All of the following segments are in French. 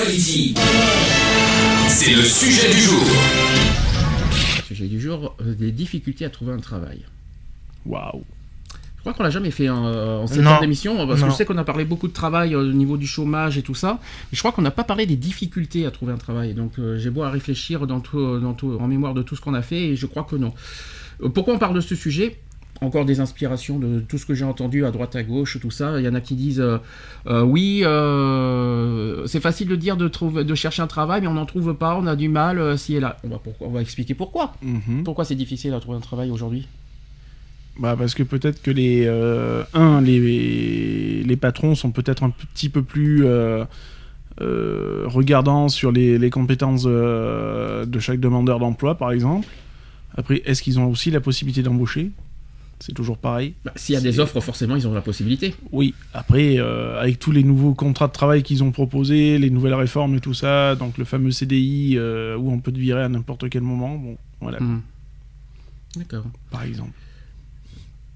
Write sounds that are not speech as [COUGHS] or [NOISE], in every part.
Equality. C'est le sujet du jour. Sujet du jour, euh, des difficultés à trouver un travail. Waouh. Je crois qu'on l'a jamais fait en cette Non. heure d'émission, parce que je sais qu'on a parlé beaucoup de travail euh, au niveau du chômage et tout ça, mais je crois qu'on n'a pas parlé des difficultés à trouver un travail. Donc euh, j'ai beau à réfléchir dans tout, dans tout, en mémoire de tout ce qu'on a fait, et je crois que non. Euh, pourquoi on parle de ce sujet? Encore des inspirations de tout ce que j'ai entendu à droite à gauche, tout ça. Il y en a qui disent euh, euh, oui, euh, c'est facile de dire de, trouver, de chercher un travail, mais on n'en trouve pas, on a du mal, si et là. On va, pourquoi, on va expliquer pourquoi. Mhm. Pourquoi c'est difficile à trouver un travail aujourd'hui? Bah parce que peut-être que les un les les patrons sont peut-être un petit peu plus regardants sur les, les compétences de chaque demandeur d'emploi par exemple. Après est-ce qu'ils ont aussi la possibilité d'embaucher? C'est toujours pareil. Bah, S'il y a des offres, forcément, ils ont la possibilité. Oui. Après euh, avec tous les nouveaux contrats de travail qu'ils ont proposés, les nouvelles réformes et tout ça, donc le fameux CDI euh, où on peut te virer à n'importe quel moment, bon voilà Hmm. D'accord. par exemple.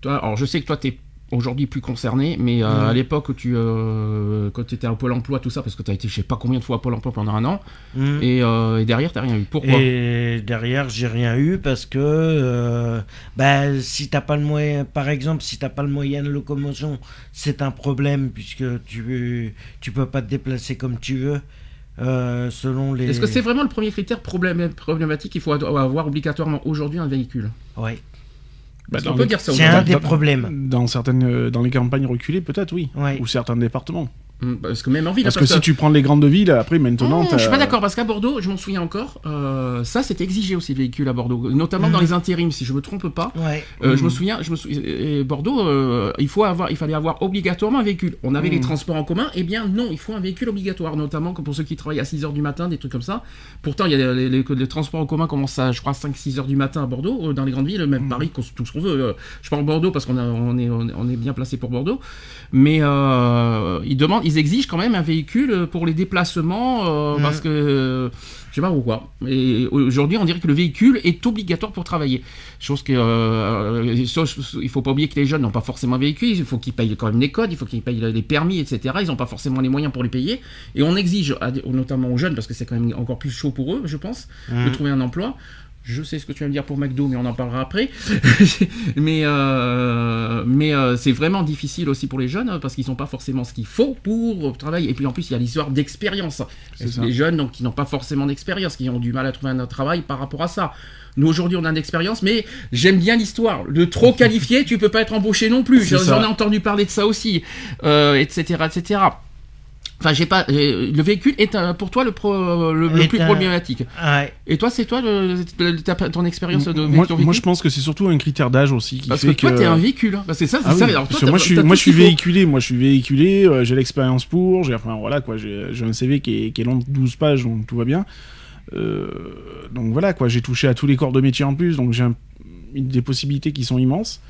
Toi, alors je sais que toi, tu es aujourd'hui plus concerné, mais euh, Mhm. à l'époque, où tu, euh, quand tu étais à Pôle emploi, tout ça, parce que tu as été je sais pas combien de fois à Pôle emploi pendant un an, Mm. et, euh, et derrière, tu rien eu. Pourquoi? Et derrière, j'ai rien eu parce que bah, si t'as pas le moyen, par exemple, si t'as pas le moyen de locomotion, c'est un problème puisque tu tu peux pas te déplacer comme tu veux. selon les. Est-ce que c'est vraiment le premier critère problème- problématique Il faut avoir obligatoirement aujourd'hui un véhicule? Ouais. Bah, dans peut les- dire ça C'est un des dans- problèmes. Dans certaines, dans les campagnes reculées, peut-être oui, Ouais. ou certains départements. Hmm, Parce que même en ville, Parce hein, que si tu prends les grandes villes, après maintenant, Mmh, je suis pas d'accord parce qu'à Bordeaux, je m'en souviens encore, euh, ça c'était exigé aussi le véhicule à Bordeaux, notamment dans les intérims si je me trompe pas. Ouais. Euh, Je me Mhm. souviens, je me souviens, et Bordeaux, euh, il faut avoir, il fallait avoir obligatoirement un véhicule. On avait les transports en commun, et bien non, il faut un véhicule obligatoire, notamment pour ceux qui travaillent à 6 heures du matin, des trucs comme ça. Pourtant, il y a les, les- les transports en commun commencent à, je crois, 5-6 heures du matin à Bordeaux, euh, dans les grandes villes, même. Paris, tout ce qu'on veut. Euh, Je parle Bordeaux parce qu'on on est, on est- on est bien placé pour Bordeaux, mais euh, ils demandent, ils exigent quand même un véhicule pour les déplacements, euh, Mhm. parce que euh, je sais pas pourquoi. Et aujourd'hui, on dirait que le véhicule est obligatoire pour travailler. Chose que, euh, il faut pas oublier que les jeunes n'ont pas forcément un véhicule, il faut qu'ils payent quand même les codes, il faut qu'ils payent les permis, etc. Ils n'ont pas forcément les moyens pour les payer. Et on exige, notamment aux jeunes, parce que c'est quand même encore plus chaud pour eux, je pense, de Mhm. trouver un emploi. Je sais ce que tu vas me dire pour McDo, mais on en parlera après. [LAUGHS] mais euh, mais euh, c'est vraiment difficile aussi pour les jeunes hein, parce qu'ils n'ont pas forcément ce qu'il faut pour travailler. Et puis en plus, il y a l'histoire d'expérience. Les jeunes donc, qui n'ont pas forcément d'expérience, qui ont du mal à trouver un travail par rapport à ça. Nous aujourd'hui, on a une expérience, mais j'aime bien l'histoire. Le trop qualifié, tu peux pas être embauché non plus. J'en ai entendu parler de ça aussi, euh, etc., etc. Enfin, j'ai pas. le véhicule est pour toi le, pro- le, le Est plus un- problématique. Ouais. Et toi, c'est toi le- le- ta- ton expérience de moi, véhicule moi, je pense que c'est surtout un critère d'âge aussi qui Parce que fait toi, que. t'es un véhicule. hein. Bah, c'est ça, c'est Ah ça. oui, Alors, parce toi, moi je suis, moi je suis véhiculé, moi je suis véhiculé, euh, j'ai l'expérience pour, j'ai enfin voilà quoi, j'ai un CV qui est, qui est long de 12 pages donc tout va bien. Euh, donc voilà quoi, j'ai touché à tous les corps de métier en plus, donc j'ai un- des possibilités qui sont immenses.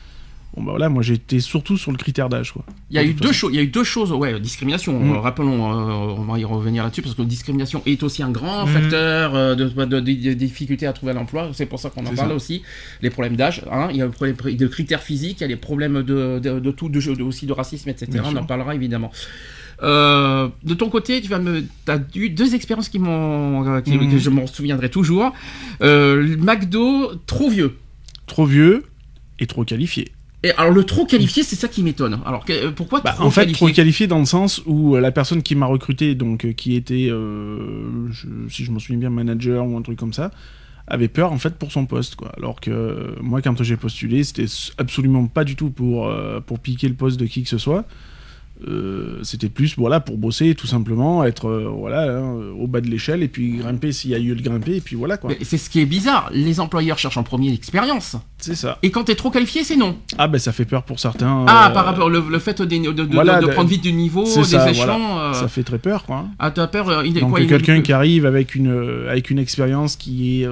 Bon bah voilà, moi j'étais surtout sur le critère d'âge quoi. Il y a eu deux choses. Il y a eu deux choses. Ouais, discrimination. Mm. euh, rappelons, euh, on va y revenir là-dessus parce que discrimination est aussi un grand Mm. facteur euh, de, de- de- de difficulté à trouver un emploi. C'est pour ça qu'on en parle ça. aussi. Les problèmes d'âge. hein. Il y a le problème de critères physiques. Il y a les problèmes de, tout, de, aussi de racisme, etc. Bien on sûr. en parlera évidemment. Euh, de ton côté, tu vas me, as eu deux expériences qui m'ont, que je m'en souviendrai toujours. Euh, McDo trop vieux. Trop vieux et trop qualifié. Et alors le trop qualifié, c'est ça qui m'étonne. Alors que- euh, pourquoi Bah, trop en fait, qualifié trop qualifié dans le sens où euh, la personne qui m'a recruté, donc euh, qui était, euh, je- si je me souviens bien, manager ou un truc comme ça, avait peur en fait pour son poste, quoi. Alors que moi, quand j'ai postulé, c'était absolument pas du tout pour euh, pour piquer le poste de qui que ce soit. Euh, c'était plus voilà pour bosser tout simplement être euh, voilà hein, au bas de l'échelle et puis grimper s'il y a lieu de grimper et puis voilà quoi C'est ce qui est bizarre. Les employeurs cherchent en premier l'expérience. c'est ça Et quand t'es trop qualifié, c'est non. ah ben ça fait peur pour certains Ah, euh, par rapport le, le fait de, de- voilà, de prendre vite du niveau, des ça, échelons. voilà. ça fait très peur quoi. Ah, t'as peur il donc quelqu'un qui arrive avec une avec une expérience qui est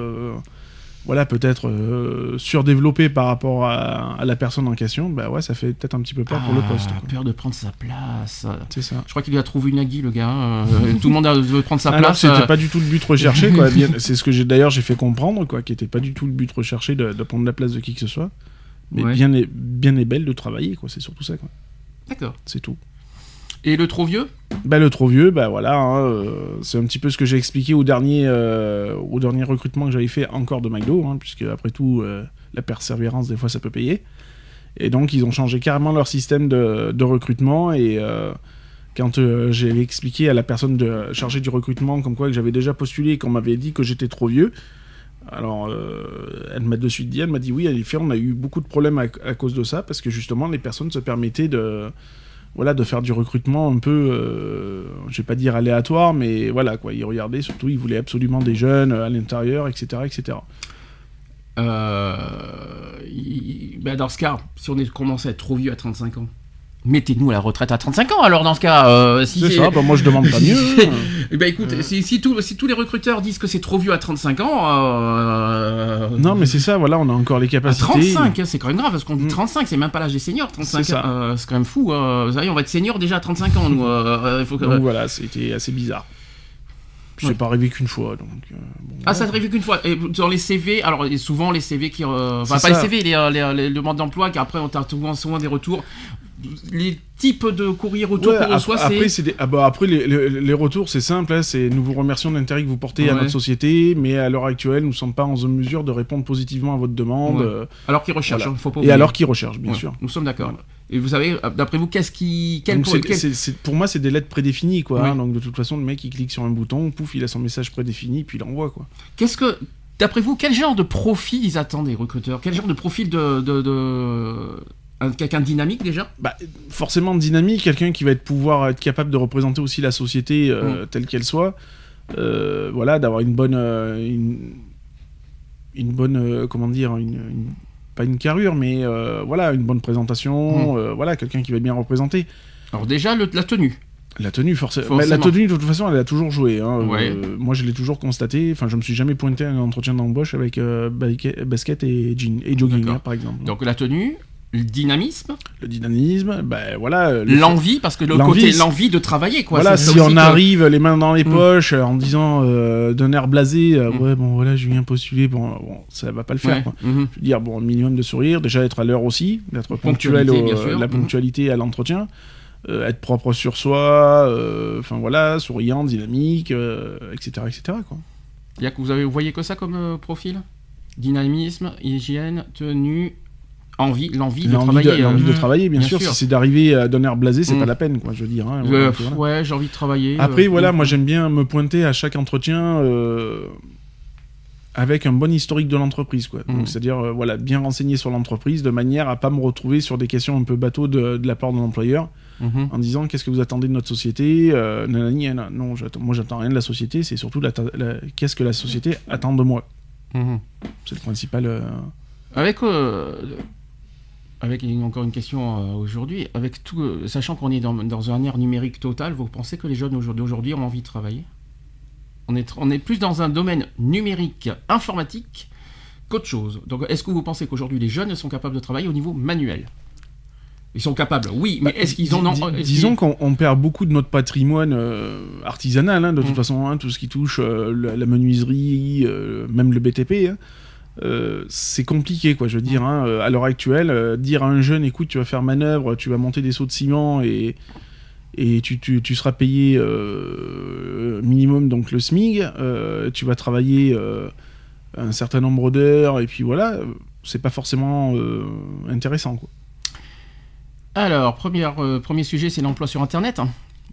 voilà peut-être euh, surdéveloppée par rapport à, à la personne en question bah ouais ça fait peut-être un petit peu peur pour le Ah, poste quoi. peur de prendre sa place. c'est ça Je crois qu'il a trouvé une aguille, le gars. euh, tout le monde veut prendre sa Alors place. c'était euh, pas du tout le but recherché quoi. [LAUGHS] C'est ce que j'ai d'ailleurs j'ai fait comprendre quoi, qui était pas du tout le but recherché de, de prendre la place de qui que ce soit. Mais Ouais. bien est bien est belle de travailler quoi. C'est surtout ça quoi. D'accord. C'est tout. Et le trop vieux? Bah le trop vieux bah voilà hein, euh, c'est un petit peu ce que j'ai expliqué au dernier euh, au dernier recrutement que j'avais fait encore de McDo hein, puisque après tout euh, la persévérance des fois ça peut payer. Et donc ils ont changé carrément leur système de, recrutement et quand j'ai expliqué à la personne chargée du recrutement comme quoi que j'avais déjà postulé et qu'on m'avait dit que j'étais trop vieux, alors elle m'a de suite dit, elle m'a dit oui, en effet, on a eu beaucoup de problèmes à, à cause de ça parce que justement les personnes se permettaient de voilà de faire du recrutement un peu, euh, je vais pas dire aléatoire, mais voilà quoi, ils regardaient surtout, ils voulaient absolument des jeunes euh, à l'intérieur, etc., etc. Euh, ben, dans ce cas, si on est commencé à être trop vieux à 35 ans, mettez-nous à la retraite à 35 ans alors dans ce cas. euh, si C'est ça, bah, moi je demande pas mieux. [LAUGHS] ben écoute, si, si, tout- si tous les recruteurs disent que c'est trop vieux à 35 ans, euh, Non, mais c'est ça, voilà, on a encore les à capacités. 35, hein, c'est quand même grave parce qu'on dit Mm. 35, c'est même pas l'âge des seniors. 35, C'est ça. euh, c'est quand même fou. euh, vous savez, on va être senior déjà à 35 ans. Nous, il faut que- Donc voilà, c'était assez bizarre. Je Ouais. pas arrivé qu'une fois, donc. euh, bon, Ah, ça voilà. t'arrive qu'une fois. Et dans les CV, alors souvent les CV qui. euh, enfin, pas ça. les CV, les, les, les demandes d'emploi, qu'après on t'a souvent, souvent des retours. Les types de courriers retours Ouais, qu'on reçoit, après, c'est. des- ah bah, après les, les- les retours, c'est simple. hein, c'est nous vous remercions de l'intérêt que vous portez à notre société, mais à l'heure actuelle, nous ne sommes pas en mesure de répondre positivement à votre demande. Ouais. euh, Alors qu'ils recherchent, Voilà. hein, faut pas et alors qu'ils recherchent, bien sûr. Nous sommes d'accord. Voilà. Et vous savez, euh, d'après vous, qu'est-ce qui. Quel, c'est- pour moi, c'est des lettres prédéfinies, quoi. Oui. hein, donc de toute façon, le mec, il clique sur un bouton, pouf, il a son message prédéfini, puis il envoie, quoi. Qu'est-ce que. D'après vous, quel genre de profil ils attendent des recruteurs? Quel genre de profil de. de, Quelqu'un de dynamique déjà? Bah, forcément dynamique, quelqu'un qui va être pouvoir être capable de représenter aussi la société Mm. euh, telle qu'elle soit. Euh, voilà, d'avoir une bonne, euh, une, une bonne, comment dire, une, une- pas une carrure, mais voilà, une bonne Mm. présentation. euh, voilà, quelqu'un qui va bien représenter. Alors, déjà, le- la tenue. La tenue, forcément. Forcément. la tenue, de toute façon, elle a toujours joué. hein. Ouais. Euh, moi, je l'ai toujours constaté. Enfin, je me suis jamais pointé à un entretien d'embauche avec euh, basket et jean et jogging, hein, par exemple. Donc, la tenue, le dynamisme, le dynamisme, ben voilà. euh, le l'envie, parce que le côté, c'est- l'envie de travailler, quoi. voilà, C'est- c'est si on que- arrive les mains dans les Mm. poches euh, en disant euh, d'un air blasé, euh, Mm. ouais, bon voilà, je viens postuler, bon, bon ça va pas le faire. Ouais, quoi. mhm. Je veux dire, bon, minimum de sourire, déjà être à l'heure aussi, d'être ponctuel, au- la Mm. ponctualité à l'entretien, être propre sur soi, enfin voilà, souriant, dynamique, etc., etc. Quoi. Il y a que vous avez, vous voyez que ça comme profil? Dynamisme, hygiène, tenue, envie, l'envie de travailler. de, l'envie euh, de travailler, bien, bien sûr. sûr. Si c'est d'arriver à d'un air blasé, c'est Mm. pas la peine, quoi. Je veux dire. hein, euh, voilà, pff, voilà. Ouais, j'ai envie de travailler. Après, euh, voilà, mm. moi j'aime bien me pointer à chaque entretien euh, avec un bon historique de l'entreprise, quoi. Donc, c'est-à-dire, euh, voilà, bien renseigné sur l'entreprise de manière à pas me retrouver sur des questions un peu bateau de, de la part de l'employeur Mhm. en disant qu'est-ce que vous attendez de notre société nanani, nanana. Non, j'attends- moi j'attends rien de la société, c'est surtout la, la- qu'est-ce que la société attend de moi. Mhm. C'est le principal. Avec, avec encore une question euh, aujourd'hui, avec tout, euh, sachant qu'on est dans, dans un ère numérique total, vous pensez que les jeunes aujourd'hui d'aujourd'hui ont envie de travailler? On est, on est plus dans un domaine numérique, informatique, qu'autre chose. Donc, est-ce que vous pensez qu'aujourd'hui les jeunes sont capables de travailler au niveau manuel? Ils sont capables, oui, mais Bah, est-ce qu'ils en ont dis- qu'ils- Disons qu'on on perd beaucoup de notre patrimoine euh, artisanal, hein, de toute Mm. façon, hein, tout ce qui touche euh, la, la menuiserie, euh, même le BTP. hein. Euh, c'est compliqué, quoi. Je veux dire, hein, euh, à l'heure actuelle, euh, dire à un jeune, écoute, tu vas faire manœuvre, tu vas monter des seaux de ciment et et tu, tu, tu seras payé minimum donc le SMIG, tu vas travailler un certain nombre d'heures et puis voilà, c'est pas forcément intéressant, quoi. Alors, premier sujet, c'est l'emploi sur Internet.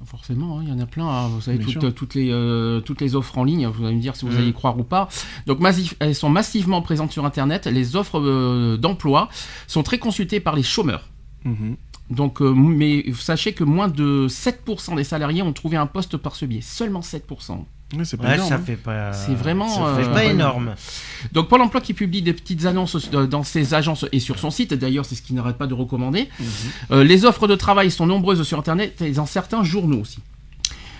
Forcément, hein, il y en a plein. hein. Vous savez, Bien toutes, sûr. toutes les, euh, toutes les offres en ligne, vous allez me dire si vous Mm. allez y croire ou pas. Donc, massif- elles sont massivement présentes sur Internet. Les offres euh, d'emploi sont très consultées par les chômeurs. Mhm. Donc, euh, mais sachez que moins de 7% des salariés ont trouvé un poste par ce biais. Seulement 7%. Ouais, c'est pas Ouais, énorme, ça hein. fait pas. C'est vraiment, ça fait euh, pas énorme. Donc Pôle emploi qui publie des petites annonces dans ses agences et sur son site, d'ailleurs c'est ce qu'il n'arrête pas de recommander. Euh, les offres de travail sont nombreuses sur Internet et dans certains journaux aussi.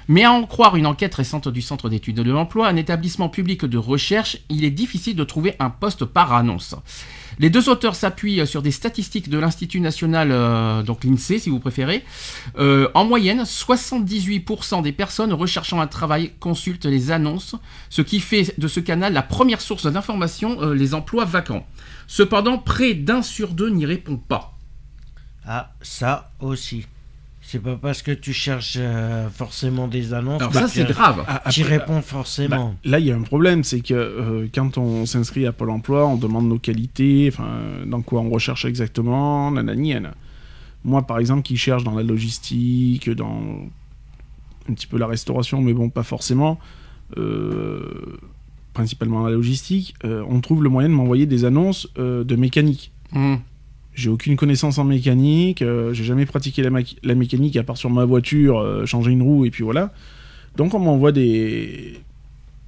Mais à en croire une enquête récente du Centre d'études de l'emploi, un établissement public de recherche, il est difficile de trouver un poste par annonce. Les deux auteurs s'appuient sur des statistiques de l'Institut national, euh, donc l'INSEE si vous préférez. Euh, en moyenne, 78% des personnes recherchant un travail consultent les annonces, ce qui fait de ce canal la première source d'information, euh, les emplois vacants. Cependant, près d'un sur deux n'y répond pas. Ah, ça aussi. C'est pas parce que tu cherches euh, forcément des annonces Alors ça c'est grave. Ah, tu après- réponds forcément. Bah, là, il y a un problème, c'est que euh, quand on s'inscrit à Pôle emploi, on demande nos qualités, enfin, dans quoi on recherche exactement, nanani, nanana. Moi, par exemple, qui cherche dans la logistique, dans un petit peu la restauration, mais bon, pas forcément, euh, principalement la logistique, euh, on trouve le moyen de m'envoyer des annonces euh, de mécanique. Hmm. J'ai aucune connaissance en mécanique, euh, j'ai jamais pratiqué la, mécanique à part sur ma voiture, euh, changer une roue et puis voilà. Donc on m'envoie des,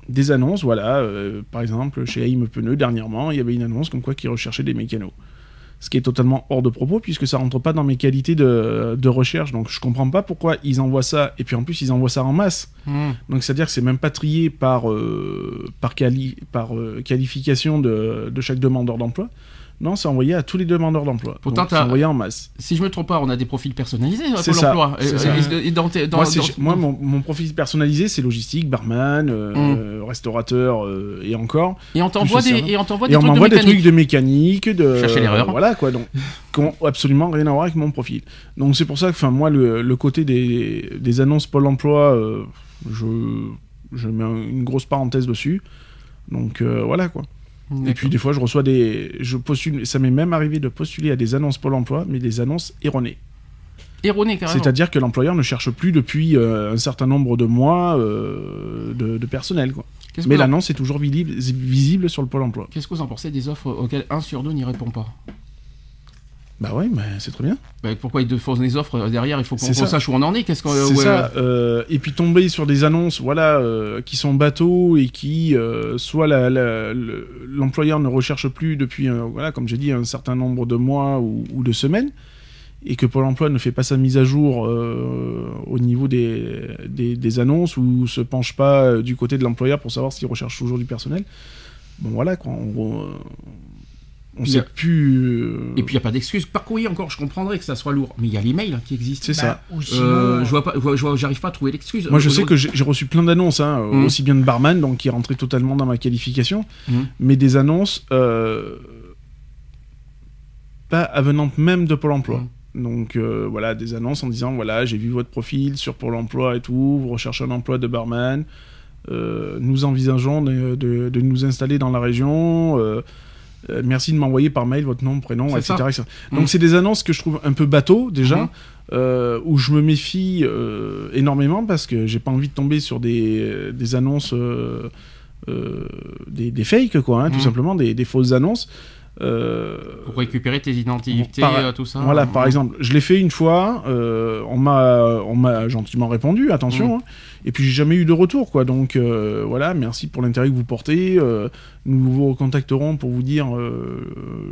des annonces, voilà. euh, par exemple, chez AIM Pneus, dernièrement, il y avait une annonce comme quoi qu'ils recherchaient des mécanos. Ce qui est totalement hors de propos puisque ça rentre pas dans mes qualités de, de recherche. Donc je comprends pas pourquoi ils envoient ça et puis en plus ils envoient ça en masse. Hmm. Donc c'est-à-dire que c'est même pas trié par, euh, par, quali- par qualification de, de chaque demandeur d'emploi. Non, c'est envoyé à tous les demandeurs d'emploi. Pourtant, c'est envoyé en masse. Si je me trompe pas, on a des profils personnalisés à C'est Pôle ça, emploi. moi, mon, mon profil personnalisé, c'est logistique, barman, euh, Mm. euh, restaurateur euh, et encore. Et on t'envoie des, ça, et on t'envoie et des on trucs de des mécanique. trucs de mécanique, de Chercher l'erreur. voilà quoi, donc qui ont absolument rien à voir avec mon profil. Donc c'est pour ça que, enfin moi, le, le côté des, des annonces Pôle Emploi, euh, je je mets un- une grosse parenthèse dessus. Donc euh, voilà quoi. Et puis des fois, je reçois des, je postule, ça m'est même arrivé de postuler à des annonces Pôle Emploi, mais des annonces erronées. Erroné carrément. C'est-à-dire que l'employeur ne cherche plus depuis euh, un certain nombre de mois euh, de, de personnel. Quoi. Mais en- l'annonce est toujours visible, visible sur le pôle emploi. Qu'est-ce que vous en pensez des offres auxquelles un sur deux n'y répond pas? Bah ouais, mais c'est très bien. Bah, Pourquoi ils te font des offres euh, derrière? Il faut qu'on sache où on en est. Qu'est-ce qu'on c'est ouais, ça. euh, et puis tomber sur des annonces, voilà, euh, qui sont bateaux et qui, euh, soit l'employeur ne recherche plus depuis, euh, voilà, comme j'ai dit, un certain nombre de mois ou, ou de semaines, et que Pôle Emploi ne fait pas sa mise à jour euh, au niveau des, des, des annonces ou se penche pas euh, du côté de l'employeur pour savoir s'il recherche toujours du personnel. Bon voilà quoi, on, on Y sait a- plus. euh, Et puis il n'y a pas d'excuse. Par courrier encore, je comprendrais que ça soit lourd. Mais il y a l'email qui existe. c'est ça. Ou sinon, Euh, je vois pas, j'arrive pas à trouver l'excuse. Moi, je sais que j'ai reçu plein d'annonces, hein, Mhm. aussi bien de barman, donc qui rentraient totalement dans ma qualification, Mhm. mais des annonces euh, pas avenantes même de Pôle emploi. Donc euh, voilà, des annonces en disant voilà, j'ai vu votre profil sur Pôle emploi et tout, vous recherchez un emploi de barman, euh, nous envisageons de, de- de nous installer dans la région. Euh, merci de m'envoyer par mail votre nom, prénom, etc. Mhm. Donc c'est des annonces que je trouve un peu bateau déjà, Mhm. euh, où je me méfie euh, énormément parce que j'ai pas envie de tomber sur des, des annonces, des, des fakes quoi, hein, tout Mhm. simplement, des, des fausses annonces. Euh, Pour récupérer tes identités, Par- euh, tout ça. voilà, par exemple, je l'ai fait une fois, euh, on m'a gentiment répondu, attention, hein, et puis j'ai jamais eu de retour, quoi. Donc voilà, merci pour l'intérêt que vous portez. nous vous recontacterons pour vous dire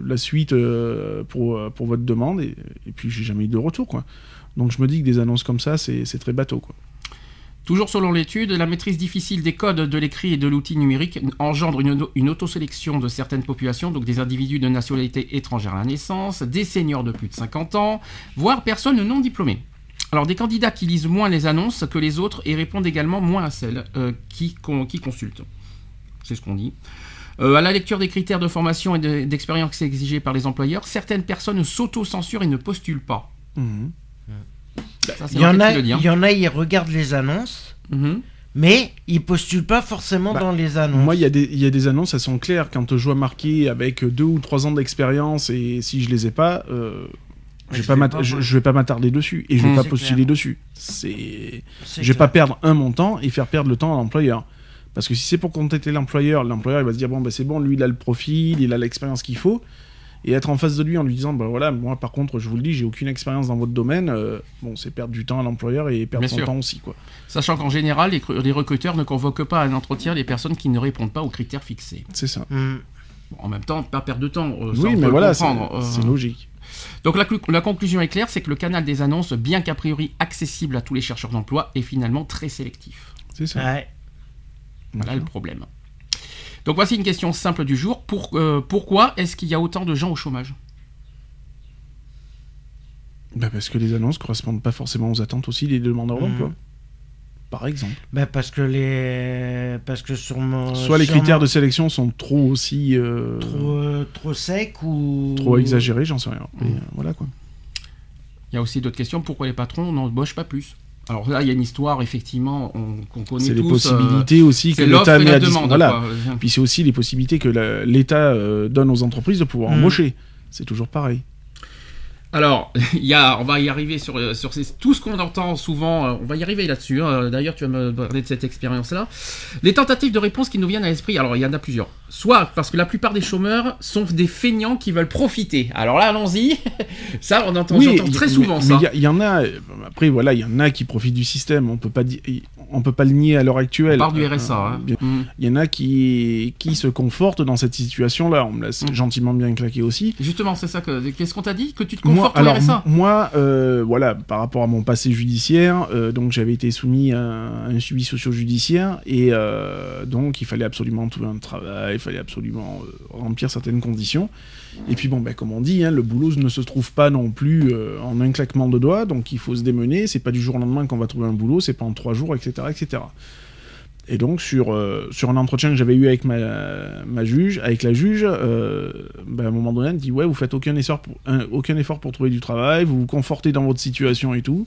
la suite pour, pour votre demande, et, et puis j'ai jamais eu de retour, quoi. Donc je me dis que des annonces comme ça, c'est c'est très bateau, quoi. Toujours selon l'étude, la maîtrise difficile des codes de l'écrit et de l'outil numérique engendre une, une autosélection de certaines populations, donc des individus de nationalité étrangère à la naissance, des seniors de plus de 50 ans, voire personnes non diplômées. Alors des candidats qui lisent moins les annonces que les autres et répondent également moins à celles euh, qui, con- qui consultent. C'est ce qu'on dit. Euh, à la lecture des critères de formation et de- d'expérience exigés par les employeurs, certaines personnes s'auto-censurent et ne postulent pas. Mhm. C'est il y, en a, il y en a, ils regardent les annonces, Mhm. mais ils postulent pas forcément Bah, dans les annonces. Moi, il y, a des- il y a des annonces, elles sont claires. Quand je vois marqué avec deux ou trois ans d'expérience, et si je les ai pas, euh, je vais Je pas vais pas je, voir. je vais pas m'attarder dessus et je vais Mmh. pas postuler clair. dessus. C'est, C'est je vais pas perdre un mon temps et faire perdre le temps à l'employeur. Parce que si c'est pour contacter l'employeur, l'employeur il va se dire bon ben c'est bon, lui il a le profil, il a l'expérience qu'il faut. Et être en face de lui en lui disant, bah voilà, moi par contre, je vous le dis, j'ai aucune expérience dans votre domaine, euh, bon, c'est perdre du temps à l'employeur et perdre Bien son sûr. temps aussi, quoi. Sachant qu'en général, les, cr- les recruteurs ne convoquent pas à un entretien les personnes qui ne répondent pas aux critères fixés. C'est ça. Mm. Bon, en même temps, pas perdre de temps. euh, ça, on oui, peut mais voilà, c'est euh. c'est logique. Donc la, la conclusion est claire, c'est que le canal des annonces, bien qu'a priori accessible à tous les chercheurs d'emploi, est finalement très sélectif. C'est ça. Ouais. Voilà le problème. Donc voici une question simple du jour. Pour- euh, pourquoi est-ce qu'il y a autant de gens au chômage? Bah, parce que les annonces correspondent pas forcément aux attentes aussi des demandeurs Mhm. d'emploi. Par exemple. Ben parce que les parce que sur mon Soit les sur critères mon- de sélection sont trop aussi. euh, trop euh, trop sec ou trop exagérés, j'en sais rien. Mais, euh, voilà quoi. Il y a aussi d'autres questions. Pourquoi les patrons n'embauchent pas plus? Alors là, il y a une histoire, effectivement, on- qu'on connaît C'est les euh, possibilités aussi que l'État et met la à demande. Voilà. quoi. Puis c'est aussi les possibilités que l'État euh, donne aux entreprises de pouvoir Mhm. embaucher. C'est toujours pareil. Alors, [LAUGHS] il y a, on va y arriver sur, euh, sur ces- tout ce qu'on entend souvent. euh, On va y arriver là-dessus. hein. D'ailleurs, tu vas me parler de cette expérience-là. Les tentatives de réponse qui nous viennent à l'esprit. Alors, il y en a plusieurs. Soit parce que la plupart des chômeurs sont des feignants qui veulent profiter. Alors là, allons-y. [LAUGHS] ça, on entend, j'entends très souvent mais ça. Il y y, en a. euh, Après, voilà, il y en a qui profitent du système. On peut pas dire, on peut pas le nier à l'heure actuelle. On du Euh, RSA. hein. bien- Mm. Il y en a qui qui se confortent dans cette situation-là. On me laisse Mm. gentiment bien claquer aussi. Justement, c'est ça que. Qu'est-ce qu'on t'a dit Que tu te Moi, confortes au alors RSA moi, euh, voilà, par rapport à mon passé judiciaire, euh, donc j'avais été soumis à un, suivi socio-judiciaire et euh, donc il fallait absolument trouver un travail, il fallait absolument euh, remplir certaines conditions. Et puis bon, ben, comme on dit, hein, le boulot ne se trouve pas non plus euh, en un claquement de doigts, donc il faut se démener. C'est pas du jour au lendemain qu'on va trouver un boulot, c'est pas en trois jours, etc., etc. Et donc sur, euh, sur un entretien que j'avais eu avec ma, juge, avec la juge, euh, ben, à un moment donné, elle me dit ouais vous faites aucun effort, pour, un- aucun effort pour trouver du travail, vous vous confortez dans votre situation et tout.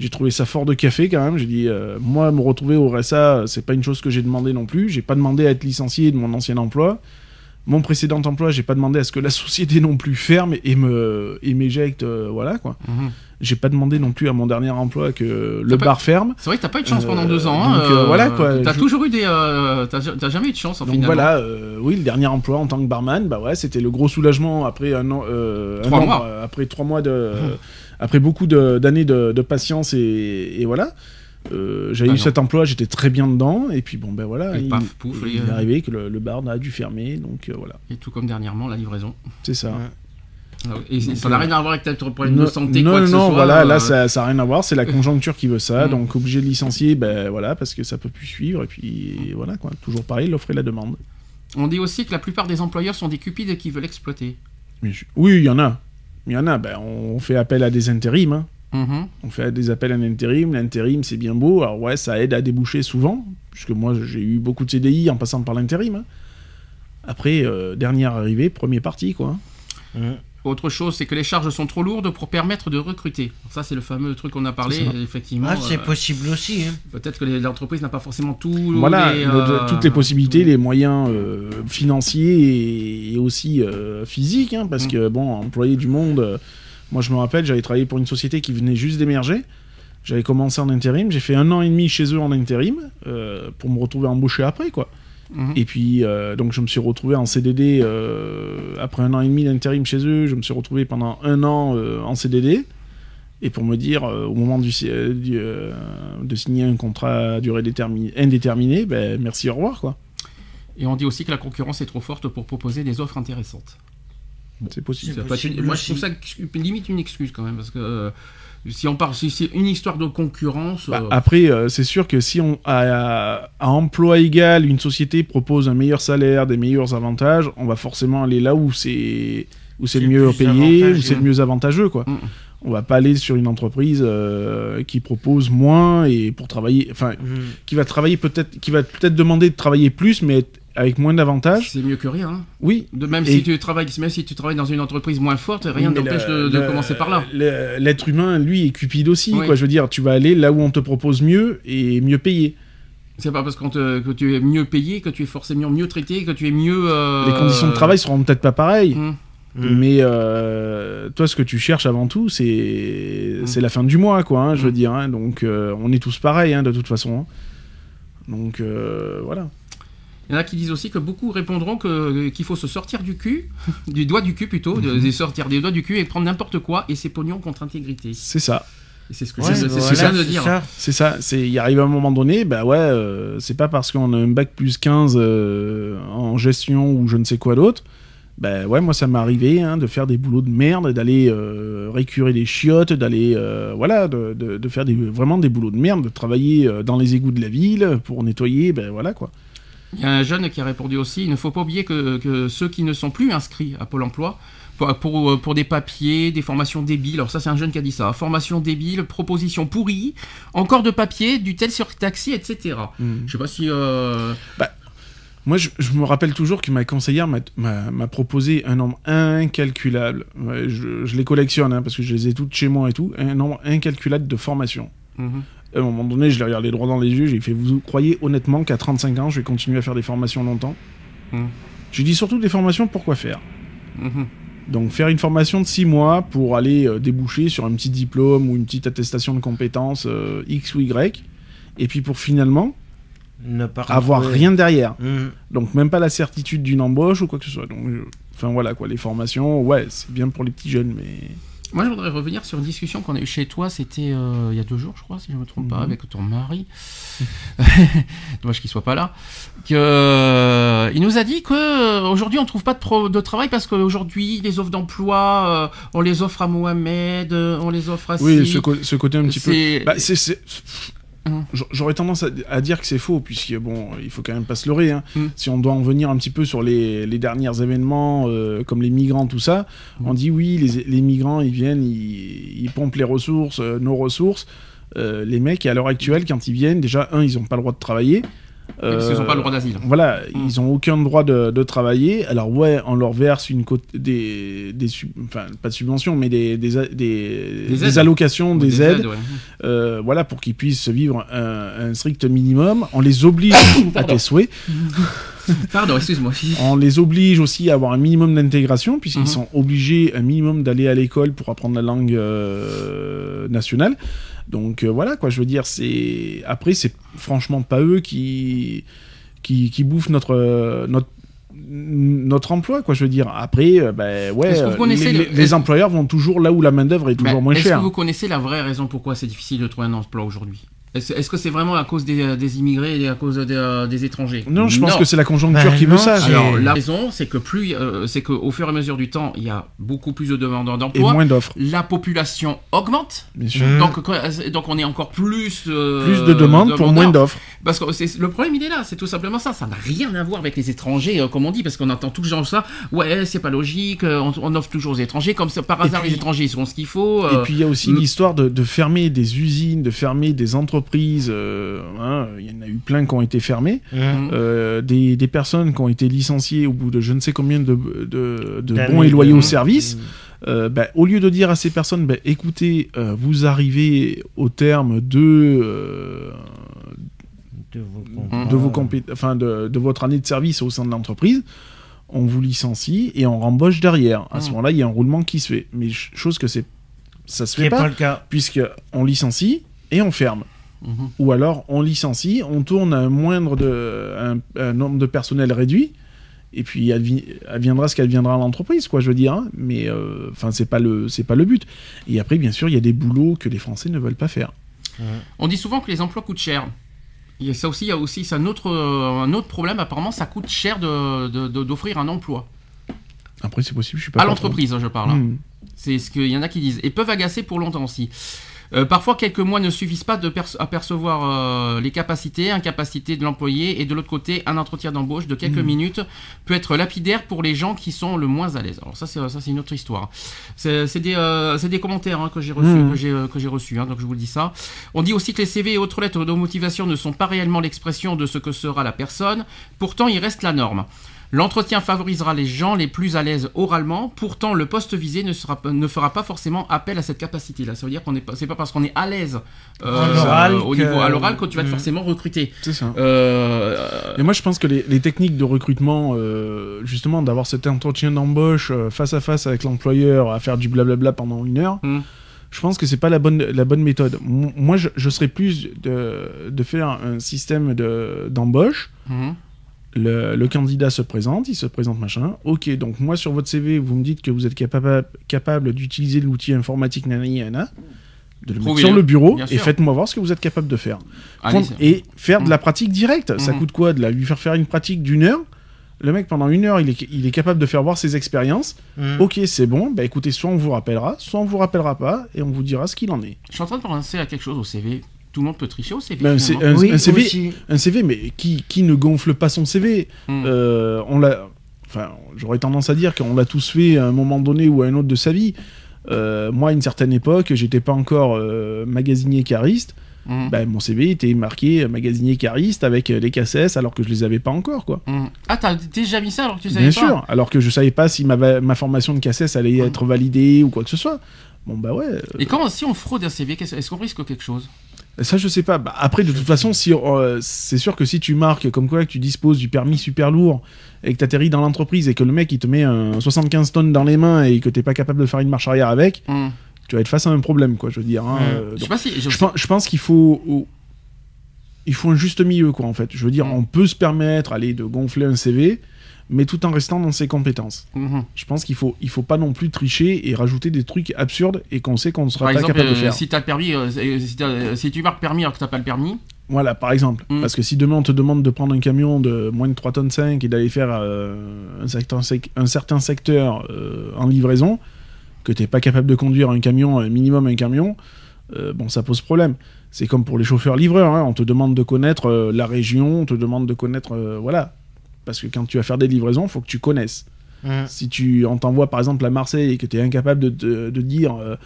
J'ai trouvé ça fort de café quand même. J'ai dit moi me retrouver au RSA, c'est pas une chose que j'ai demandé non plus. J'ai pas demandé à être licencié de mon ancien emploi. Mon précédent emploi, j'ai pas demandé à ce que la société non plus ferme et me et m'éjecte, euh, voilà quoi. Mhm. J'ai pas demandé non plus à mon dernier emploi que le pas- bar ferme. C'est vrai que t'as pas eu de chance Euh, pendant deux ans. hein, donc, euh, voilà, quoi. T'as Je- toujours eu des. euh, T'as jamais eu de chance en Donc finalement. voilà, euh, oui, le dernier emploi en tant que barman, bah ouais, c'était le gros soulagement après un an, euh, un Trois an, mois. euh, après trois mois de, après beaucoup de- d'années de, de patience et, et voilà. Euh, J'avais Ah eu non. cet emploi, j'étais très bien dedans, et puis bon ben voilà, Et il, paf, pouf, il et, est arrivé que le, le bar a dû fermer, donc euh, voilà, Et tout comme dernièrement, la livraison. c'est ça. Ouais. Ah. Et ça n'a euh, rien à voir avec ta problème Non, de santé, non, quoi que ce non, soit, voilà, euh, là ça, ça a rien à voir, c'est la [LAUGHS] conjoncture qui veut ça, Mm. donc obligé de licencier, ben voilà, parce que ça peut plus suivre, et puis voilà quoi, toujours pareil, l'offre et la demande. On dit aussi que la plupart des employeurs sont des cupides qui veulent exploiter. Je- Oui, il y en a, il y en a, ben on fait appel à des intérims, hein. Mhm. On fait des appels à l'intérim. L'intérim, c'est bien beau. Alors, ouais, ça aide à déboucher souvent, puisque moi, j'ai eu beaucoup de CDI en passant par l'intérim. hein. Après, euh, dernière arrivée, premier parti, quoi. Mm. Autre chose, c'est que les charges sont trop lourdes pour permettre de recruter. Ça, c'est le fameux truc qu'on a parlé, effectivement. Ah, c'est euh, possible aussi. hein. Peut-être que l'entreprise n'a pas forcément tout. Voilà, les, euh, toutes les possibilités, les moyens euh, financiers et, et aussi euh, physiques, hein, parce Mm. que, bon, employer du monde, euh, moi, je me rappelle, j'avais travaillé pour une société qui venait juste d'émerger. J'avais commencé en intérim, j'ai fait un an et demi chez eux en intérim, euh, pour me retrouver embauché après, quoi. Mhm. Et puis, euh, donc, je me suis retrouvé en CDD euh, après un an et demi d'intérim chez eux. Je me suis retrouvé pendant un an en CDD. Et pour me dire, au moment du, si- du, de signer un contrat à durée déterminée, indéterminée, ben, merci, au revoir, quoi. Et on dit aussi que la concurrence est trop forte pour proposer des offres intéressantes. C'est possible. Être Moi, je trouve ça limite une excuse quand même, parce que euh, si on parle, si c'est une histoire de concurrence. Bah, euh, après, euh, c'est sûr que si on à, à emploi égal, une société propose un meilleur salaire, des meilleurs avantages, on va forcément aller là où c'est où c'est le mieux payé, où c'est le mieux avantageux, quoi. Mm. On va pas aller sur une entreprise euh, qui propose moins et pour travailler, enfin, Mm. qui va travailler peut-être, qui va peut-être demander de travailler plus, mais avec moins d'avantages. c'est mieux que rien. hein. Oui. De même Et- si tu travailles, même si tu travailles dans une entreprise moins forte, rien ne Mais t'empêche le- de, commencer par là. L'être humain, lui, est cupide aussi. Oui. Quoi. Je veux dire, tu vas aller là où on te propose mieux et mieux payé. C'est pas parce qu'on te- que tu es mieux payé, que tu es forcément mieux traité, que tu es mieux. euh, Les conditions de travail seront peut-être pas pareilles. hum. Mm. Mais euh, toi, ce que tu cherches avant tout, c'est Mm. c'est la fin du mois, quoi. hein, je veux dire. hein. donc, euh, on est tous pareils, hein, de toute façon. hein. Donc, euh, voilà. Il y en a qui disent aussi que beaucoup répondront que- qu'il faut se sortir du cul, [LAUGHS] du doigt du cul plutôt, de, Mhm. de sortir des doigts du cul et prendre n'importe quoi et ses pognons contre intégrité. C'est ça. C'est ce que Ouais, c'est voilà, je viens de dire. ça. C'est ça, c'est il arrive à un moment donné, bah ouais, euh, c'est pas parce qu'on a un bac plus 15 euh, en gestion ou je ne sais quoi d'autre. Bah ouais, moi ça m'est arrivé hein, de faire des boulots de merde, d'aller euh, récurer les chiottes, d'aller euh, voilà, de, de- de faire des, vraiment des boulots de merde, de travailler euh, dans les égouts de la ville pour nettoyer, ben voilà quoi. Il y a un jeune qui a répondu aussi, il ne faut pas oublier que, que ceux qui ne sont plus inscrits à Pôle emploi, pour, pour, pour des papiers, des formations débiles, alors ça c'est un jeune qui a dit ça, formation débile, proposition pourrie, encore de papiers, du tel sur taxi, etc. Je sais pas si... euh, Moi, je, je me rappelle toujours que ma conseillère m'a- proposé un nombre incalculable. Ouais, je, je les collectionne hein, parce que je les ai toutes chez moi et tout. Un nombre incalculable de formations. mhm. À un moment donné, je l'ai regardé droit dans les yeux. J'ai fait Vous croyez honnêtement qu'à 35 ans, je vais continuer à faire des formations longtemps Mhm. J'ai dit surtout des formations pour quoi faire. Mhm. Donc, faire une formation de 6 mois pour aller euh, déboucher sur un petit diplôme ou une petite attestation de compétences euh, X ou Y. Et puis pour finalement Ne pas avoir retrouver- rien derrière. Mhm. Donc même pas la certitude d'une embauche ou quoi que ce soit. Donc, je- Enfin voilà quoi, les formations, ouais, c'est bien pour les petits jeunes, mais Moi, je voudrais revenir sur une discussion qu'on a eue chez toi, c'était euh, il y a deux jours, je crois, si je ne me trompe pas, Mhm. avec ton mari. [LAUGHS] Dommage qu'il soit pas là. Que, euh, il nous a dit que euh, aujourd'hui on trouve pas de, pro- de travail parce qu'aujourd'hui les offres d'emploi, euh, on les offre à Mohamed, on les offre à oui, ce, ce côté un petit peu. C'est- Bah, c'est- J'a- J'aurais tendance à, à dire que c'est faux, puisque bon, il faut quand même pas se leurrer. hein. Hum. Si on doit en venir un petit peu sur les, les derniers événements, euh, comme les migrants, tout ça, on dit oui, les, les migrants, ils viennent, ils, ils pompent les ressources, euh, nos ressources. Euh, les mecs, à l'heure actuelle, quand ils viennent, déjà, un, ils ont pas le droit de travailler. Qu'ils n'ont Euh, pas le droit d'asile. Voilà, Mm. ils ont aucun droit de, de travailler. Alors ouais, on leur verse une des, des sub- enfin pas de subventions, mais des, allocations, des, aides, ouais. euh, voilà, pour qu'ils puissent vivre un, un strict minimum. On les oblige [COUGHS] à tes souhaits. [COUGHS] Pardon, excuse-moi. On les oblige aussi à avoir un minimum d'intégration, puisqu'ils Mhm. sont obligés un minimum d'aller à l'école pour apprendre la langue euh, nationale. Donc euh, voilà, quoi, je veux dire, c'est. Après, c'est franchement pas eux qui, qui, qui bouffent notre, euh, notre, notre emploi, quoi, je veux dire. Après, euh, ben ouais, Est-ce les, le- les- les employeurs vont toujours là où la main-d'œuvre est toujours Bah, moins Est-ce chère. que vous connaissez la vraie raison pourquoi c'est difficile de trouver un emploi aujourd'hui? Est-ce que c'est vraiment à cause des, euh, des immigrés et à cause des, euh, des étrangers? Non, je pense que c'est la conjoncture Ben qui veut non, ça. Alors Et- la raison, c'est que plus, euh, c'est qu'au fur et à mesure du temps, il y a beaucoup plus de demandeurs Et d'emploi. moins d'offres, La population augmente, bien sûr. Donc, quoi- donc on est encore plus euh, Plus de demandes pour moins d'offres. Parce que c'est- le problème il est là, c'est tout simplement ça. Ça n'a rien à voir avec les étrangers, euh, comme on dit, parce qu'on entend toujours ça. Ouais, c'est pas logique. On, on offre toujours aux étrangers, comme ça, par Et hasard puis- les étrangers ils seront ce qu'il faut. Et puis il y a aussi mm. l'histoire de, de fermer des usines, de fermer des entreprises. Euh, hein, Il y en a eu plein qui ont été fermées. Mhm. Euh, des, des personnes qui ont été licenciées au bout de je ne sais combien de, de, bons et loyaux services. Euh, bah, au lieu de dire à ces personnes, bah, écoutez, euh, vous arrivez au terme de, euh, De vos de, vos compé- enfin, de, de votre année de service au sein de l'entreprise, on vous licencie et on rembauche derrière. À ce Mm. moment-là, il y a un roulement qui se fait. Mais ch- chose que c'est, ça se fait pas, pas le cas. puisque on licencie et on ferme. Ou alors on licencie, on tourne à un moindre de, un, un nombre de personnel réduit, et puis elle, vi- elle viendra ce qu'elle viendra à l'entreprise, quoi, je veux dire. hein. Mais euh, enfin, c'est pas le, c'est pas le but. Et après, bien sûr, il y a des boulots que les Français ne veulent pas faire. On dit souvent que les emplois coûtent cher. A ça aussi, il y a aussi c'est un autre, euh, un autre problème. Apparemment, ça coûte cher de- de- de- d'offrir un emploi Après, c'est possible, je suis pas. à l'entreprise. Je parle. hein. Hmm. C'est ce qu'il y en a qui disent. Et peuvent agacer pour longtemps aussi. Euh, parfois, quelques mois ne suffisent pas de à percevoir euh, les capacités, incapacités de l'employé, et de l'autre côté, un entretien d'embauche de quelques Mhm. minutes peut être lapidaire pour les gens qui sont le moins à l'aise. Alors ça, c'est ça, c'est une autre histoire. C'est des, euh, des commentaires hein, que j'ai reçus, que j'ai que j'ai reçus. hein, donc je vous le dis ça. On dit aussi que les CV et autres lettres de motivation ne sont pas réellement l'expression de ce que sera la personne. Pourtant, il reste la norme. L'entretien favorisera les gens les plus à l'aise oralement. Pourtant, le poste visé ne, sera, ne fera pas forcément appel à cette capacité-là. Ça veut dire qu'on n'est pas, c'est pas parce qu'on est à l'aise euh, l'oral au que- niveau à l'oral que tu vas être Mm. forcément recruté. C'est ça. Euh, Et moi, je pense que les, les techniques de recrutement, euh, justement, d'avoir cet entretien d'embauche euh, face à face avec l'employeur, à faire du blablabla pendant une heure, Hmm. je pense que c'est pas la bonne, la bonne méthode. Moi, je, je serais plus de, de faire un système de- d'embauche. Le, le candidat se présente, il se présente machin. Ok, donc moi sur votre CV, vous me dites que vous êtes capable, capable d'utiliser l'outil informatique nanani nanana, de le mettre sur le bureau et faites-moi voir ce que vous êtes capable de faire. Allez, et faire de la Mhm. pratique directe. Ça Mhm. coûte quoi de la, lui faire faire une pratique d'une heure? Le mec, pendant une heure, il est, il est capable de faire voir ses expériences. Mm. Ok, c'est bon. Bah écoutez, soit on vous rappellera, soit on vous rappellera pas et on vous dira ce qu'il en est. Je suis en train de penser à quelque chose au CV. Tout le monde peut tricher au CV. Ben, un, Oui, un CV, aussi. un CV, mais qui, qui ne gonfle pas son CV Hmm. Euh, On l'a. Enfin, j'aurais tendance à dire qu'on l'a tous fait à un moment donné ou à un autre de sa vie. Euh, moi, à une certaine époque, j'étais pas encore euh, magasinier cariste. Hmm. Ben, mon CV était marqué euh, magasinier cariste avec euh, les cassettes alors que je les avais pas encore, quoi. Hmm. Ah, t'as déjà mis ça alors que tu savais Bien pas sûr, alors que je savais pas si ma, ma formation de cassesse allait être validée ou quoi que ce soit. Bon bah ouais, euh, Et comment, si on fraude un CV, est-ce qu'on risque quelque chose? Ça je sais pas. Bah, après de toute façon, si euh, c'est sûr que si tu marques comme quoi que tu disposes du permis super lourd et que tu atterris dans l'entreprise et que le mec il te met un 75 tonnes dans les mains et que t'es pas capable de faire une marche arrière avec, Hmm. tu vas être face à un problème quoi. Je veux dire. hein, Mm. euh, Je sais donc, pas si. je- je pense, je pense qu'il faut il faut un juste milieu quoi en fait. Je veux dire, Mm. on peut se permettre aller de gonfler un CV, mais tout en restant dans ses compétences. Mhm. Je pense qu'il faut, il faut pas non plus tricher et rajouter des trucs absurdes et qu'on sait qu'on ne sera Par pas exemple, capable de euh, faire. si t'as le permis, euh, euh, si, t'as- si tu marques permis alors que t'as pas le permis, Voilà, par exemple. Mm. Parce que si demain on te demande de prendre un camion de moins de 3 tonnes 5 et d'aller faire euh, un, certain sec- un certain secteur euh, en livraison, que t'es pas capable de conduire un camion, un minimum un camion, euh, bon, ça pose problème. C'est comme pour les chauffeurs-livreurs, hein, on te demande de connaître la région, on te demande de connaître, voilà. Parce que quand tu vas faire des livraisons, il faut que tu connaisses. Mm. Si tu on t'envoie par exemple à Marseille et que tu es incapable de, de- de dire euh,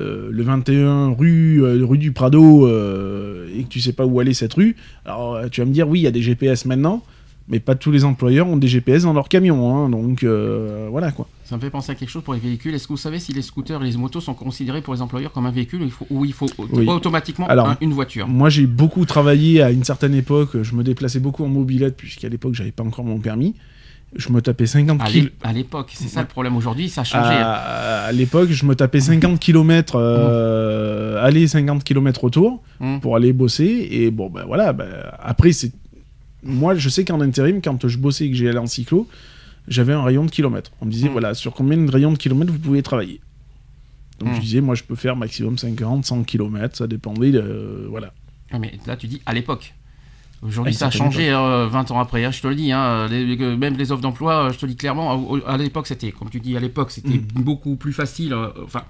euh, le 21 rue, euh, rue du Prado et que tu sais pas où aller cette rue, alors tu vas me dire oui, il y a des GPS maintenant, mais pas tous les employeurs ont des GPS dans leur camion. hein, donc euh, voilà quoi. ça me fait penser à quelque chose pour les véhicules. Est-ce que vous savez si les scooters et les motos sont considérés pour les employeurs comme un véhicule ou il faut, ou il faut Oui. automatiquement Alors, un- une voiture? Moi j'ai beaucoup travaillé à une certaine époque, je me déplaçais beaucoup en mobilette puisqu'à l'époque j'avais pas encore mon permis. Je me tapais 50 À km. à l'époque, c'est ça le problème. Aujourd'hui, ça a changé. À, à l'époque, je me tapais 50 km aller, 50 km retour Mm. pour aller bosser. Et bon, ben voilà. ben, après, c'est. Moi, je sais qu'en intérim, quand je bossais et que j'allais en cyclo, j'avais un rayon de kilomètres. On me disait, Mm. voilà, sur combien de rayons de kilomètres vous pouvez travailler? Donc Mm. je disais, moi, je peux faire maximum 50, 100 km, ça dépendait de. Voilà. Ah, Mais là, tu dis à l'époque. Aujourd'hui, une ça a changé euh, 20 ans après, hein, je te le dis. hein, les- les- même les offres d'emploi, euh, je te le dis clairement, à l'époque, c'était, comme tu dis, à l'époque, c'était Mm. beaucoup plus facile. euh, enfin,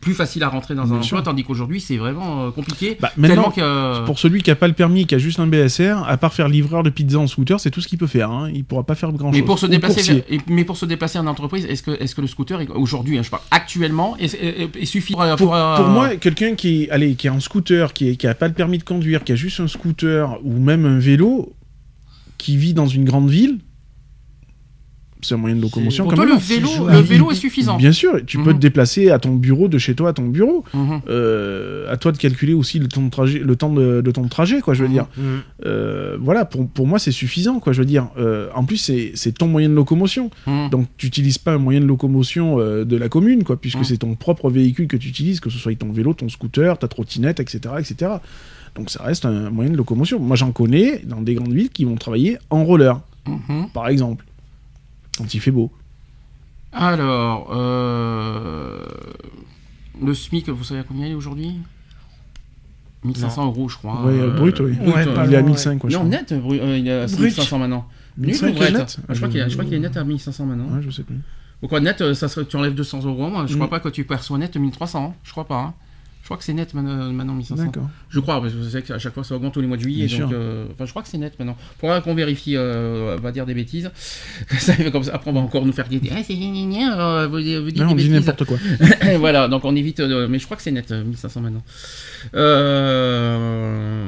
plus facile à rentrer dans un emploi, sûr. tandis qu'aujourd'hui, c'est vraiment euh, compliqué. Bah, tellement maintenant, que. euh, Pour celui qui a pas le permis, qui a juste un BSR, à part faire livreur de pizza en scooter, c'est tout ce qu'il peut faire. Hein. Il pourra pas faire grand chose. Mais pour se Ou déplacer, mais pour se déplacer en entreprise, est-ce que, est-ce que le scooter, est- aujourd'hui, hein, je parle actuellement, est, est- est- est suffit pour, Pour, euh, pour moi, quelqu'un qui, est- allez, qui est en scooter, qui, est- qui a pas le permis de conduire, qui a juste un scooter ou même un vélo, qui vit dans une grande ville, c'est un moyen de locomotion pour toi, le vélo, le vélo est suffisant. Bien sûr, tu peux Mhm. te déplacer à ton bureau, de chez toi à ton bureau. Mhm. Euh, à toi de calculer aussi le temps de trajet, le temps de, de ton trajet, quoi. Je veux Mhm. dire. Mm. Euh, voilà, pour, pour moi, c'est suffisant, quoi. Je veux dire. Euh, en plus, c'est ton moyen de locomotion. Mhm. Donc, tu n'utilises pas un moyen de locomotion de la commune, quoi, puisque Mm. c'est ton propre véhicule que tu utilises, que ce soit ton vélo, ton scooter, ta trottinette, etc., etc. Donc, ça reste un moyen de locomotion. Moi, j'en connais dans des grandes villes qui vont travailler en roller, Mhm. par exemple, quand il fait beau. Alors, euh, le SMIC, vous savez à combien il est aujourd'hui? 1500 euros, je crois. Ouais, euh, brut, oui. Ouais, euh, il est à loin, 1005, quoi. je non, crois. net, bru- euh, il est à Brut. 1500 maintenant. 1500 net. net Je crois qu'il est, je crois qu'il est net à 1500 maintenant. Ouais, je sais plus. Donc quoi, net, euh, ça serait, tu enlèves 200 euros moins. Je Mm. crois pas que tu perçois net 1300. hein. Je crois pas. hein. Je crois que c'est net maintenant, maintenant 1500. D'accord. Je crois, parce que je sais qu'à chaque fois ça augmente tous les mois de juillet. Donc, euh, enfin, je crois que c'est net maintenant. Faudra qu'on vérifie, euh, on va dire des bêtises. [LAUGHS] ça comme ça. Après, on va encore nous faire dire Ah, c'est euh, vous, vous dites Non, on dit n'importe quoi. [LAUGHS] voilà, donc on évite. euh, mais je crois que c'est net, euh, 1500 maintenant. Euh,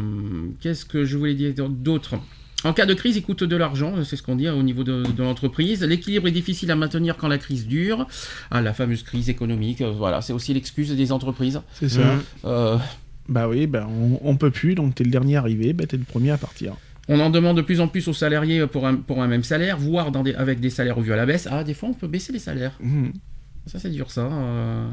Qu'est-ce que je voulais dire d'autre? En cas de crise, il coûte de l'argent, c'est ce qu'on dit hein, au niveau de, de l'entreprise. L'équilibre est difficile à maintenir quand la crise dure. Ah, la fameuse crise économique, euh, voilà, c'est aussi l'excuse des entreprises. C'est ça. Mm. Euh, Bah oui, bah, on, on peut plus, donc t'es le dernier arrivé, bah t'es le premier à partir. on en demande de plus en plus aux salariés pour un, pour un même salaire, voire dans des- avec des salaires revus à la baisse. Ah, des fois, on peut baisser les salaires. Mhm. Ça, c'est dur, ça. euh.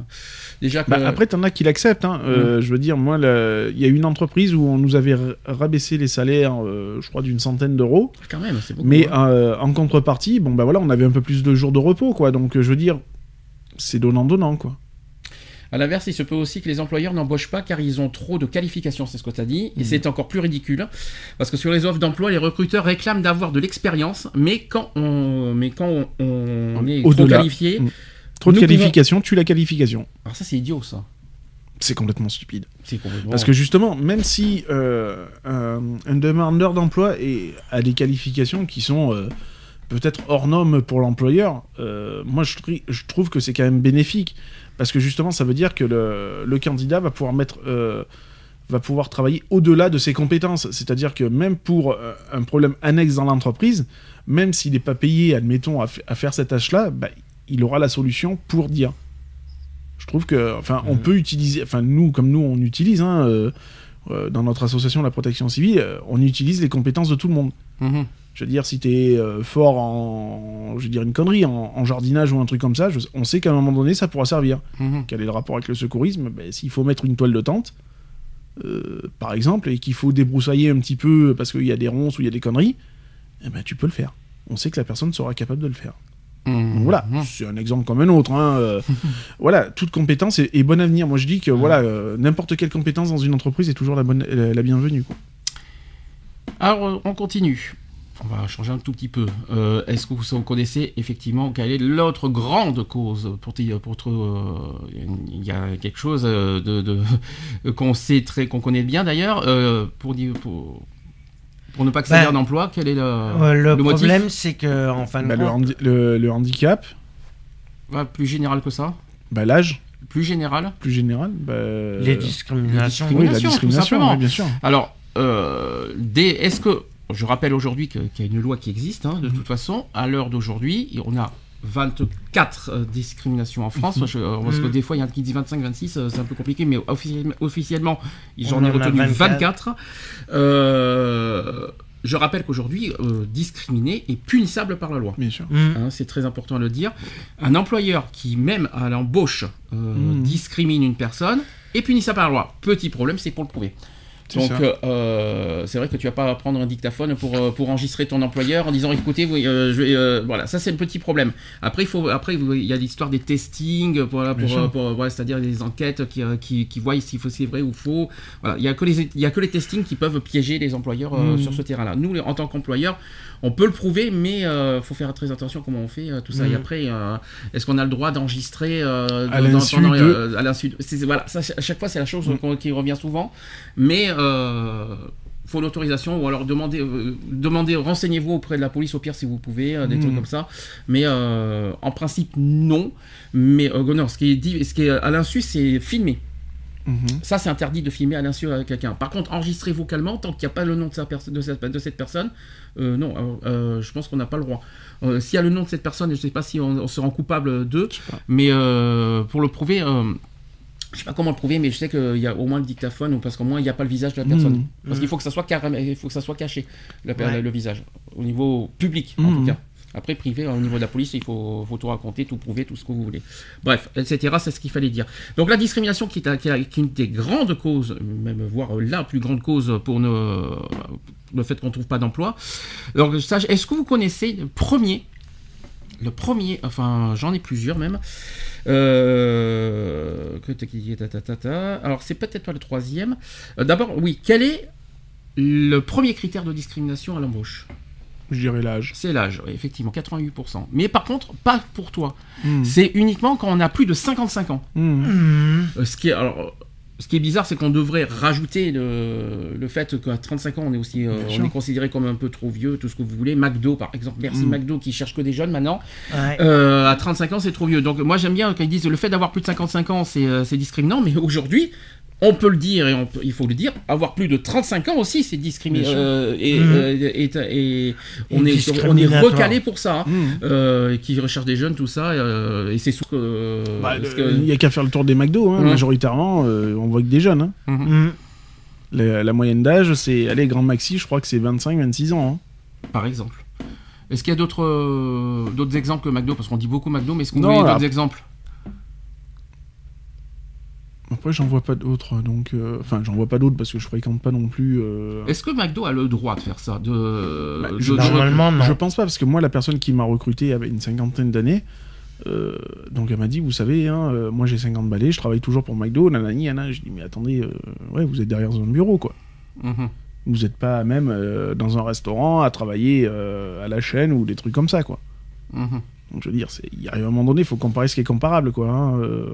Déjà que. Bah, après, t'en as qui l'acceptent. hein. Euh, Je veux dire, moi, il y a une entreprise où on nous avait rabaissé les salaires, euh, je crois, d'une centaine d'euros. quand même, c'est beaucoup. Mais hein. en contrepartie, bon, bah voilà, on avait un peu plus de jours de repos, quoi. Donc, je veux dire, c'est donnant-donnant, quoi. À l'inverse, il se peut aussi que les employeurs n'embauchent pas car ils ont trop de qualifications, c'est ce que tu as dit, et c'est encore plus ridicule, parce que sur les offres d'emploi, les recruteurs réclament d'avoir de l'expérience, mais quand on, mais quand on, on est trop Au-delà. qualifié, Mm. Trop de Nous qualifications, tue la qualification. alors ça c'est idiot ça. C'est complètement stupide. C'est complètement... Parce que justement, même si euh, un, un demandeur d'emploi a des qualifications qui sont euh, peut-être hors normes pour l'employeur, euh, moi je, trouve que c'est quand même bénéfique. Parce que justement, ça veut dire que le, le candidat va pouvoir mettre. euh, va pouvoir travailler au-delà de ses compétences. C'est-à-dire que même pour euh, un problème annexe dans l'entreprise, même s'il n'est pas payé, admettons, à faire cette tâche-là, bah, il aura la solution pour dire. Je trouve que, enfin, on Mhm. peut utiliser, enfin, nous, comme nous, on utilise, hein, euh, euh, dans notre association La Protection Civile, euh, on utilise les compétences de tout le monde. Mhm. Je veux dire, si tu es fort en, je veux dire une connerie, en, en jardinage ou un truc comme ça, je- on sait qu'à un moment donné, ça pourra servir. Mhm. Quel est le rapport avec le secourisme? Ben, S'il faut mettre une toile de tente, par exemple, et qu'il faut débroussailler un petit peu parce qu'il y a des ronces ou il y a des conneries, eh ben, tu peux le faire. On sait que la personne sera capable de le faire. Donc voilà, c'est un exemple comme un autre. hein, euh, [LAUGHS] voilà, toute compétence est, est bonne à venir. Moi, je dis que voilà, euh, n'importe quelle compétence dans une entreprise est toujours la, bonne, la, la bienvenue. quoi. Alors, euh, on continue. On va changer un tout petit peu. Euh, Est-ce que vous connaissez effectivement quelle est l'autre grande cause pour, t- pour euh, Il y a quelque chose de, de- [LAUGHS] qu'on sait très, qu'on connaît bien d'ailleurs. euh, pour, dire- pour, pour ne pas accéder Bah, à un emploi, quel est le, Euh, le, problème, c'est que en fin de Bah, le, compte, handi- le- le handicap, Ouais, Plus général que ça bah, l'âge, Plus général plus général. bah, les discriminations. les oui, la discriminations, tout discrimination, simplement. oui, bien sûr. Alors, euh, est-ce que. Je rappelle aujourd'hui que- qu'il y a une loi qui existe, hein, de toute façon. À l'heure d'aujourd'hui, on a 24 euh, discriminations en France. Je- euh, parce que Mhm. des fois, il y en a qui dit 25, 26, euh, c'est un peu compliqué, mais officiellement, officiellement j'en ai retenu 24. 24. Euh, je rappelle qu'aujourd'hui, discriminer est punissable par la loi. Bien sûr. Hein, c'est très important à le dire. Un employeur qui, même à l'embauche, Mhm. discrimine une personne est punissable par la loi. Petit problème, c'est pour le prouver. Donc, euh, euh, c'est vrai que tu vas pas prendre un dictaphone pour, euh, pour enregistrer ton employeur en disant écoutez, oui, euh, je vais, euh, voilà, ça c'est le petit problème. Après, il faut, après, il y a l'histoire des testings, voilà, Bien pour, sûr. pour- voilà, c'est-à-dire des enquêtes qui, qui, qui voient si c'est vrai ou faux. Voilà, il y a que les, il y a que les testings qui peuvent piéger les employeurs Mhm. sur ce terrain-là. Nous, en tant qu'employeurs, on peut le prouver, mais il faut faire très attention comment on fait tout ça. Mhm. Et après, euh, est-ce qu'on a le droit d'enregistrer À l'insu de- à Voilà, ça, à chaque fois, c'est la chose Mhm. qui revient souvent. Mais faut l'autorisation ou alors demandez, euh, demandez renseignez-vous auprès de la police au pire si vous pouvez, euh, des trucs comme ça. Mais euh, en principe, non. Mais euh, ce qui est dit, ce qui est à l'insu, c'est filmer. Mhm. Ça, c'est interdit de filmer à l'insu avec quelqu'un. Par contre, enregistrer vocalement, tant qu'il n'y a pas le nom de, sa perso- de, cette, de cette personne, euh, non, euh, euh, je pense qu'on n'a pas le droit. Euh, S'il y a le nom de cette personne, je ne sais pas si on, on se rend coupable d'eux, mais euh, pour le prouver, euh, je sais pas comment le prouver, mais je sais qu'il y a au moins le dictaphone, ou parce qu'au moins il n'y a pas le visage de la personne. Mhm. Parce qu'il faut que ça soit il faut que ça soit caché, le, Ouais. le visage, au niveau public en Mhm. tout cas. Après, privé, au niveau de la police, il faut, faut tout raconter, tout prouver, tout ce que vous voulez. Bref, etc., c'est ce qu'il fallait dire. Donc la discrimination qui est, qui une des grandes causes, même voire la plus grande cause pour le fait qu'on ne trouve pas d'emploi. Alors, est-ce que vous connaissez le premier, le premier, enfin j'en ai plusieurs même, euh, alors c'est peut-être pas le troisième. Euh, D'abord, oui, quel est le premier critère de discrimination à l'embauche? Je dirais l'âge. C'est l'âge, oui, effectivement, 88%. Mais par contre, pas pour toi. Mhm. C'est uniquement quand on a plus de 55 ans. Mhm. Mm. Euh, Ce qui est, alors, ce qui est bizarre, c'est qu'on devrait rajouter le, le fait qu'à 35 ans, on est aussi euh, on est considéré comme un peu trop vieux, tout ce que vous voulez. McDo, par exemple. Merci Mm. McDo qui cherche que des jeunes maintenant. Ouais. Euh, à 35 ans, c'est trop vieux. Donc moi, j'aime bien quand ils disent le fait d'avoir plus de 55 ans, c'est euh, c'est discriminant. Mais aujourd'hui, on peut le dire et on peut- il faut le dire, avoir plus de 35 ans aussi, c'est sûr. Euh, et, Mhm. euh, et- et- on, Et est, on est discriminatoire. recalé pour ça. hein. Mhm. Euh, qui recherchent des jeunes, tout ça. euh, et c'est sous. euh, Bah, que- Il n'y a qu'à faire le tour des McDo, hein, majoritairement, euh, on voit que des jeunes. hein. Mm. La, la moyenne d'âge, c'est, allez, Grand Maxi, je crois que c'est 25-26 ans. hein. Par exemple. Est-ce qu'il y a d'autres euh, d'autres exemples que McDo? Parce qu'on dit beaucoup McDo, mais est-ce qu'on a d'autres exemples? Après, j'en vois pas d'autres, donc. euh, Enfin, j'en vois pas d'autres parce que je fréquente pas non plus. euh, Est-ce que McDo a le droit de faire ça de, Bah, de- je- de- Normalement, non. Je pense pas, parce que moi, la personne qui m'a recruté avait une cinquantaine d'années. euh, donc elle m'a dit, vous savez, hein, euh, moi j'ai 50 balais, je travaille toujours pour McDo, nanani, nanana. Je dis, mais attendez, euh, ouais, vous êtes derrière un bureau, quoi. Mhm. Vous n'êtes pas même euh, dans un restaurant à travailler euh, à la chaîne ou des trucs comme ça, quoi. Mhm. Donc je veux dire, il y a un moment donné, il faut comparer ce qui est comparable, quoi. hein, euh.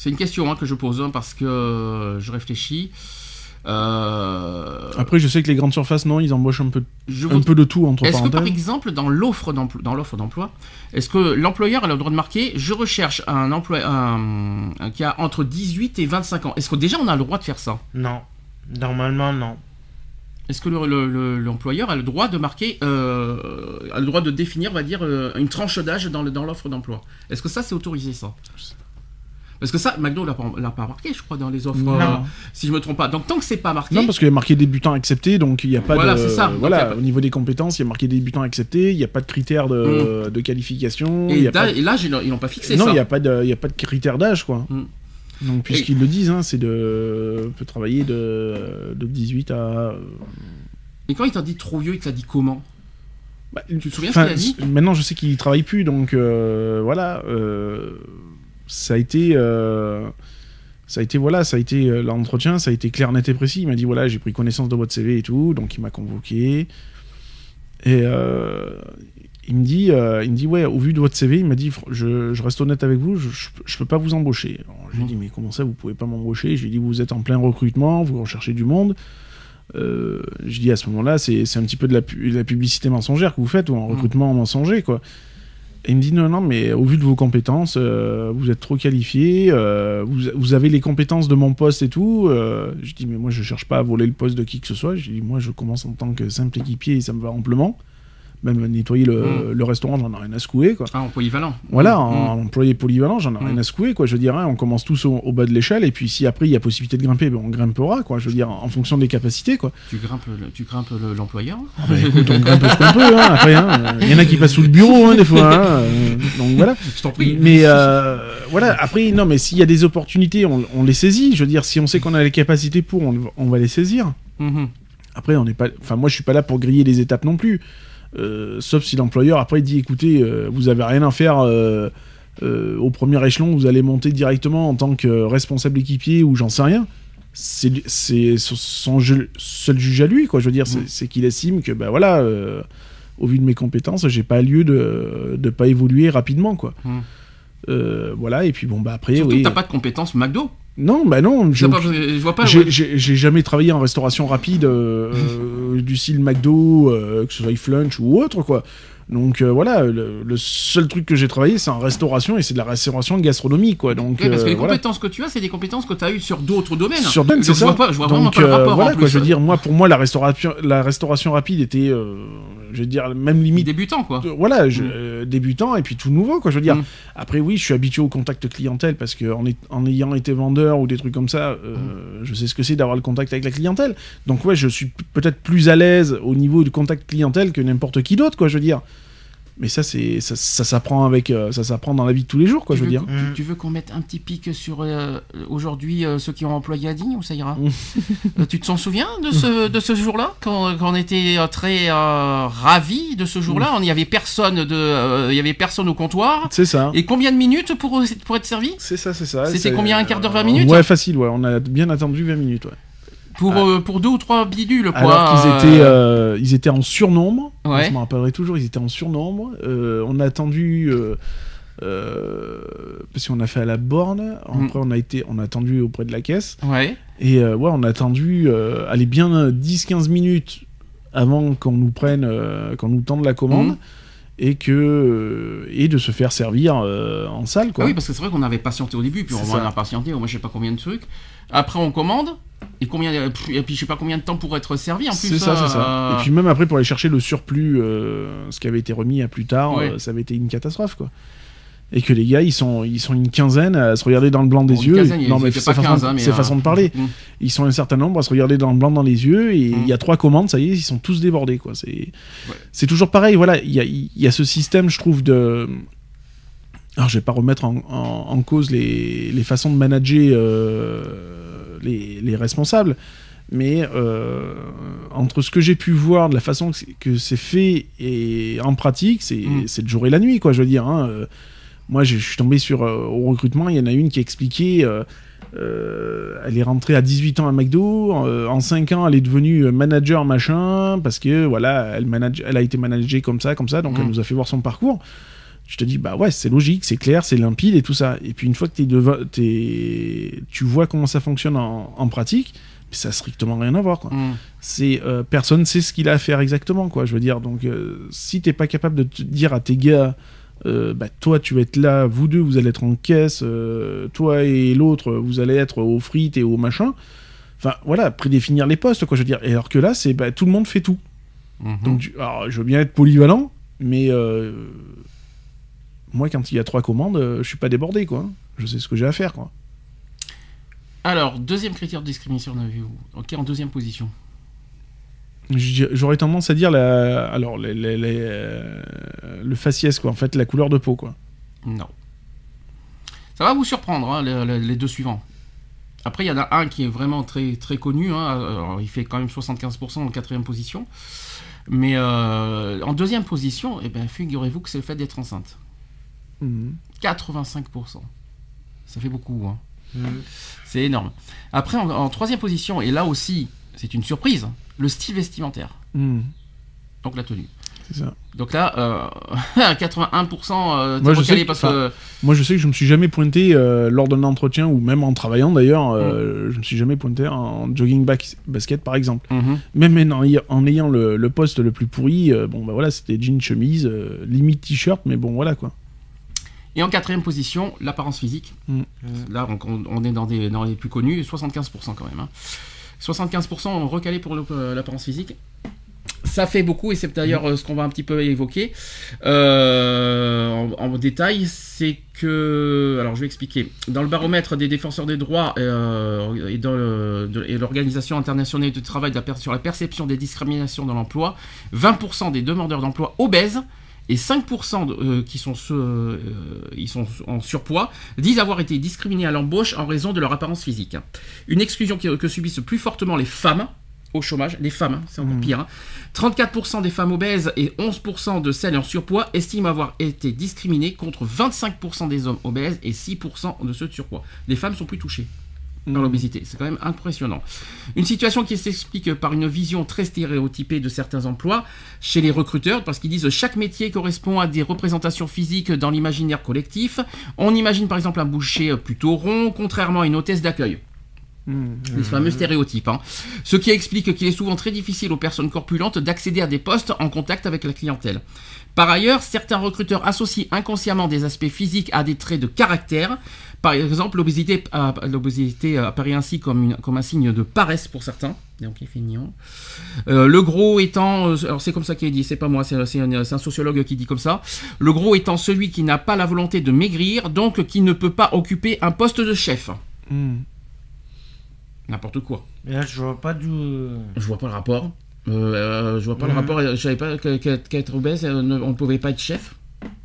C'est une question hein, que je pose hein, parce que euh, je réfléchis. Euh, Après, je sais que les grandes surfaces, non, ils embauchent un peu, je un peu de tout, entre Est-ce que par exemple dans l'offre d'emploi, dans l'offre d'emploi, est-ce que l'employeur a le droit de marquer je recherche un emploi un- un- qui a entre 18 et 25 ans Est-ce que déjà on a le droit de faire ça? Non. Normalement, non. Est-ce que le- le- le- l'employeur a le droit de marquer euh, a le droit de définir on va dire une tranche d'âge dans l'offre d'emploi? Est-ce que ça c'est autorisé ça? Parce que ça, McDo l'a pas, l'a pas marqué, je crois, dans les offres. Non. euh, si je me trompe pas. Donc tant que c'est pas marqué, Non, parce qu'il y a marqué débutant accepté, donc il n'y a pas Voilà, de. c'est ça. Donc, Voilà, pas- au niveau des compétences, il y a marqué débutant accepté, il n'y a pas de critères de, de qualification. et, y a pas da- de- et là, ils l'ont pas fixé Non, ça. il n'y a, pas de- y a pas de critères d'âge, quoi. Mm. Donc, puisqu'ils le disent, hein, c'est de. On peut travailler de, de 18 à. Et quand il t'a dit trop vieux, il t'a dit comment? Bah, Tu te souviens ce qu'il a dit? Maintenant, je sais qu'il travaille plus, donc euh, voilà. euh, ça a été. euh, ça a été voilà, ça a été euh, l'entretien, ça a été clair, net et précis. Il m'a dit voilà, j'ai pris connaissance de votre CV et tout, donc il m'a convoqué. Et euh, il me dit, euh, il me dit ouais, au vu de votre CV, il m'a dit, je, je reste honnête avec vous, je, je peux pas vous embaucher. Alors, je lui ai dit mais comment ça, vous pouvez pas m'embaucher? Je lui ai dit vous êtes en plein recrutement, vous recherchez du monde. Je dis à ce moment-là, c'est un petit peu de la, pu- de la publicité mensongère que vous faites ou un Mhm. recrutement mensonger quoi. Il me dit non, non, mais au vu de vos compétences, euh, vous êtes trop qualifié, euh, vous, vous avez les compétences de mon poste et tout. Euh, je dis, mais moi je cherche pas à voler le poste de qui que ce soit. Je dis, moi je commence en tant que simple équipier et ça me va amplement. Même nettoyer le, Mm. le restaurant, j'en ai rien à secouer quoi. Ah, en polyvalent. Voilà, Mm. en employé polyvalent, j'en ai rien Mm. à secouer, quoi. Je veux dire, hein, on commence tous au, au bas de l'échelle, et puis si après il y a possibilité de grimper, ben, on grimpera, quoi. Je veux dire, en fonction des capacités, quoi. Tu grimpes, le- tu grimpes le- l'employeur. Ah bah, écoute, on grimpe ce qu'on peut, hein, après, hein. Il y en a qui passent sous le bureau, hein, des fois, euh, donc voilà. Je t'en prie. Mais euh, voilà, après, non, mais s'il y a des opportunités, on, on les saisit. Je veux dire, si on sait qu'on a les capacités pour, on, on va les saisir. Mhm. Après, on n'est pas. Enfin, moi, je suis pas là pour griller les étapes non plus. Euh, sauf si l'employeur après dit, écoutez, euh, vous avez rien à faire. euh, au premier échelon, vous allez monter directement en tant que responsable équipier ou j'en sais rien. C'est son seul juge à lui, quoi. Je veux dire, c'est Mm. c'est qu'il estime que, ben voilà, au vu de mes compétences, j'ai pas lieu de de pas évoluer rapidement, quoi. Mm. Euh, voilà, et puis bon, bah après, Surtout oui. que t'as pas de compétences McDo. Non, bah non, pas- je vois pas. j'ai- ouais. J'ai j'ai jamais travaillé en restauration rapide euh, euh, du style McDo, euh, que ce soit Flunch ou autre, quoi. Donc euh, voilà, le, le seul truc que j'ai travaillé, c'est en restauration et c'est de la restauration gastronomique, quoi. Donc Ouais, parce que euh, les voilà. compétences que tu as, c'est des compétences que tu as eues sur d'autres domaines. Sur domaine, Donc, c'est je ça. vois pas, je vois vraiment Donc, pas le euh, rapport. voilà, en quoi, plus. je veux dire, moi, pour moi, la restauration, la restauration rapide était, je veux dire, même limite débutant quoi. voilà, je- Mm. débutant et puis tout nouveau, quoi. Je veux dire. Mm. Après, oui, je suis habitué au contact clientèle parce que en, est- en ayant été vendeur ou des trucs comme ça, Mm. je sais ce que c'est d'avoir le contact avec la clientèle. Donc ouais, je suis peut-être plus à l'aise au niveau du contact clientèle que n'importe qui d'autre, quoi. Je veux dire. Mais ça, c'est ça, ça s'apprend avec, euh, ça s'apprend dans la vie de tous les jours, quoi. tu Je veux veux, dire. tu- tu veux qu'on mette un petit pic sur euh, aujourd'hui euh, ceux qui ont employé à Digne ou ça ira? [LAUGHS] Tu te souviens de ce, de ce jour-là? Quand, quand on était très euh, ravis de ce Mm. jour-là Il n'y avait personne de, il y avait personne au comptoir. C'est ça. Et combien de minutes pour, pour être servi? C'est ça, c'est ça. C'était C'est- combien, un quart d'heure, 20 euh, minutes? Ouais, facile, ouais. On a bien attendu 20 minutes, ouais. Pour, euh, pour deux ou trois bidules quoi. Alors qu'ils euh, étaient, euh, ils étaient en surnombre. Ouais. Je m'en rappellerai toujours, ils étaient en surnombre. Euh, on a attendu. parce qu'on a fait à la borne. Mm. Après, on a, été, on a attendu auprès de la caisse. Ouais. Et ouais, on a attendu. allez, bien 10-15 minutes avant qu'on nous prenne. qu'on nous tende la commande. Mm. Et, que, euh, et de se faire servir euh, en salle, quoi. Ah oui, parce que c'est vrai qu'on avait patienté au début, puis on va a patienté, moi je sais pas combien de trucs. Après on commande, et combien, et puis je sais pas combien de temps pour être servi en plus. C'est ça, c'est ça. euh, Et puis même après, pour aller chercher le surplus, ce qui avait été remis à plus tard, Ouais. ça avait été une catastrophe, quoi. Et que les gars, ils sont, ils sont une quinzaine à se regarder dans le blanc des Bon, yeux. quinzaine, non, mais étaient c'est pas façon, 15, hein, mais, c'est euh, façon de parler. mm. Ils sont un certain nombre à se regarder dans le blanc dans les yeux et il Mm. y a trois commandes, ça y est, ils sont tous débordés, quoi. C'est, c'est toujours pareil. Voilà, il y a, il y a ce système, je trouve, de alors, je vais pas remettre en, en- en cause les, les façons de manager euh, les, les responsables, mais euh, entre ce que j'ai pu voir, de la façon que c'est- fait et en pratique, c'est Mm. c'est le jour et la nuit, quoi. Je veux dire. hein, euh, moi, je je suis tombé sur euh, au recrutement. Il y en a une qui expliquait. euh, euh, elle est rentrée à 18 ans à McDo. euh, en 5 ans, elle est devenue manager machin parce que voilà, elle, manage, elle a été managée comme ça, comme ça. Donc, Mm. elle nous a fait voir son parcours. Je te dis, bah ouais, c'est logique, c'est clair, c'est limpide et tout ça. Et puis, une fois que t'es deva- t'es- tu vois comment ça fonctionne en, en pratique, ça a strictement rien à voir. Quoi Mm. c'est euh, personne sait ce qu'il a à faire exactement quoi je veux dire donc si t'es pas capable de te dire à tes gars euh, bah, toi tu vas être là vous deux vous allez être en caisse euh, toi et l'autre vous allez être aux frites et au machin. Enfin voilà prédéfinir les postes quoi je veux dire. Et alors que là c'est bah, tout le monde fait tout. Mhm. donc tu- alors, je veux bien être polyvalent mais euh, moi quand il y a trois commandes je suis pas débordé quoi. Je sais ce que j'ai à faire quoi. Alors, deuxième critère de discrimination, on a vu où Ok, en deuxième position. J'aurais tendance à dire la, alors les- les- les, euh, le faciès quoi, en fait la couleur de peau quoi. Non. Ça va vous surprendre, hein, les, deux suivants. Après, il y en a un qui est vraiment très, très connu. hein, alors, il fait quand même 75% en quatrième position. Mais euh, en deuxième position, eh ben, figurez-vous que c'est le fait d'être enceinte. 85%. Ça fait beaucoup. hein. C'est énorme. Après, en, en troisième position, et là aussi, c'est une surprise, le style vestimentaire. Hmm, Donc la tenue. c'est ça. Donc là, euh, [LAUGHS] 81% euh, t'es Moi, je sais que- parce enfin, que... Moi je sais que je me suis jamais pointé euh, lors d'un entretien ou même en travaillant d'ailleurs, Mm. euh, je me suis jamais pointé en jogging back- basket par exemple. Mhm. Même en, ay- en ayant le, le poste le plus pourri, euh, bon bah voilà c'était jean chemise, euh, limite t-shirt, mais bon voilà quoi. Et en quatrième position, l'apparence physique. Mm. Là, on, on- on est dans, des, dans les plus connus, 75% quand même. hein. 75% ont recalé pour euh, l'apparence physique. Ça fait beaucoup, et c'est d'ailleurs euh, ce qu'on va un petit peu évoquer euh, en, détail, c'est que... Alors je vais expliquer. Dans le baromètre des défenseurs des droits et, l'Organisation internationale du travail sur la perception des discriminations dans l'emploi, 20% des demandeurs d'emploi obèses et 5% de- euh, qui sont, ceux, euh, ils sont en surpoids disent avoir été discriminés à l'embauche en raison de leur apparence physique. Une exclusion que subissent plus fortement les femmes au chômage, les femmes, hein, c'est encore Mhm. pire. hein. 34% des femmes obèses et 11% de celles en surpoids estiment avoir été discriminées contre 25% des hommes obèses et 6% de ceux de surpoids. Les femmes sont plus touchées par l'obésité. C'est quand même impressionnant. Une situation qui s'explique par une vision très stéréotypée de certains emplois chez les recruteurs, parce qu'ils disent chaque métier correspond à des représentations physiques dans l'imaginaire collectif. On imagine par exemple un boucher plutôt rond, contrairement à une hôtesse d'accueil. Les fameux stéréotypes. hein. Ce qui explique qu'il est souvent très difficile aux personnes corpulentes d'accéder à des postes en contact avec la clientèle. Par ailleurs, certains recruteurs associent inconsciemment des aspects physiques à des traits de caractère. Par exemple, l'obésité euh, l'obésité apparaît ainsi comme, une- comme un signe de paresse pour certains. Donc, il fait mignon. Euh, le gros étant, euh, alors c'est comme ça qu'il est dit, c'est pas moi, c'est c'est un, c'est un sociologue qui dit comme ça. Le gros étant celui qui n'a pas la volonté de maigrir, donc qui ne peut pas occuper un poste de chef. Hmm. N'importe quoi. Et Là, je vois pas d'où. Je vois pas le rapport. Euh, euh, je vois pas le Mhm. rapport. Je savais pas qu'être obèse, euh, ne- on ne pouvait pas être chef.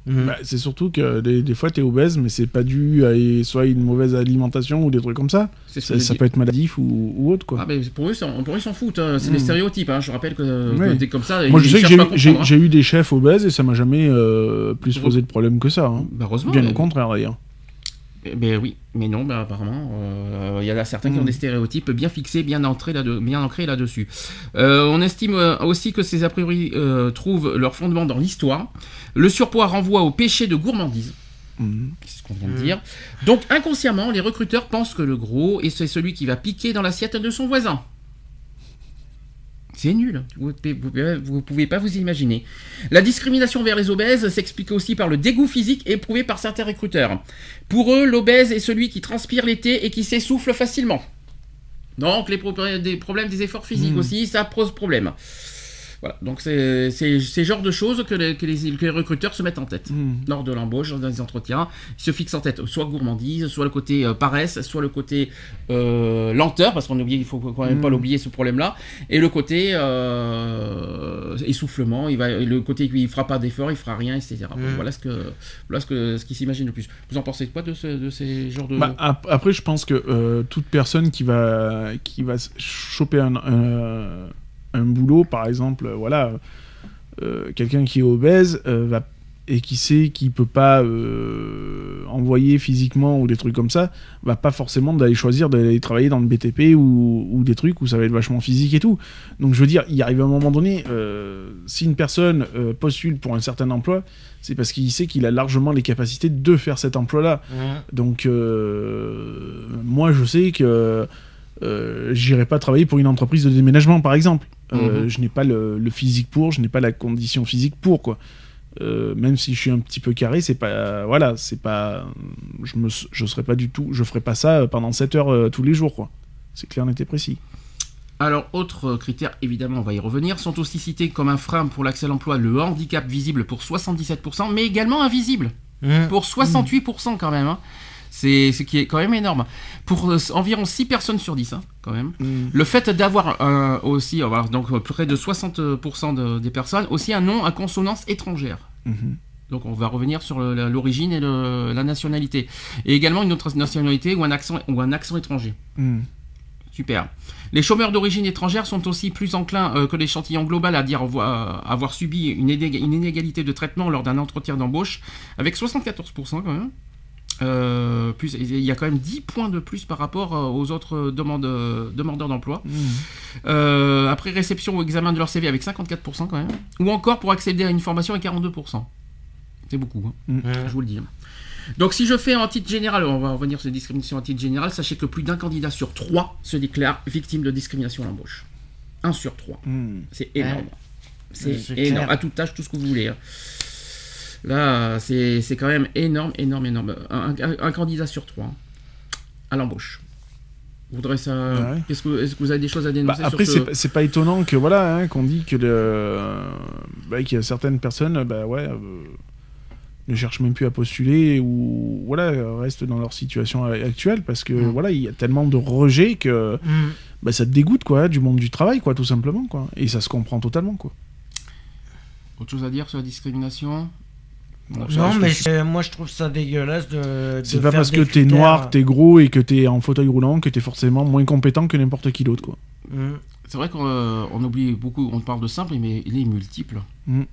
Mhm. Bah, c'est surtout que des, des fois t'es obèse, mais c'est pas dû à soit une mauvaise alimentation ou des trucs comme ça. Ça, peut être maladif ou, ou autre quoi. Ah, mais pour eux, ça- pour eux, ils s'en foutent. hein. C'est Mhm. des stéréotypes. hein. Je rappelle que, Ouais. t'es comme ça. Moi je sais que j'ai hein. j'ai eu des chefs obèses et ça m'a jamais euh, plus posé de problème que ça. hein. Bah, heureusement. Bien mais- au contraire d'ailleurs. Eh Ben oui, mais non, ben apparemment, euh, il y en a certains qui ont Mm. des stéréotypes bien fixés, bien bien ancrés là-dessus. Euh, on estime euh, aussi que ces a priori euh, trouvent leur fondement dans l'histoire. Le surpoids renvoie au péché de gourmandise. Mhm. C'est ce qu'on vient de Mm. dire. Donc inconsciemment, les recruteurs pensent que le gros est c'est celui qui va piquer dans l'assiette de son voisin. C'est nul, vous ne pouvez pas vous imaginer. La discrimination vers les obèses s'explique aussi par le dégoût physique éprouvé par certains recruteurs. Pour eux, l'obèse est celui qui transpire l'été et qui s'essouffle facilement. Donc les pro- des problèmes des efforts physiques Mm. aussi, ça pose problème. Voilà, donc c'est le genre de choses que les, que les, que les recruteurs se mettent en tête Hmm. lors de l'embauche, dans les entretiens. Ils se fixent en tête soit gourmandise, soit le côté euh, paresse, soit le côté euh, lenteur, parce qu'on oublie, il faut quand même pas Mm. l'oublier ce problème-là, et le côté euh, essoufflement, il va, le côté il fera pas d'effort, il fera rien, etc. Mm. Voilà ce que, voilà ce que, ce qui s'imagine le plus. Vous en pensez quoi de, ce, de ces genres de Bah, ap- après, je pense que toute personne qui va, qui va choper un, un, un boulot, par exemple, euh, voilà, euh, quelqu'un qui est obèse euh, va, et qui sait qu'il peut pas euh, envoyer physiquement ou des trucs comme ça, va pas forcément d'aller choisir d'aller travailler dans le BTP ou, ou des trucs où ça va être vachement physique et tout. Donc je veux dire, il arrive à un moment donné, si une personne postule pour un certain emploi, c'est parce qu'il sait qu'il a largement les capacités de faire cet emploi-là. Mmh. Donc, moi, je sais que j'irai pas travailler pour une entreprise de déménagement, par exemple. Euh, Mhm. Je n'ai pas le, le physique pour, je n'ai pas la condition physique pour, quoi. Euh, même si je suis un petit peu carré, c'est pas, voilà, c'est pas, je me, je serais pas du tout, je ferais pas ça pendant 7 heures euh, tous les jours, quoi. C'est clair, net et précis. Alors, autres critères, évidemment, on va y revenir, sont aussi cités comme un frein pour l'accès à l'emploi le handicap visible pour 77%, mais également invisible Mmh. pour 68% quand même. hein. C'est ce qui est quand même énorme. Pour euh, environ 6 personnes sur 10, hein, quand même. Le fait d'avoir euh, aussi, euh, voilà, donc euh, près de 60% de- des personnes, aussi un nom à consonance étrangère. Mhm. Donc on va revenir sur l'origine et le- la nationalité. Et également une autre nationalité ou un accent, ou un accent étranger. Mhm. Super. Les chômeurs d'origine étrangère sont aussi plus enclins euh, que l'échantillon global à dire avoir, avoir subi une, une inégalité de traitement lors d'un entretien d'embauche, avec 74% quand même. Euh, plus, il y a quand même 10 points de plus par rapport euh, aux autres demandes, demandeurs d'emploi. Euh, après réception ou examen de leur CV avec 54% quand même. Ou encore pour accéder à une formation avec 42%. C'est beaucoup, hein, Mm. je vous le dis. hein. Donc si je fais en titre général, on va revenir sur les discriminations en titre général, sachez que plus d'un candidat sur trois se déclare victime de discrimination à l'embauche. Un sur trois. Mhm. C'est énorme. Ouais. C'est C'est énorme. clair. À toute tâche, tout ce que vous voulez. hein. Là, c'est quand même énorme, énorme, énorme. Un, un- un candidat sur trois hein, à l'embauche. Vous voudrez ça Ouais. Qu'est-ce que, Est-ce que vous avez des choses à Bah, dénoncer après, sur c'est ce... pas- étonnant que voilà, hein, qu'on dit que le, bah, qu'il y a certaines personnes, bah ouais, euh, ne cherchent même plus à postuler ou voilà, restent dans leur situation actuelle parce que Mm. voilà, il y a tellement de rejet que Mmh. bah, ça te dégoûte quoi, du monde du travail quoi, tout simplement quoi, et ça se comprend totalement quoi. Autre chose à dire sur la discrimination? Bon, Non, mais moi je trouve ça dégueulasse de. c'est pas parce que t'es noir, t'es gros et que t'es en fauteuil roulant que t'es forcément moins compétent que n'importe qui d'autre quoi. Mmh. C'est vrai qu'on euh, oublie beaucoup, on parle de simple, mais il est multiple. Mm.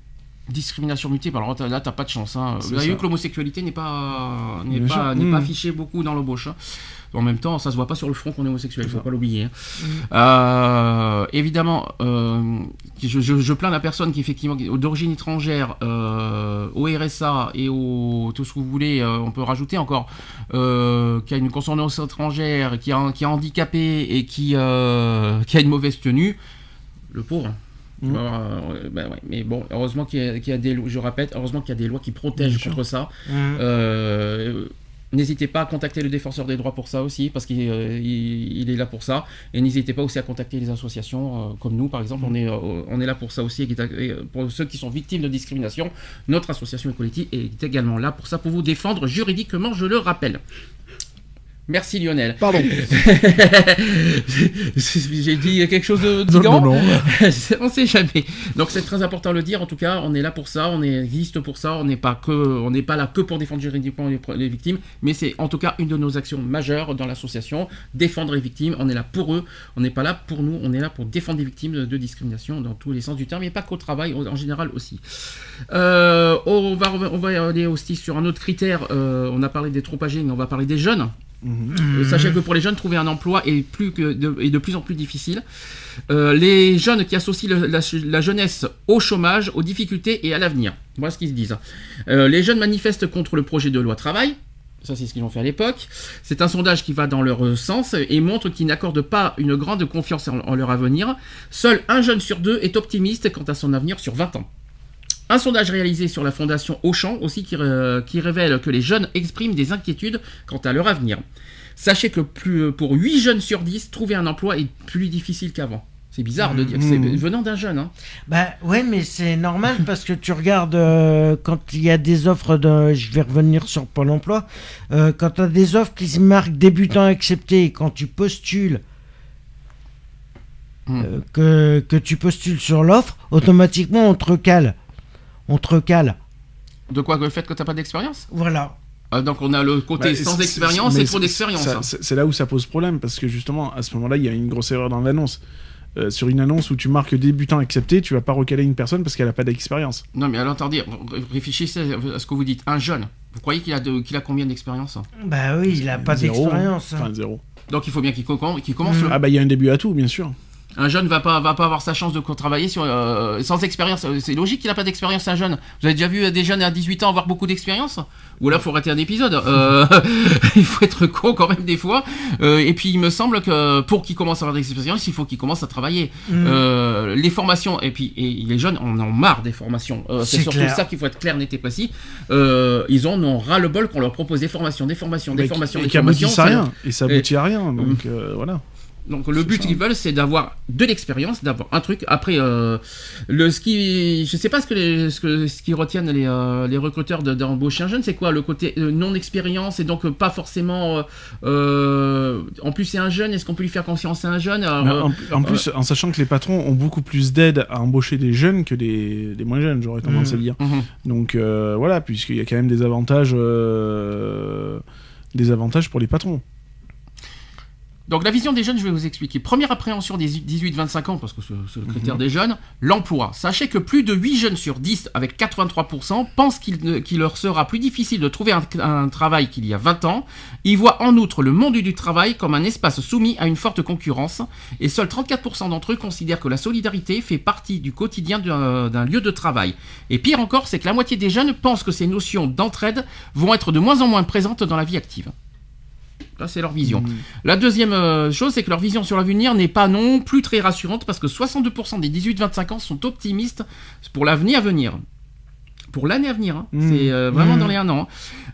Discrimination multiple, alors là t'as pas de chance. Hein. Vous avez vu que l'homosexualité n'est pas, n'est pas, n'est Mm. pas affichée beaucoup dans l'embauche. hein. En même temps, ça se voit pas sur le front qu'on est homosexuel, C'est faut pas l'oublier. hein. Euh, évidemment, euh, je, je, je plains la personne qui effectivement d'origine étrangère, euh, au RSA et au tout ce que vous voulez, on peut rajouter encore, qui a une consonance étrangère, qui est, qui est handicapé et qui, qui a une mauvaise tenue, le pauvre. Tu Mhm. euh, ouais, mais bon, heureusement qu'il y, a- qu'il y a des lois, je répète, heureusement qu'il y a des lois qui protègent contre ça. Mmh. Euh, N'hésitez pas à contacter le défenseur des droits pour ça aussi, parce qu'il euh, il- il est là pour ça. Et n'hésitez pas aussi à contacter les associations euh, comme nous, par exemple. On, est, euh, on est là pour ça aussi. et pour ceux qui sont victimes de discrimination, notre association Equality est également là pour ça, pour vous défendre juridiquement, je le rappelle. Merci Lionel. Pardon. [LAUGHS] J'ai dit quelque chose de non, digant non, non. [LAUGHS] on sait jamais. Donc c'est très important de le dire. En tout cas, on est là pour ça, on existe pour ça. On n'est pas que, on n'est pas là que pour défendre juridiquement les, les victimes, mais c'est en tout cas une de nos actions majeures dans l'association, défendre les victimes. On est là pour eux. On n'est pas là pour nous. On est là pour défendre les victimes de, de discrimination dans tous les sens du terme, et pas qu'au travail, en en général aussi. Euh, on va, on va aller aussi sur un autre critère. Euh, on a parlé des trop âgés, mais on va parler des jeunes. Euh, Sachez que pour les jeunes, trouver un emploi est, de, plus en plus difficile. Euh, les jeunes qui associent la, jeunesse au chômage, aux difficultés et à l'avenir. Voilà ce qu'ils se disent. Euh, les jeunes manifestent contre le projet de loi travail. Ça, c'est ce qu'ils ont fait à l'époque. C'est un sondage qui va dans leur sens et montre qu'ils n'accordent pas une grande confiance en, en leur avenir. Seul un jeune sur deux est optimiste quant à son avenir sur 20 ans. Un sondage réalisé sur la fondation Auchan aussi qui, ré- qui révèle que les jeunes expriment des inquiétudes quant à leur avenir. Sachez que plus, pour 8 jeunes sur 10, trouver un emploi est plus difficile qu'avant. C'est bizarre de dire que c'est Mmh. venant d'un jeune. Hein. Bah ouais, mais c'est normal [LAUGHS] parce que tu regardes euh, quand il y a des offres de. Je vais revenir sur Pôle emploi. euh, quand tu as des offres qui se marquent débutants acceptés, et quand tu postules. Euh, que, que tu postules sur l'offre, automatiquement on te recale. On te recale. De quoi Le fait que tu n'as pas d'expérience? Voilà. Ah, Donc on a le côté Bah, sans expérience mais et trop c'est- d'expérience. hein. C'est là où ça pose problème parce que justement à ce moment-là il y a une grosse erreur dans l'annonce. Euh, sur une annonce où tu marques débutant accepté, tu vas pas recaler une personne parce qu'elle a pas d'expérience. Non mais alors attendez, ré- réfléchissez à ce que vous dites. Un jeune, vous croyez qu'il a, de- a combien d'expérience hein? Bah oui, il a pas Zéro, d'expérience. Enfin zéro. Donc il faut bien qu'il co- qu'il commence. Mm. le- Ah bah il y a un début à tout bien sûr. Un jeune va pas va pas avoir sa chance de travailler sur euh, sans expérience. Euh, C'est logique qu'il a pas d'expérience un jeune. Vous avez déjà vu euh, des jeunes à 18 ans avoir beaucoup d'expérience? Ou là faut arrêter un épisode. Euh, [LAUGHS] il faut être con quand même des fois. Euh, et puis il me semble que pour qu'il commence à avoir de l'expérience, il faut qu'il commence à travailler. Mm. Euh, les formations et puis et les jeunes on en marre des formations. Euh, c'est surtout clair. ça qu'il faut être clair, net et précis. Euh, ils en ont ras le bol qu'on leur propose des formations, des formations, des Mais formations, des formations. aboutissent à ça- rien. Et ça Et- aboutit à rien. Donc euh, voilà. Donc le but qu'ils veulent, c'est d'avoir de l'expérience, d'avoir un truc. Après, euh, le qui, je sais pas ce que les, ce que ce qui retiennent les, euh, les recruteurs de- d'embaucher un jeune, c'est quoi le côté euh, non expérience et donc euh, pas forcément. en plus, c'est un jeune. Est-ce qu'on peut lui faire confiance à un jeune? Alors, euh, en, en plus, en sachant que les patrons ont beaucoup plus d'aide à embaucher des jeunes que des, des moins jeunes, j'aurais tendance Mhm. à dire. mhm. Donc voilà, puisqu'il y a quand même des avantages, des avantages pour les patrons. Donc la vision des jeunes, je vais vous expliquer. Première appréhension des 18-25 ans, parce que c'est le critère des jeunes, l'emploi. Sachez que plus de 8 jeunes sur 10, avec 83%, pensent qu'il leur sera plus difficile de trouver un, un travail qu'il y a 20 ans. Ils voient en outre le monde du travail comme un espace soumis à une forte concurrence. Et seuls 34% d'entre eux considèrent que la solidarité fait partie du quotidien d'un lieu de travail. Et pire encore, c'est que la moitié des jeunes pensent que ces notions d'entraide vont être de moins en moins présentes dans la vie active. Ça, c'est leur vision. La deuxième euh, chose, c'est que leur vision sur l'avenir n'est pas non plus très rassurante parce que 62% des 18-25 ans sont optimistes pour l'avenir à venir. Pour l'année à venir, hein. Mmh. c'est euh, vraiment Mmh. dans les un an. hein.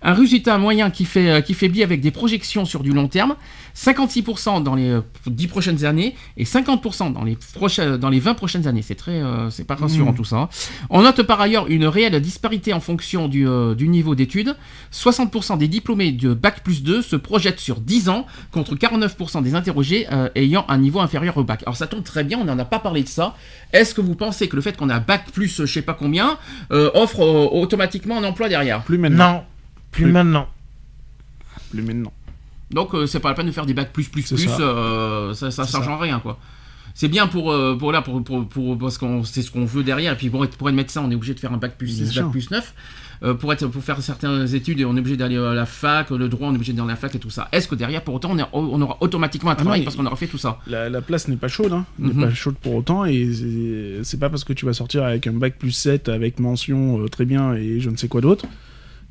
Un résultat moyen qui, fait, euh, qui faiblit avec des projections sur du long terme, 56% dans les euh, 10 prochaines années et 50% dans les, prochaines, dans les 20 prochaines années. C'est très, euh, c'est pas rassurant Mmh. tout ça. hein. On note par ailleurs une réelle disparité en fonction du, euh, du niveau d'études. 60% des diplômés de Bac plus 2 se projettent sur 10 ans, contre 49% des interrogés euh, ayant un niveau inférieur au Bac. Alors ça tombe très bien, on n'en a pas parlé de ça. Est-ce que vous pensez que le fait qu'on a Bac plus euh, je sais pas combien euh, offre euh, automatiquement un emploi derrière Plus maintenant. Non, plus Plus- maintenant. Plus maintenant. Donc euh, c'est pas la peine de faire des Bac plus plus C'est plus, ça. euh, ça, ça, ça ça. change rien quoi. C'est bien pour, euh, pour là, pour, pour, pour- parce qu'on c'est ce qu'on veut derrière. Et puis pour être, pour être médecin, on est obligé de faire un bac plus Bien 6, sûr. bac plus 9. Euh, pour, être, pour faire certaines études, on est obligé d'aller à la fac, le droit, on est obligé d'aller à la fac et tout ça. Est-ce que derrière, pour autant, on, est- on aura automatiquement un Ah non, travail il- parce qu'on aura fait tout ça La, la place n'est pas chaude, hein. Mhm. n'est pas chaude pour autant, et c'est- pas parce que tu vas sortir avec un bac plus 7 avec mention euh, très bien et je ne sais quoi d'autre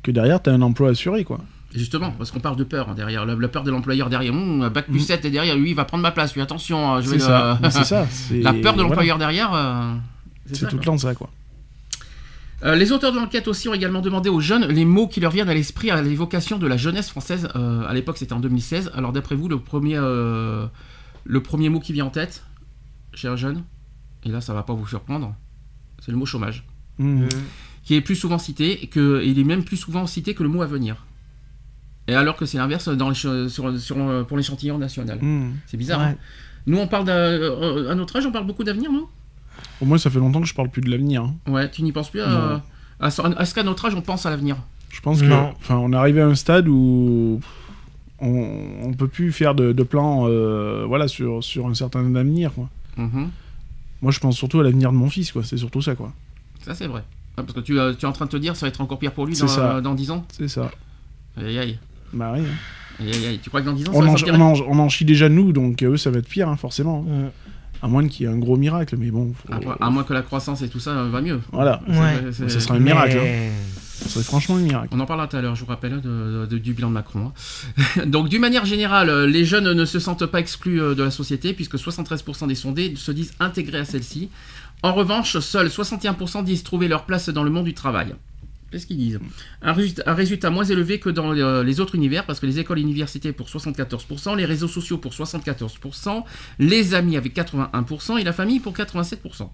que derrière t'as un emploi assuré quoi. Justement, parce qu'on parle de peur hein, derrière, la, la peur de l'employeur derrière. Hum, un bac plus Mhm. 7 et derrière, lui, il va prendre ma place. Lui, attention, euh, je vais C'est le- ça, [LAUGHS] La peur de voilà. l'employeur derrière. euh, C'est tout le temps ça quoi. Euh, les auteurs de l'enquête aussi ont également demandé aux jeunes les mots qui leur viennent à l'esprit à l'évocation de la jeunesse française. Euh, à l'époque, c'était en 2016. Alors, d'après vous, le premier, euh, le premier mot qui vient en tête, cher jeune, et là, ça va pas vous surprendre, c'est le mot chômage, Mhm. qui est plus souvent cité, et que et il est même plus souvent cité que le mot avenir. Et alors que c'est l'inverse dans les che- sur, sur, euh, pour l'échantillon national. Mhm. C'est bizarre. Ouais. hein nous, on parle d'un- euh, à notre âge, on parle beaucoup d'avenir, non? Au moins ça fait longtemps que je parle plus de l'avenir. hein. Ouais, tu n'y penses plus à, Non. à, à ce qu'à notre âge, on pense à l'avenir Je pense que, Non. enfin, on est arrivé à un stade où on, on peut plus faire de, de plans, euh, voilà, sur sur un certain avenir quoi. Mhm. Moi je pense surtout à l'avenir de mon fils quoi. C'est surtout ça quoi. Ça, c'est vrai. Ah, Parce que tu, euh, tu es en train de te dire, ça va être encore pire pour lui C'est dans, ça. euh, dans 10 ans C'est ça. Aïe, aïe, Bah oui. hein. aïe, aïe, aïe. Tu crois que dans 10 ans, ça On va en, s'empirer on, en, on en chie déjà nous, donc euh, eux ça va être pire hein, forcément. hein. À moins qu'il y ait un gros miracle, mais bon. faut- Après, À moins que la croissance et tout ça euh, va mieux. Voilà. Ouais. C'est- Ça sera un miracle. hein. Mais- Ça serait franchement un miracle. On en parlera tout à l'heure, je vous rappelle, de- de- du bilan de Macron. hein. [LAUGHS] Donc, d'une manière générale, euh, les jeunes ne se sentent pas exclus euh, de la société, puisque 73% des sondés se disent intégrés à celle-ci. En revanche, seuls 61% disent trouver leur place dans le monde du travail. Qu'est-ce qu'ils disent un résultat, un résultat moins élevé que dans euh, les autres univers, parce que les écoles et universités pour 74%, les réseaux sociaux pour 74%, les amis avec 81% et la famille pour 87%.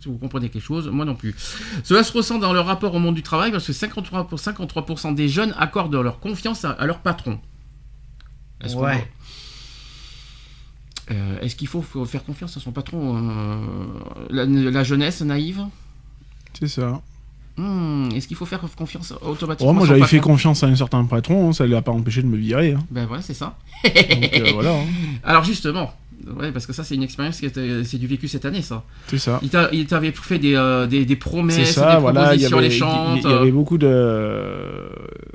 Si vous comprenez quelque chose, moi non plus. Cela se ressent dans leur rapport au monde du travail parce que 53%, pour 53% des jeunes accordent leur confiance à, à leur patron. Est-ce qu'on- Ouais. Euh, Est-ce qu'il faut faut faire confiance à son patron euh, la, la jeunesse naïve? C'est ça. Hmm, Est-ce qu'il faut faire confiance automatiquement Oh, moi j'avais fait confiance à un certain patron, hein, ça ne l'a pas empêché de me virer. hein. Ben voilà, c'est ça. Donc euh, voilà, hein. [LAUGHS] Alors justement, ouais, parce que ça c'est une expérience qui c'est du vécu cette année, ça. c'est ça. Il t'a- il t'avait fait des, euh, des, des promesses, ça, des voilà. Propositions avait, alléchantes. il y- il y avait beaucoup de.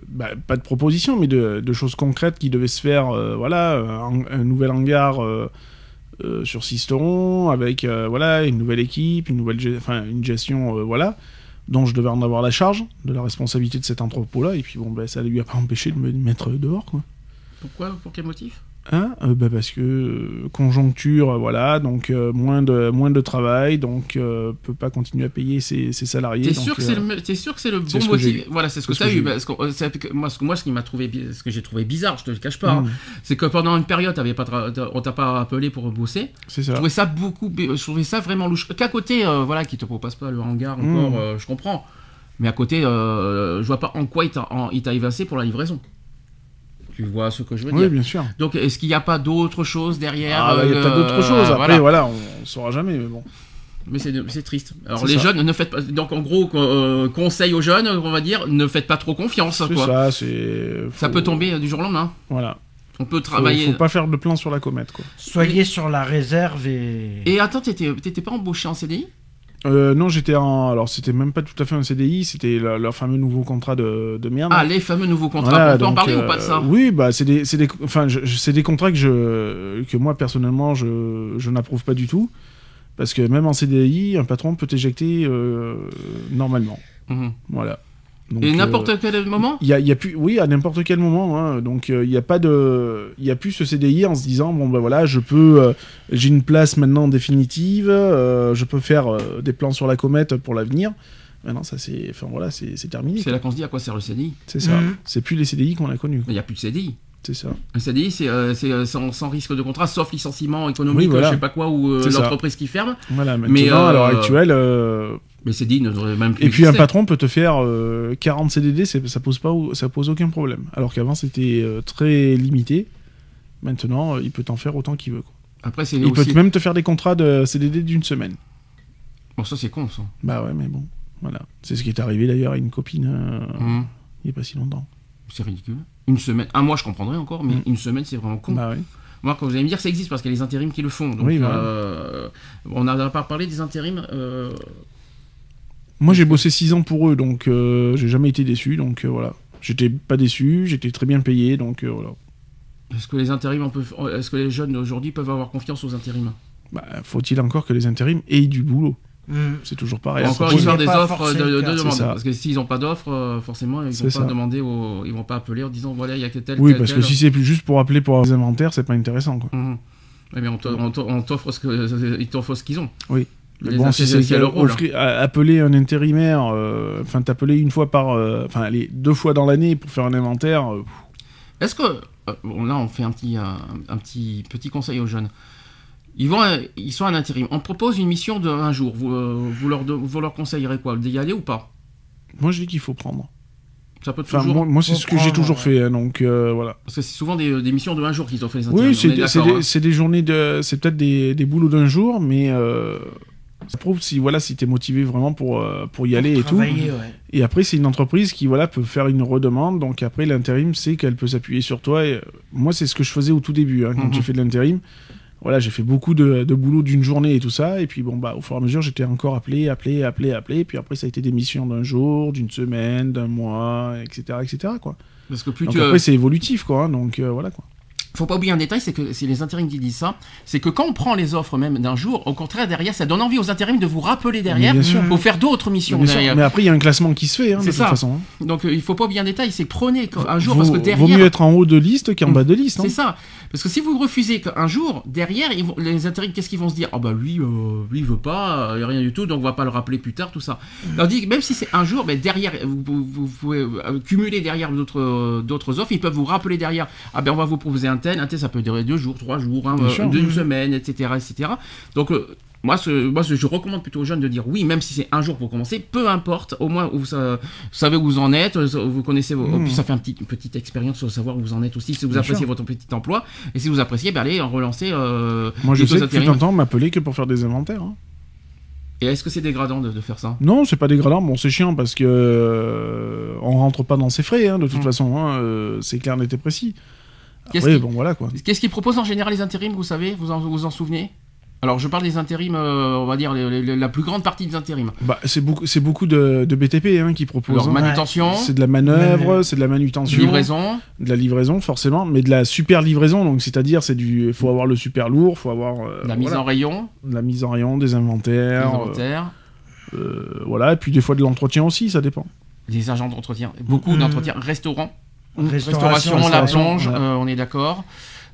bah, pas de propositions, mais de, de choses concrètes qui devaient se faire. euh, voilà, un, un nouvel hangar euh, euh, sur Sisteron, avec euh, voilà, une nouvelle équipe, une, nouvelle, enfin, une gestion, euh, voilà, dont je devais en avoir la charge, de la responsabilité de cet entrepôt-là. Et puis bon, bah, ça lui a pas empêché de me mettre dehors, quoi. Pourquoi Pour quel motif? Hein Euh, bah, parce que euh, conjoncture, euh, voilà, donc euh, moins de moins de travail, donc euh, peut pas continuer à payer ses, ses salariés. T'es sûr, que c'est le, me- t'es sûr que c'est le bon ce motif? Voilà, c'est ce que tu as eu. parce que, moi, ce que, moi, ce qui m'a trouvé, ce que j'ai trouvé bizarre, je te le cache pas, hein, hmm, c'est que pendant une période, t'avais pas, on t'a pas appelé pour bosser. c'est Je ça. trouvais ça beaucoup, je trouvais ça vraiment louche. Qu'à côté, voilà, qui te propose pas le hangar Mm. encore, je comprends. Mais à côté, je vois pas en quoi il t'a, il t'a évincé pour la livraison. Tu vois ce que je veux Oui, dire bien sûr. Donc, est-ce qu'il n'y a pas d'autres choses derrière Ah, bah, Il y a euh, pas d'autres choses. Après, voilà. voilà, on, on saura jamais, mais bon. Mais c'est, triste. Alors, les ça. jeunes, ne faites pas. Donc, en gros, euh, conseil aux jeunes, on va dire, ne faites pas trop confiance. C'est Quoi. ça, c'est. Ça faut- peut tomber euh, du jour au lendemain. Voilà. On peut Faut, travailler. faut pas faire de plan sur la comète, quoi. Soyez sur la réserve et. Et attends, t'étais, t'étais pas embauché en CDI Euh, non, j'étais en. Alors, c'était même pas tout à fait un CDI, c'était le- leur fameux nouveau contrat de, de merde. Ah, les fameux nouveaux contrats. Voilà, on peut en parler euh, ou pas de ça Oui, bah c'est des, c'est des, enfin, je- je- c'est des contrats que je, que moi personnellement je, je n'approuve pas du tout, parce que même en CDI, un patron peut t'éjecter euh, normalement. Mhm. Voilà. Donc, Et euh, n'importe quel moment il y a, il y a plus, oui, à n'importe quel moment. hein. donc euh, il n'y a pas de, il y a plus ce CDI en se disant bon ben voilà, je peux, euh, j'ai une place maintenant définitive, euh, je peux faire euh, des plans sur la comète pour l'avenir. Maintenant ça c'est, enfin voilà, c'est c'est terminé. C'est là qu'on se dit à quoi sert le CDI. C'est ça. Mhm. C'est plus les CDI qu'on a connus. Il n'y a plus de CDI. C'est ça. Un CDI, c'est, euh, c'est, euh, sans, sans risque de contrat, sauf licenciement économique, Oui, voilà. je sais pas quoi, ou euh, l'entreprise qui ferme. Voilà. Maintenant Mais, à l'heure euh, actuelle. Euh, Mais CDI ne devrait même plus Et puis un patron peut te faire euh, 40 CDD, c'est- ça pose pas, ça pose aucun problème. Alors qu'avant c'était euh, très limité. Maintenant, euh, il peut t'en faire autant qu'il veut. quoi. Après, c'est Il peut même te faire des contrats de CDD d'une semaine. Bon, ça, c'est con, ça. Bah ouais, mais bon, voilà. C'est ce qui est arrivé d'ailleurs à une copine euh, Mhm. il y a pas si longtemps. C'est ridicule. Une semaine. Un mois, je comprendrais encore, mais Mm. une semaine, c'est vraiment con. Bah ouais. Moi, quand vous allez me dire, ça existe parce qu'il y a les intérims qui le font. Donc, Oui, euh, on n'a pas parlé des intérims. euh, Moi j'ai bossé 6 ans pour eux, donc euh, j'ai jamais été déçu, donc euh, voilà. J'étais pas déçu, j'étais très bien payé, donc euh, voilà. Est-ce que les intérims, on peut... est-ce que les jeunes d'aujourd'hui peuvent avoir confiance aux intérims? Bah, faut-il encore que les intérims aient du boulot? Mhm. C'est toujours pareil. Encore Après, une histoire des offres forcément de, de, demande. Parce que s'ils n'ont pas d'offres, euh, forcément, ils vont ça. pas demander, ils vont pas appeler en disant voilà, il y a que tel. Oui, tel, parce que tel. si c'est plus juste pour appeler pour avoir des inventaires, c'est pas intéressant quoi. Mais on t'o- on t'o- on t'offre ce qu'ils ont. Oui. Mais Les bon, si c'est a- appeler un intérimaire, euh, enfin t'appeler une fois par, euh, enfin allez, deux fois dans l'année pour faire un inventaire, euh, Est-ce que euh, bon, là on fait un petit un, un petit petit conseil aux jeunes. Ils vont euh, ils sont en intérim. On propose une mission de un jour. Vous, euh, vous leur de- vous leur conseillerez quoi? D'y aller ou pas? Moi je dis qu'il faut prendre. Ça peut Enfin toujours moi, moi, c'est ce que j'ai toujours ouais. fait, hein, donc euh, voilà. parce que c'est souvent des, des missions de un jour qu'ils ont fait les intérims. Oui, c'est des, hein. c'est des journées de, c'est peut-être des, des boulots d'un jour, mais euh, ça prouve si voilà si t'es motivé vraiment pour euh, pour y aller et tout. Travailler, ouais. Et après, c'est une entreprise qui voilà peut faire une redemande. Donc après, l'intérim, c'est qu'elle peut s'appuyer sur toi. Et, euh, moi, c'est ce que je faisais au tout début hein, quand Mhm. j'ai fait de l'intérim. Voilà, j'ai fait beaucoup de, de boulot d'une journée et tout ça. Et puis bon, bah, au fur et à mesure, j'étais encore appelé, appelé, appelé, appelé. Et puis après, ça a été des missions d'un jour, d'une semaine, d'un mois, etc., etc. Quoi. Parce que plus Donc tu après, c'est évolutif, quoi. hein, donc euh, voilà quoi. Faut pas oublier un détail, c'est que c'est les intérims qui disent ça, c'est que quand on prend les offres même d'un jour, au contraire derrière, ça donne envie aux intérims de vous rappeler derrière pour faire d'autres missions. Derrière. Mais après, il y a un classement qui se fait, hein, de toute ça. façon. hein. Donc euh, il faut pas oublier un détail, c'est prenez un jour vaut, parce que derrière. vaut mieux être en haut de liste qu'en bas de liste. hein. C'est ça. Parce que si vous refusez un jour, derrière, ils vont- les intérims, qu'est-ce qu'ils vont se dire? Ah bah lui, euh, lui il veut pas, a rien du tout, donc on va pas le rappeler plus tard, tout ça. Tandis que même si c'est un jour, ben derrière, vous, vous- vous pouvez euh, cumuler derrière d'autres euh, d'autres offres, ils peuvent vous rappeler derrière. Ah ben on va vous proposer un tel, ça peut durer deux jours, trois jours, hein, Bien euh, sûr. une Mhm. semaine, etc., etc. Donc euh, moi, ce, moi ce- je recommande plutôt aux jeunes de dire oui, même si c'est un jour pour commencer, peu importe, au moins vous, sa- vous savez où vous en êtes, euh, vous connaissez, vos, puis ça fait un petit, une petite expérience sur savoir où vous en êtes aussi, si vous Bien appréciez sûr. votre petit emploi, et si vous appréciez, ben allez en relancer. euh, Moi, je sais que un temps, on m'appelait que pour faire des inventaires. hein. Et est-ce que c'est dégradant de, de faire ça? Non, c'est pas dégradant. Bon, c'est chiant parce que euh, on rentre pas dans ses frais, hein, de toute Mm. façon. hein, euh, c'est clair, net et précis. Qu'est-ce bon, voilà qu'ils proposent en général les intérims, vous savez Vous en, vous en souvenez? Alors je parle des intérims, euh, on va dire les- les- la plus grande partie des intérims. Bah, c'est beaucoup, c'est beaucoup de, de BTP hein, qui proposent. Alors hein. manutention, C'est de la manœuvre, c'est de la manutention, livraison, de la livraison forcément, mais de la super livraison. Donc c'est-à-dire, c'est du, faut avoir le super lourd, faut avoir euh, la mise voilà, en rayon, de la mise en rayon, des inventaires, inventaires, euh, euh, voilà, et puis des fois de l'entretien aussi, ça dépend. les agents d'entretien, beaucoup Mhm. d'entretien, restaurant, Restauration, restauration, la plonge, voilà. euh, on est d'accord.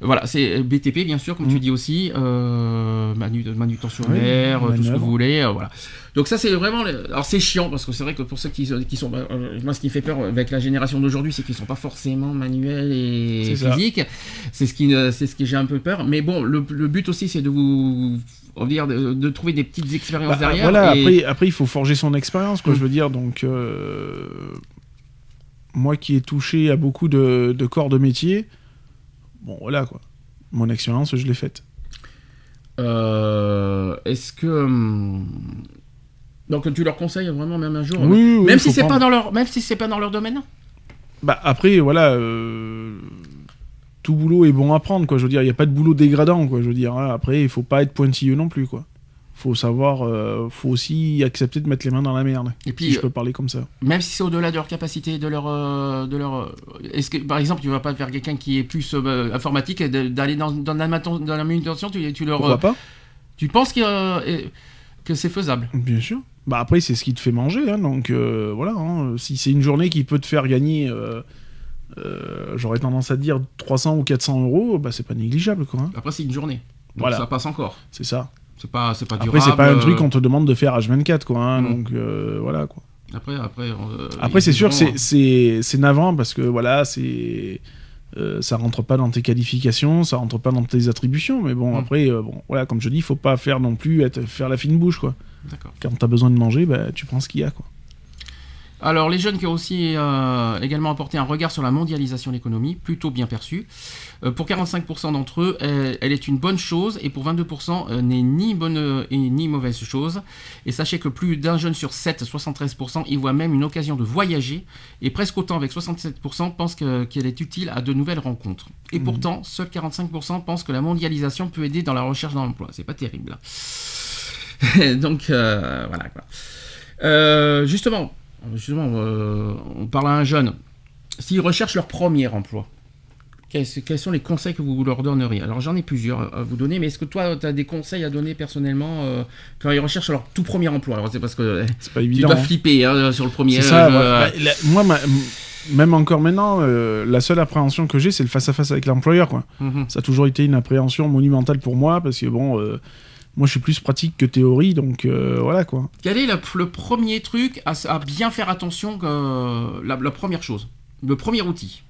Voilà, c'est BTP bien sûr, comme tu Mm. dis aussi, euh, manu- manutentionnaire, Oui, euh, tout ce que vous voulez, euh, voilà. Donc ça c'est vraiment, alors c'est chiant parce que c'est vrai que pour ceux qui, qui sont, euh, moi ce qui me fait peur avec la génération d'aujourd'hui, c'est qu'ils sont pas forcément manuels et physiques. C'est ce qui, c'est ce qui j'ai un peu peur. Mais bon, le, le but aussi c'est de vous, on va dire, de, de trouver des petites expériences Bah, derrière. voilà, et- après, après, il faut forger son expérience, quoi, Mm. je veux dire. Donc, euh, moi qui ai touché à beaucoup de, de corps de métier, bon, voilà, quoi. Mon expérience, je l'ai faite. Euh, Est-ce que hum, donc tu leur conseilles vraiment même un jour, Oui, oui, même si c'est pas dans leur, même si c'est pas dans leur domaine? Bah, après, voilà, euh, tout boulot est bon à prendre, quoi. Je veux dire, il n'y a pas de boulot dégradant, quoi. Je veux dire, après, il faut pas être pointilleux non plus, quoi. Faut savoir, euh, faut aussi accepter de mettre les mains dans la merde. Et puis si je peux parler comme ça. même si c'est au-delà de leur capacité, de leur, euh, de leur, euh, est-ce que par exemple tu vas pas faire quelqu'un qui est plus euh, informatique et d'aller dans, dans la dans la manutention, tu, tu leur, Pourquoi euh, pas? tu penses que, euh, et- que c'est faisable? Bien sûr. Bah après, c'est ce qui te fait manger, hein, donc euh, voilà. hein. Si c'est une journée qui peut te faire gagner, euh, euh, j'aurais tendance à dire 300 ou 400 euros, bah c'est pas négligeable, quoi. hein. Après c'est une journée, donc Voilà. ça passe encore. C'est ça. C'est pas, c'est pas Après, c'est pas un euh, truc qu'on te demande de faire H24, quoi. hein, Mm. Donc euh, voilà, quoi. Après, après. euh, Après, c'est sûr, c'est c'est c'est navrant parce que voilà, c'est euh, ça rentre pas dans tes qualifications, ça rentre pas dans tes attributions, mais bon, Mm. après, euh, bon, voilà, comme je dis, faut pas faire non plus être, faire la fine bouche, quoi. D'accord. Quand t'as besoin de manger, bah, tu prends ce qu'il y a, quoi. Alors, les jeunes qui ont aussi euh, également apporté un regard sur la mondialisation de l'économie, plutôt bien perçu. Euh, pour 45% d'entre eux, elle, elle est une bonne chose, et pour 22%, euh, n'est ni bonne euh, et ni mauvaise chose. Et sachez que plus d'un jeune sur 7, 73%, y voit même une occasion de voyager, et presque autant avec 67% pensent que- qu'elle est utile à de nouvelles rencontres. Et Mhm. pourtant, seuls 45% pensent que la mondialisation peut aider dans la recherche d'un emploi. C'est pas terrible. [LAUGHS] Donc, euh, voilà quoi. Euh, justement, justement euh, on parle à un jeune. S'ils recherchent leur premier emploi, quels, quels sont les conseils que vous leur donneriez? Alors j'en ai plusieurs à vous donner, mais est-ce que toi, tu as des conseils à donner personnellement euh, quand ils recherchent leur tout premier emploi? Alors c'est parce que euh, C'est pas tu évident. dois hein. flipper hein, sur le premier. C'est ça. euh. Bah, la- moi, ma- m- même encore maintenant, euh, la seule appréhension que j'ai, c'est le face à face avec l'employeur, quoi. mhm. Ça a toujours été une appréhension monumentale pour moi parce que bon, euh, moi, je suis plus pratique que théorie, donc euh, voilà, quoi. Quel est le, le premier truc à, à bien faire attention, que, la, la première chose, le premier outil?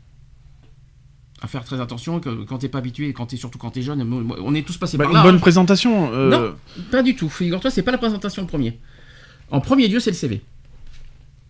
À faire très attention que, quand t'es pas habitué, quand t'es surtout quand t'es jeune, on est tous passés Bah, par une là. bonne hein. présentation. euh, Non. Pas du tout. Figure-toi, c'est pas la présentation le premier. En premier lieu, c'est le CV.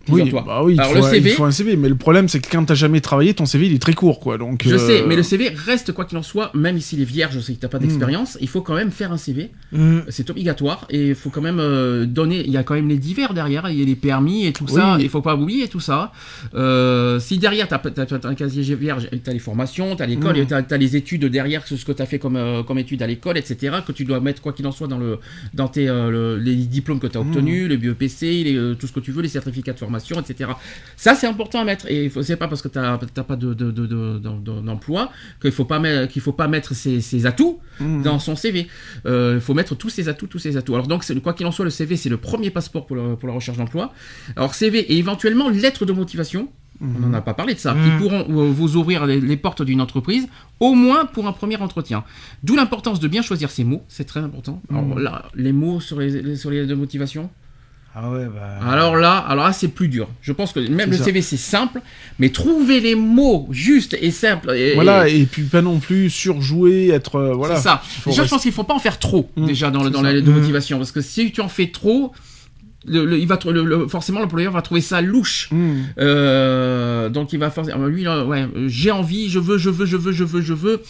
Oui, bah oui, il, Alors, faut, le CV, il faut un CV, mais le problème c'est que quand t'as jamais travaillé, ton CV il est très court quoi. Donc, je euh, sais, mais le CV reste quoi qu'il en soit, même s'il est vierge, je sais que t'as pas Hmm. d'expérience, il faut quand même faire un CV. Mm. C'est obligatoire et il faut quand même euh, donner. Il y a quand même les divers derrière, il y a les permis et tout ça. Il faut pas oublier tout ça. Euh, si derrière t'as as, un casier vierge, t'as les formations, t'as l'école, Mm. et t'as as les études derrière, ce que t'as fait comme euh, comme études à l'école, etc. Que tu dois mettre quoi qu'il en soit dans le dans tes euh, le- les diplômes que t'as obtenus, le BEPC, les, euh, tout ce que tu veux, les certificats de formation, etc. Ça, c'est important à mettre. Et c'est pas parce que tu n'as pas de, de- de- de- de- d'emploi qu'il faut pas mettre, qu'il faut pas mettre ses, ses atouts Mhm. dans son CV. Euh, Il faut mettre tous ses atouts, tous ses atouts. Alors donc, quoi qu'il en soit, le CV, c'est le premier passeport pour, le- pour la recherche d'emploi. Alors CV et éventuellement lettre de motivation. On n'en a pas parlé de ça. Qui Mhm. pourront vous ouvrir les, les portes d'une entreprise, au moins pour un premier entretien. D'où l'importance de bien choisir ses mots. C'est très important. Alors là, les mots sur les, les- sur les lettres de motivation. Ah ouais, bah. Alors là, alors là, c'est plus dur. Je pense que même le ça. CV c'est simple, mais trouver les mots justes et simples. Et, Voilà, et- et puis pas non plus surjouer, être. euh, voilà. c'est ça. Déjà, je pense qu'il faut pas en faire trop Mmh, déjà dans, dans ça. la lettre de Mmh. motivation, parce que si tu en fais trop, le, le- il va, le- le- forcément l'employeur va trouver ça louche. Mhm. Euh, donc il va forcément, lui, là, ouais, euh, j'ai envie, je veux, je veux, je veux, je veux, je veux.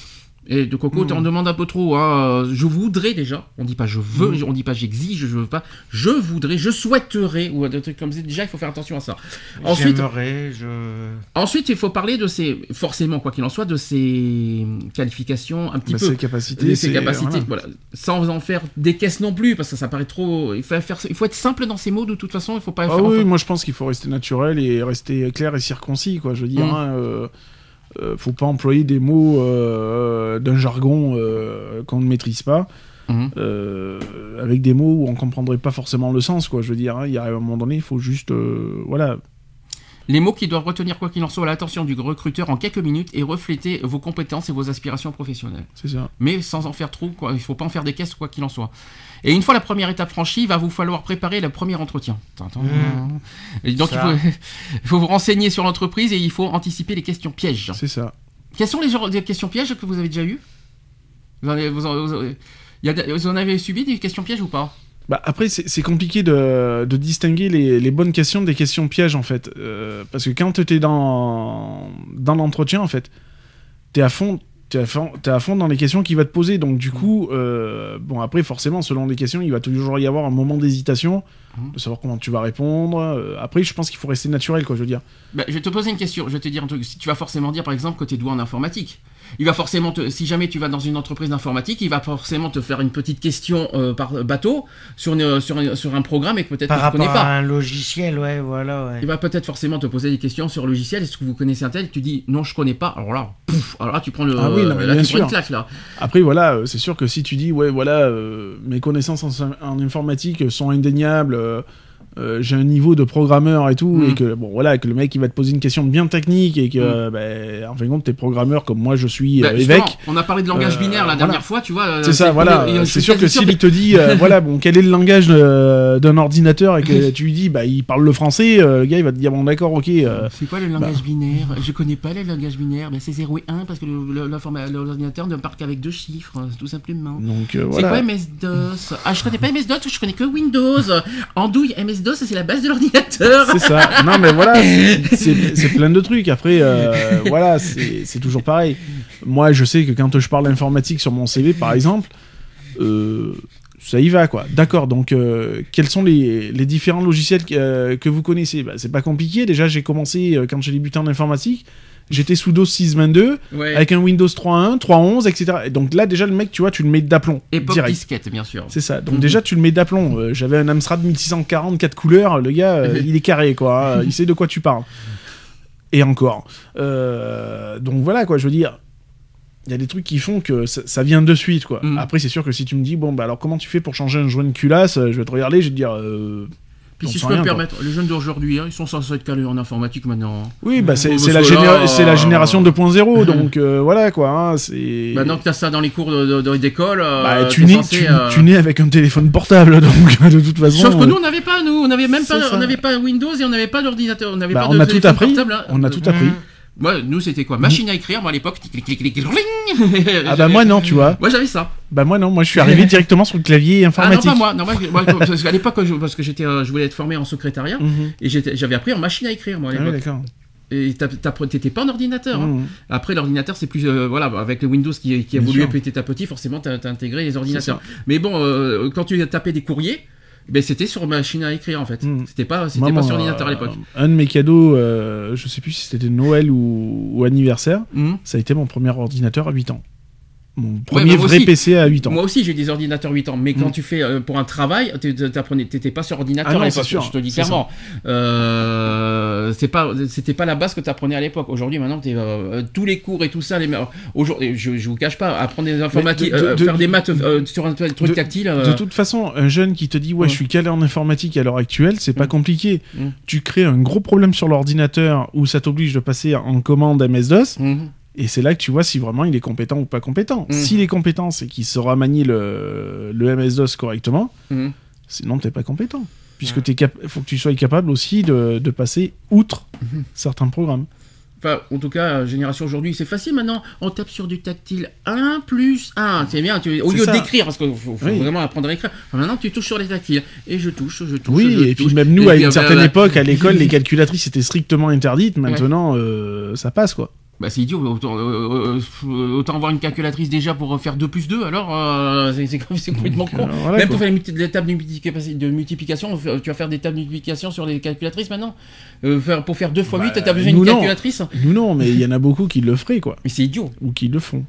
Et de Coco, Mm. tu en demandes un peu trop. Hein. Je voudrais déjà. On dit pas je veux, Mm. on dit pas j'exige, je veux pas. Je voudrais, je souhaiterais, ou des trucs comme ça. Déjà, il faut faire attention à ça. Ensuite, je. ensuite, il faut parler de ses, forcément, quoi qu'il en soit, de ses qualifications un petit Bah, peu. ses capacités. de ses capacités, voilà. voilà. sans en faire des caisses non plus, parce que ça paraît trop. Il faut, faire, il faut être simple dans ses mots, de toute façon, il faut pas Ah faire. oui, enfin- moi je pense qu'il faut rester naturel et rester clair et circoncis, quoi. Je veux dire, Mm. hein, euh, euh, faut pas employer des mots euh, d'un jargon euh, qu'on ne maîtrise pas, Mhm. euh, avec des mots où on comprendrait pas forcément le sens, quoi. Je veux dire, hein, il y a un moment donné, il faut juste, euh, voilà. Les mots qui doivent retenir quoi qu'il en soit à l'attention du recruteur en quelques minutes et refléter vos compétences et vos aspirations professionnelles. C'est ça. Mais sans en faire trop, quoi. il ne faut pas en faire des caisses quoi qu'il en soit. Et une fois la première étape franchie, il va vous falloir préparer le premier entretien. Mmh. Donc il faut, [LAUGHS] il faut vous renseigner sur l'entreprise et il faut anticiper les questions pièges. C'est ça. Quelles sont les genres questions pièges que vous avez déjà eues? Vous en, avez- vous en- vous en- il y a des- vous en avez subi des questions pièges ou pas? Bah, après, c'est c'est compliqué de, de distinguer les, les bonnes questions des questions pièges, en fait. Euh, parce que quand tu es dans, dans l'entretien, en fait, tu es à fond. T'es à, fond, t'es à fond dans les questions qu'il va te poser. Donc, du coup, euh, bon, après, forcément, selon les questions, il va toujours y avoir un moment d'hésitation, Mhm. de savoir comment tu vas répondre. Euh, après, je pense qu'il faut rester naturel, quoi, je veux dire. Bah, je vais te poser une question, je vais te dire un truc. Si Tu vas forcément dire par exemple que tu es doué en informatique. Il va forcément te, si jamais tu vas dans une entreprise d'informatique, il va forcément te faire une petite question euh, par bateau sur, une- sur, un, sur un programme et que peut-être tu connais rapport pas. à un logiciel, ouais, voilà, ouais. Il va peut-être forcément te poser des questions sur le logiciel. Est-ce que vous connaissez un tel Tu dis non, je connais pas. Alors là, pouf, alors là tu prends le, Ah oui, non, là, bien tu prends une claque là. Après, voilà, euh, c'est sûr que si tu dis, ouais, voilà, euh, mes connaissances en, en informatique sont indéniables, euh, euh, j'ai un niveau de programmeur et tout, Mm. et que, bon, voilà, que le mec, il va te poser une question bien technique, et que, euh, ben, en fin de compte, t'es programmeur comme moi, je suis Bah, euh, évêque. on a parlé de langage Euh, binaire la voilà. dernière fois, tu vois. C'est ça, voilà. C'est sûr que s'il te dit, voilà, bon, quel est le langage d'un ordinateur et que [LAUGHS] tu lui dis, bah, il parle le français, le gars, il va te dire, bon, d'accord, ok. C'est quoi le langage binaire? Je connais pas le langage binaire. Ben, c'est 0 et 1 parce que l'ordinateur ne part qu'avec deux chiffres, tout simplement. donc, euh, C'est voilà. quoi MS-DOS Ah, je connais pas MS-DOS, je connais que Windows. Andouille, MS-DOS, c'est la base de l'ordinateur. C'est ça. Non, mais voilà, [LAUGHS] c'est- plein de trucs. Après, euh, voilà, c'est toujours pareil. Moi, je sais que quand je parle d'informatique sur mon CV, par exemple, euh, ça y va, quoi. D'accord, donc, euh, quels sont les, les différents logiciels que, que vous connaissez? Bah, C'est pas compliqué. Déjà, j'ai commencé, quand j'ai débuté en informatique, j'étais sous DOS 622, Ouais. avec un Windows 3.1, 3.11, etc. Et donc là, déjà, le mec, tu vois, tu le mets d'aplomb. Époque direct. disquette, bien sûr. C'est ça. Donc Mhm. déjà, tu le mets d'aplomb. Euh, J'avais un Amstrad 1640, 4 couleurs. Le gars, euh, [LAUGHS] il est carré, quoi. hein. Il sait de quoi tu parles. Et encore. Euh, donc voilà, quoi. Je veux dire, il y a des trucs qui font que ça, ça vient de suite, quoi. Mhm. Après, c'est sûr que si tu me dis, bon, bah alors comment tu fais pour changer un joint de culasse euh, Je vais te regarder, je vais te dire. Euh, Puis si je peux me permettre, les jeunes d'aujourd'hui, hein, ils sont censés être calés en informatique maintenant. Oui, bah c'est la, là, la euh, génération [LAUGHS] 2.0, donc euh, voilà, quoi. hein, c'est. Maintenant que t'as ça dans les cours de- de- d'école, euh, Bah, tu, t'es nais, censé, tu, euh, tu nais avec un téléphone portable, [LAUGHS] donc de toute façon. Sauf que euh, nous, on n'avait pas, nous, on n'avait même pas, ça. on n'avait pas Windows et on n'avait pas d'ordinateur, on n'avait bah, pas on de a tout téléphone appris. portable, hein. On a tout appris. Moi, nous, c'était quoi Machine à écrire, moi, à l'époque. clic, clic, clic. Ah bah moi non, tu vois. Moi, j'avais ça. Bah moi non, moi je suis arrivé [LAUGHS] directement sur le clavier Ah non, informatique. pas moi. Non, moi, moi, parce qu'à l'époque, parce que j'étais, euh, je voulais être formé en secrétariat Mhm. et j'avais appris en machine à écrire, moi, à Ah l'époque. d'accord. et t'étais pas en ordinateur. hein. Mhm. Après, l'ordinateur, c'est plus. euh, voilà, avec le Windows qui, qui évoluait sûr. petit à petit, forcément, t'as as intégré les ordinateurs. Mais bon, euh, quand tu tapais des courriers, ben, c'était sur machine à écrire en fait. Mhm. C'était pas, c'était pas sur ordinateur à euh, l'époque. Un de mes cadeaux, euh, je sais plus si c'était Noël ou, ou anniversaire, Mhm. ça a été mon premier ordinateur à 8 ans. Mon premier moi vrai aussi. PC à 8 ans. Moi aussi, j'ai des ordinateurs 8 ans, mais quand Mm. tu fais euh, pour un travail, tu n'étais pas sur ordinateur Ah non, l'époque. sûr, Je te dis clairement. Euh, pas, c'était pas la base que tu apprenais à l'époque. Aujourd'hui, maintenant, t'es, euh, tous les cours et tout ça, les, aujourd'hui, je, je vous cache pas, apprendre des informatiques, de- de- euh, de- faire des maths euh, sur un truc tactile. euh, De toute façon, un jeune qui te dit ouais, Ouais. je suis calé en informatique à l'heure actuelle, c'est pas Mm. compliqué. Mm. Tu crées un gros problème sur l'ordinateur où ça t'oblige de passer en commande MS-DOS. Et c'est là que tu vois si vraiment il est compétent ou pas compétent. Mm. S'il est compétent, c'est qu'il saura manier le, le MS-DOS correctement, Mhm. sinon t'es pas compétent. Puisque il faut que tu sois capable aussi de, de passer outre Mhm. certains programmes. Enfin, en tout cas, génération aujourd'hui, c'est facile maintenant. On tape sur du tactile 1 plus 1. C'est bien, tu, au lieu d'écrire, parce qu'il faut, faut Oui. vraiment apprendre à écrire. Enfin, maintenant, tu touches sur les tactiles. Et je touche, je touche. Oui, je et touche. puis même nous, Et à une euh, certaine bah, époque, à l'école, [LAUGHS] les calculatrices étaient strictement interdites. Maintenant, euh, ça passe, quoi. Bah, c'est idiot. Autant, euh, euh, autant avoir une calculatrice déjà pour faire 2 plus 2. Alors, euh, c'est- complètement con. Voilà, Même quoi. pour faire les tables de multiplication, tu vas faire des tables de multiplication sur les calculatrices maintenant Euh, Pour faire 2 fois 8, Bah, t'as besoin d'une calculatrice Nous, non, mais il y en a beaucoup qui le feraient, quoi. Mais c'est idiot. Ou qui le font.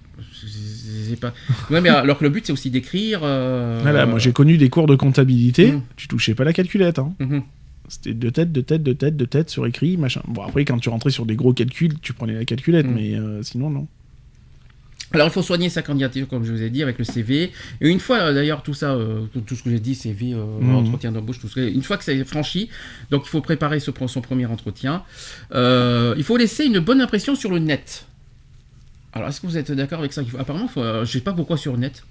Pas... Ouais, mais alors que le but, c'est aussi d'écrire. Voilà, moi j'ai connu des cours de comptabilité, Mm. tu touchais pas la calculette. Hein. mhm. C'était de tête, de tête, de tête, de tête sur écrit, machin. Bon, après, quand tu rentrais sur des gros calculs, tu prenais la calculette, Mm. mais euh, sinon, non. Alors il faut soigner sa candidature, comme je vous ai dit, avec le CV. Et une fois, d'ailleurs, tout ça, euh, tout, ce que j'ai dit, CV, euh, Mhm. entretien d'embauche, tout ça, une fois que c'est franchi, donc il faut préparer ce- son premier entretien. Euh, il faut laisser une bonne impression sur le net. Alors, est-ce que vous êtes d'accord avec ça Il faut- Apparemment, faut, euh, je sais pas pourquoi sur net.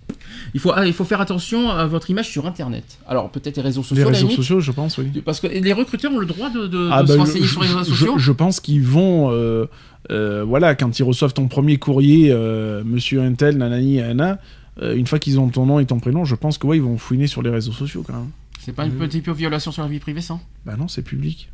Il faut, ah, il faut faire attention à votre image sur Internet. Alors, peut-être les réseaux sociaux, Les réseaux limite, sociaux, je pense, oui. Parce que les recruteurs ont le droit de, de- Ah, de bah, se je- renseigner je, sur les réseaux je- sociaux. je pense qu'ils vont. euh, euh, voilà, quand ils reçoivent ton premier courrier, euh, monsieur Intel, nanani, nana, une fois qu'ils ont ton nom et ton prénom, je pense que ouais, ils vont fouiner sur les réseaux sociaux quand même. C'est pas une petite violation sur la vie privée, ça? Bah non, c'est public.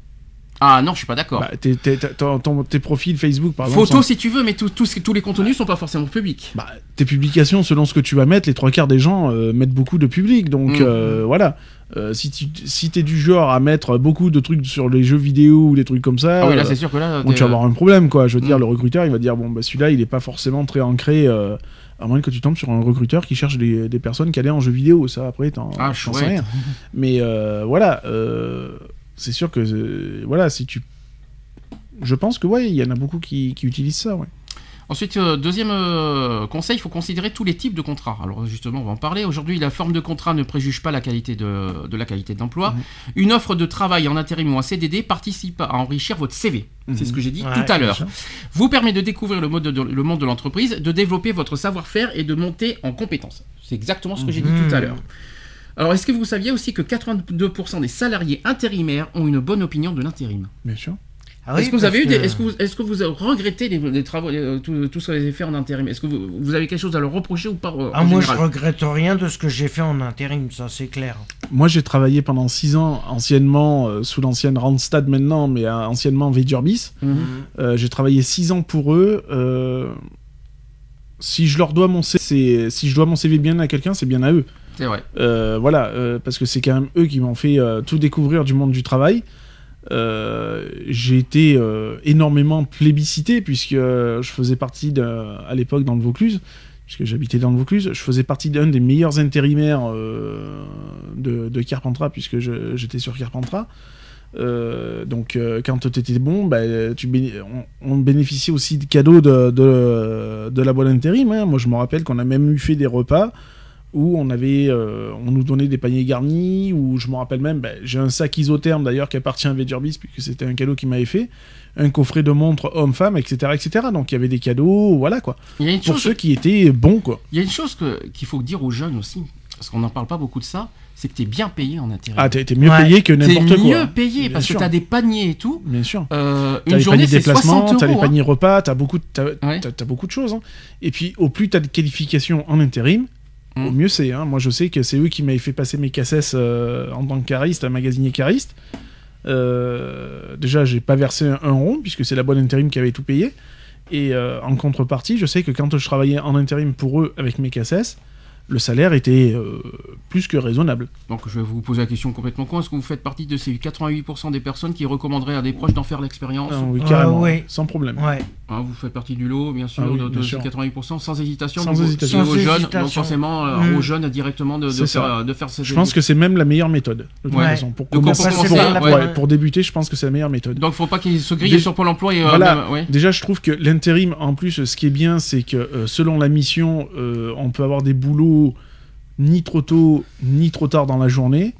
Ah non, je suis pas d'accord. Bah, tes, tes- tes- ton- ton- tes profils Facebook, par exemple. Photos sont- si tu veux, mais tout- tout ce- tous les contenus sont pas forcément publics. Bah, tes publications, selon ce que tu vas mettre, les trois quarts des gens euh, mettent beaucoup de public. Donc Mm. euh, voilà. Euh, si tu si t'es du genre à mettre beaucoup de trucs sur les jeux vidéo ou des trucs comme ça, Ah oui, là c'est sûr que là. bon, tu vas avoir un problème quoi. Je veux dire, Mm. le recruteur il va dire bon bah celui-là il est pas forcément très ancré. à moins que tu tombes sur un recruteur qui cherche des, des personnes calées en jeux vidéo, ça après t'en Ah, sais rien. Mais voilà, euh, c'est sûr que euh, voilà si tu, je pense que ouais il y en a beaucoup qui, qui utilisent ça ouais. Ensuite, euh, deuxième euh, conseil, il faut considérer tous les types de contrats. Alors justement, on va en parler. Aujourd'hui, la forme de contrat ne préjuge pas la qualité de, de la qualité d'emploi. Mhm. Une offre de travail en intérim ou en CDD participe à enrichir votre CV. C'est Mhm. ce que j'ai dit Ouais, tout à l'heure. Vous permet de découvrir le, mode de- le monde de l'entreprise, de développer votre savoir-faire et de monter en compétences. C'est exactement ce que j'ai dit Mhm. tout à l'heure. Alors, est-ce que vous saviez aussi que 82% des salariés intérimaires ont une bonne opinion de l'intérim? Bien sûr. Ah oui, est-ce que vous avez eu des, est-ce que vous, est-ce que vous regrettez les, les travaux, les- tout, tout ce que vous avez fait en intérim? Est-ce que vous, vous avez quelque chose à leur reprocher ou pas euh, Ah, en moi, je regrette rien de ce que j'ai fait en intérim, ça c'est clair. Moi, j'ai travaillé pendant 6 ans, anciennement, euh, sous l'ancienne Randstad maintenant, mais euh, anciennement Vedurbis. Mhm. Euh, j'ai travaillé 6 ans pour eux. euh, si je leur dois mon CV, si je dois mon CV bien à quelqu'un, c'est bien à eux. Euh, voilà, euh, parce que c'est quand même eux qui m'ont fait euh, tout découvrir du monde du travail. J'ai été énormément plébiscité puisque je faisais partie à l'époque dans le Vaucluse, puisque j'habitais dans le Vaucluse, je faisais partie d'un des meilleurs intérimaires de, Carpentras puisque j'étais sur Carpentras. Donc quand tu étais bon, on, bénéficiait aussi de cadeaux de, de, de la boîte d'intérim. hein. Moi je me rappelle qu'on a même eu fait des repas où on avait, euh, on nous donnait des paniers garnis, où je me rappelle même, bah, j'ai un sac isotherme d'ailleurs qui appartient à Vedurbis, puisque c'était un cadeau qu'il m'avait fait, un coffret de montres homme-femme, etc., etc. Donc il y avait des cadeaux, voilà quoi, Il y a une pour chose, ceux qui étaient bons quoi. il y a une chose que- qu'il faut dire aux jeunes aussi, parce qu'on n'en parle pas beaucoup de ça, c'est que tu es bien payé en intérim. Ah, t'es t'es mieux Ouais. payé que n'importe quoi. mieux payé Bien parce sûr. que tu as des paniers et tout. Bien sûr. Euh, T'as une les journée, paniers de c'est déplacement, 60 t'as les euros. hein. paniers repas, t'as beaucoup, de- t'as, Ouais. t'as- t'as beaucoup de choses. hein. Et puis, au plus t'as de qualifications en intérim, Au mieux c'est. hein. Moi, je sais que c'est eux qui m'avaient fait passer mes cassettes euh, en tant que cariste, un magasinier cariste. Euh, déjà, j'ai pas versé un, un rond puisque c'est la boîte intérim qui avait tout payé. Et euh, en contrepartie, je sais que quand je travaillais en intérim pour eux avec mes cassettes, le salaire était euh, plus que raisonnable. Donc je vais vous poser la question complètement con. Est-ce que vous faites partie de ces 88% des personnes qui recommanderaient à des proches d'en faire l'expérience? Ah oui, Ah, carrément, oui. sans problème. Ouais. Hein, Vous faites partie du lot, bien sûr, Ah oui, de, de bien ces sûr. 88%, sans hésitation. Sans hésitation. aux Sans jeunes, hésitation. donc forcément euh, Mm. aux jeunes directement de, ça. faire, de faire cette Je pense que c'est même la meilleure méthode. De toute Ouais. façon, pour, commencer- pour pour- pour- ouais. ouais, pour débuter, je pense que c'est la meilleure méthode. Donc faut pas qu'ils se grillent Dé- sur Pôle emploi et euh, Voilà. même- ouais. Déjà, je trouve que l'intérim, en plus, ce qui est bien, c'est que euh, selon la mission, euh, on peut avoir des boulots ni trop tôt, ni trop tard dans la journée.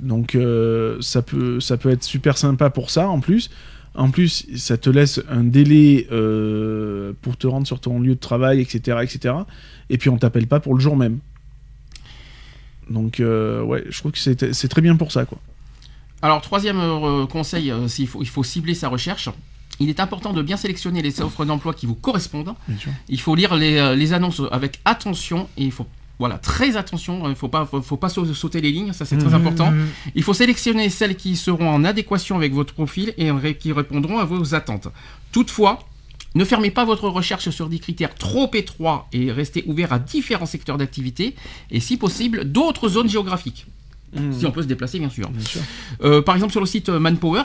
Donc, euh, ça, peut, ça peut être super sympa pour ça, en plus. En plus, ça te laisse un délai euh, pour te rendre sur ton lieu de travail, etc. etc. Et puis, on t'appelle pas pour le jour même. Donc, euh, ouais, je trouve que c'est très bien pour ça, quoi. Alors, troisième conseil, il faut, il faut cibler sa recherche. Il est important de bien sélectionner les offres d'emploi qui vous correspondent. Il faut lire les, les annonces avec attention et il faut voilà très attention. Il faut pas faut, faut pas sau- sauter les lignes, ça c'est très Mhm. important. Il faut sélectionner celles qui seront en adéquation avec votre profil et qui répondront à vos attentes. Toutefois, ne fermez pas votre recherche sur des critères trop étroits et restez ouvert à différents secteurs d'activité et si possible d'autres zones géographiques. Si on peut se déplacer bien sûr. Bien sûr. Euh, par exemple, sur le site euh, Manpower,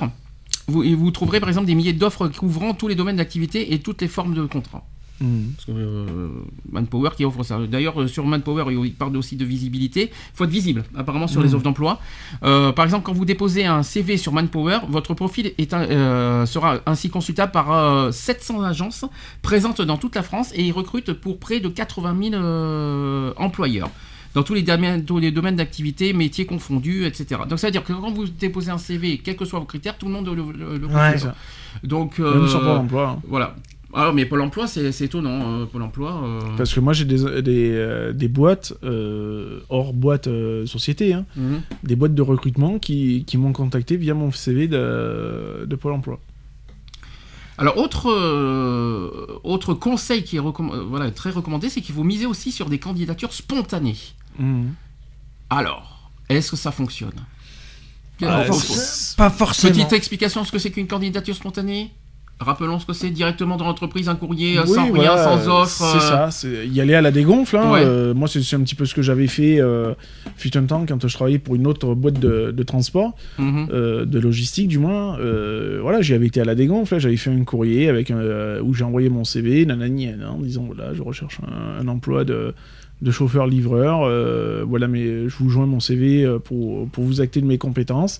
vous, vous trouverez par exemple des milliers d'offres couvrant tous les domaines d'activité et toutes les formes de contrats. Parce que euh, Manpower qui offre ça. D'ailleurs, euh, sur Manpower, il parle aussi de visibilité. Il faut être visible, apparemment, sur les offres d'emploi. Euh, par exemple, quand vous déposez un CV sur Manpower, votre profil est un- sera ainsi consultable par euh, 700 agences présentes dans toute la France et ils recrutent pour près de 80 000 euh, employeurs. Dans tous les domaines, tous les domaines d'activité, métiers confondus, etc. Donc ça veut dire que quand vous déposez un CV, quels que soient vos critères, tout le monde le, le, le Ouais. consulte. Donc, Même euh, sur Pôle emploi. hein. voilà. Alors, mais Pôle emploi, c'est c'est étonnant. euh, Pôle emploi. euh, Parce que moi j'ai des, des, euh, des boîtes, euh, hors boîte euh, société, hein, mhm. des boîtes de recrutement qui, qui m'ont contacté via mon CV de, de Pôle emploi. Alors, autre, euh, autre conseil qui est recomm- voilà, très recommandé, c'est qu'il faut miser aussi sur des candidatures spontanées. Mhm. Alors, est-ce que ça fonctionne? Ah, Pas forcément. Petite explication ce que c'est qu'une candidature spontanée? Rappelons ce que c'est directement dans l'entreprise, un courrier euh, Oui, sans voilà, rien, sans offre. C'est euh, ça, y aller à la dégonfle. hein. Ouais. Euh, moi, c'est un petit peu ce que j'avais fait euh, fut un temps quand je travaillais pour une autre boîte de, de transport, mhm. euh, de logistique du moins. Voilà, j'y avais été à la dégonfle, j'avais fait un courrier avec un- où j'ai envoyé mon CV, nanani, en disant voilà, je recherche un, un emploi de, de chauffeur-livreur. voilà, mais je vous joins mon CV pour, pour vous acter de mes compétences.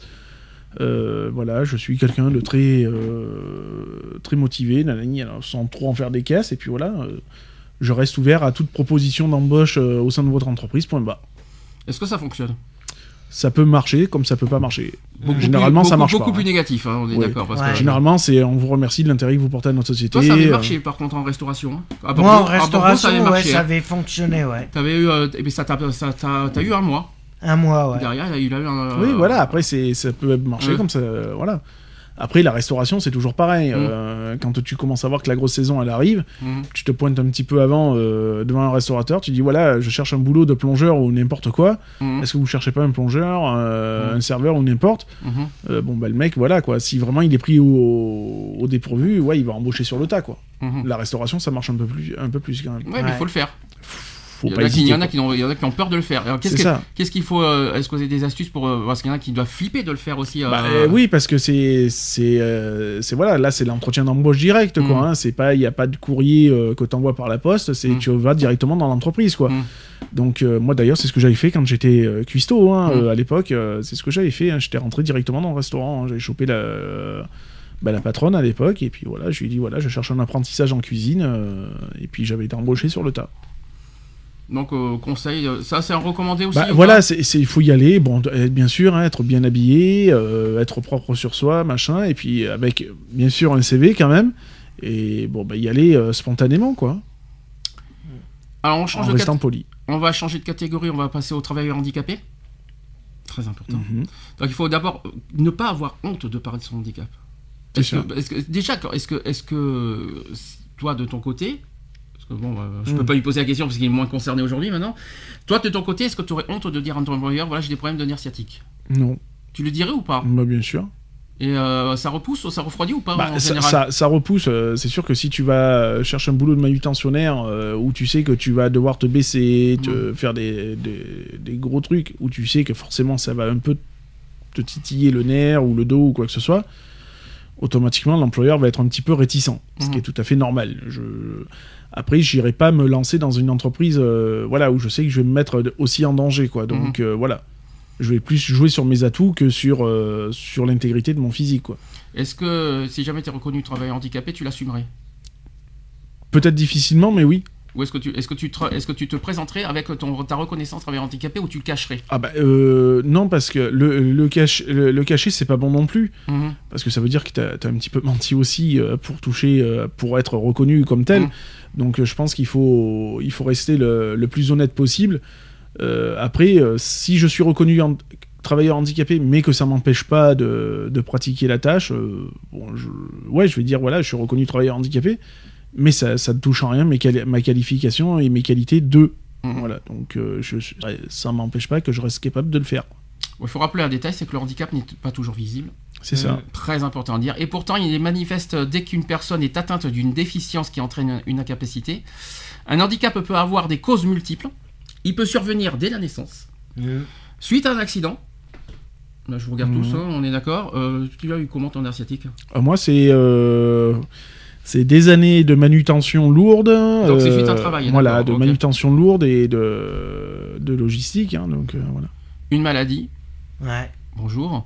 Euh, voilà, je suis quelqu'un de très, euh, très motivé, nanani, alors, sans trop en faire des caisses, et puis voilà, euh, je reste ouvert à toute proposition d'embauche euh, au sein de votre entreprise, point bas. Est-ce que ça fonctionne? Ça peut marcher comme ça peut pas marcher. Beaucoup Généralement, plus- ça beaucoup- marche Beaucoup pas, plus hein. négatif, hein, on est Ouais. d'accord. parce Ouais. que- Généralement, c'est on vous remercie de l'intérêt que vous portez à notre société. Toi, ça avait euh, marché par contre en restauration. hein. À Moi, en Bordeaux, restauration, ça avait ouais, marché. ça avait fonctionné, ouais. T'avais eu, euh, eh ça t'a, t'as eu un mois. Un mois, ouais. Derrière, il a eu un. Oui, voilà, après, c'est, ça peut marcher Ouais. comme ça. voilà. Après, la restauration, c'est toujours pareil. Mm. Euh, quand tu commences à voir que la grosse saison, elle arrive, Mhm. tu te pointes un petit peu avant euh, devant un restaurateur, tu dis voilà, je cherche un boulot de plongeur ou n'importe quoi. Est-ce que vous cherchez pas un plongeur, euh, un serveur ou n'importe? Bon, bah, le mec, voilà, quoi. Si vraiment il est pris au, au dépourvu, ouais, il va embaucher sur le tas, quoi. La restauration, ça marche un peu plus, un peu plus quand même. Ouais, mais il Ouais. faut le faire. Faut Il y, en pas a qui, hésiter, ont, il y en a qui ont peur de le faire. Alors, qu'est-ce, qu'il faut euh, Est-ce que vous avez des astuces pour. euh, parce qu'il y en a qui doivent flipper de le faire aussi. euh, Bah, euh, oui, parce que c'est c'est voilà, là c'est l'entretien d'embauche direct quoi. Mm. hein. C'est pas il y a pas de courrier que t'envoies par la poste, c'est Mm. tu vas directement dans l'entreprise quoi. Mm. Donc moi d'ailleurs c'est ce que j'avais fait quand j'étais cuistot hein, Mm. à l'époque. c'est ce que j'avais fait. hein. J'étais rentré directement dans le restaurant. J'avais chopé la bah, la patronne à l'époque et puis voilà, je lui ai dit voilà, je cherche un apprentissage en cuisine euh, et puis j'avais été embauché sur le tas. Donc, euh, conseil, euh, ça c'est un recommandé aussi Bah, ou voilà, il faut y aller. Bon, euh, bien sûr, hein, être bien habillé, euh, être propre sur soi, machin, et puis avec bien sûr un CV quand même. Et bon, bah, y aller euh, spontanément, quoi, Alors, on, en de restant poli. on va changer de catégorie, on va passer aux travailleurs handicapés. Très important. Mhm. Donc, il faut d'abord ne pas avoir honte de parler de son handicap. Que, que- déjà, est-ce que, est-ce que toi, de ton côté, parce que bon, euh, je Mm. peux pas lui poser la question parce qu'il est moins concerné aujourd'hui maintenant. Toi, de ton côté, est-ce que tu aurais honte de dire à ton employeur, voilà, j'ai des problèmes de nerf sciatique? Non, Tu le dirais ou pas? Bah, bien sûr. Et euh, ça repousse, ça refroidit ou pas Bah, en ça, général? ça- ça repousse. euh, c'est sûr que si tu vas chercher un boulot de manutentionnaire euh, où tu sais que tu vas devoir te baisser, te faire des, des- des gros trucs, où tu sais que forcément ça va un peu te titiller le nerf ou le dos ou quoi que ce soit, automatiquement l'employeur va être un petit peu réticent, ce qui Mhm. est tout à fait normal. Je... Après, j'irai pas me lancer dans une entreprise euh, voilà, où je sais que je vais me mettre aussi en danger. Quoi. Donc euh, voilà. Je vais plus jouer sur mes atouts que sur, euh, sur l'intégrité de mon physique. Quoi. Est-ce que si jamais tu es reconnu travailleur handicapé, tu l'assumerais? Peut-être difficilement, mais oui. Ou est-ce que, tu, est-ce, que tu te, est-ce que tu te présenterais avec ton, ta reconnaissance travailleur handicapé ou tu le cacherais? Ah bah euh, non parce que le, le, cache, le, le cacher c'est pas bon non plus Mhm. parce que ça veut dire que t'as as un petit peu menti aussi pour toucher pour être reconnu comme tel Mhm. Donc euh, je pense qu'il faut il faut rester le, le plus honnête possible. Euh, après euh, si je suis reconnu en travailleur handicapé mais que ça m'empêche pas de, de pratiquer la tâche euh, bon je, ouais je vais dire voilà je suis reconnu travailleur handicapé mais ça, ça ne touche en rien mes quali- ma qualification et mes qualités de. Mhm. voilà. Donc euh, je, ça m'empêche pas que je reste capable de le faire Il faut rappeler un détail, c'est que le handicap n'est pas toujours visible. c'est ça Très important à dire. Et pourtant, il est manifeste dès qu'une personne est atteinte d'une déficience qui entraîne une incapacité. Un handicap peut avoir des causes multiples. Il peut survenir dès la naissance, Mhm. suite à un accident. Là, je vous regarde Mhm. tous, hein, on est d'accord. Euh, tu as eu comment ton nerf sciatique Euh, moi, c'est euh, c'est des années de manutention lourde. Donc, c'est suite à un euh, travail, Voilà, de manutention lourde et de, de logistique. hein, donc euh, voilà. Une maladie, Ouais. bonjour.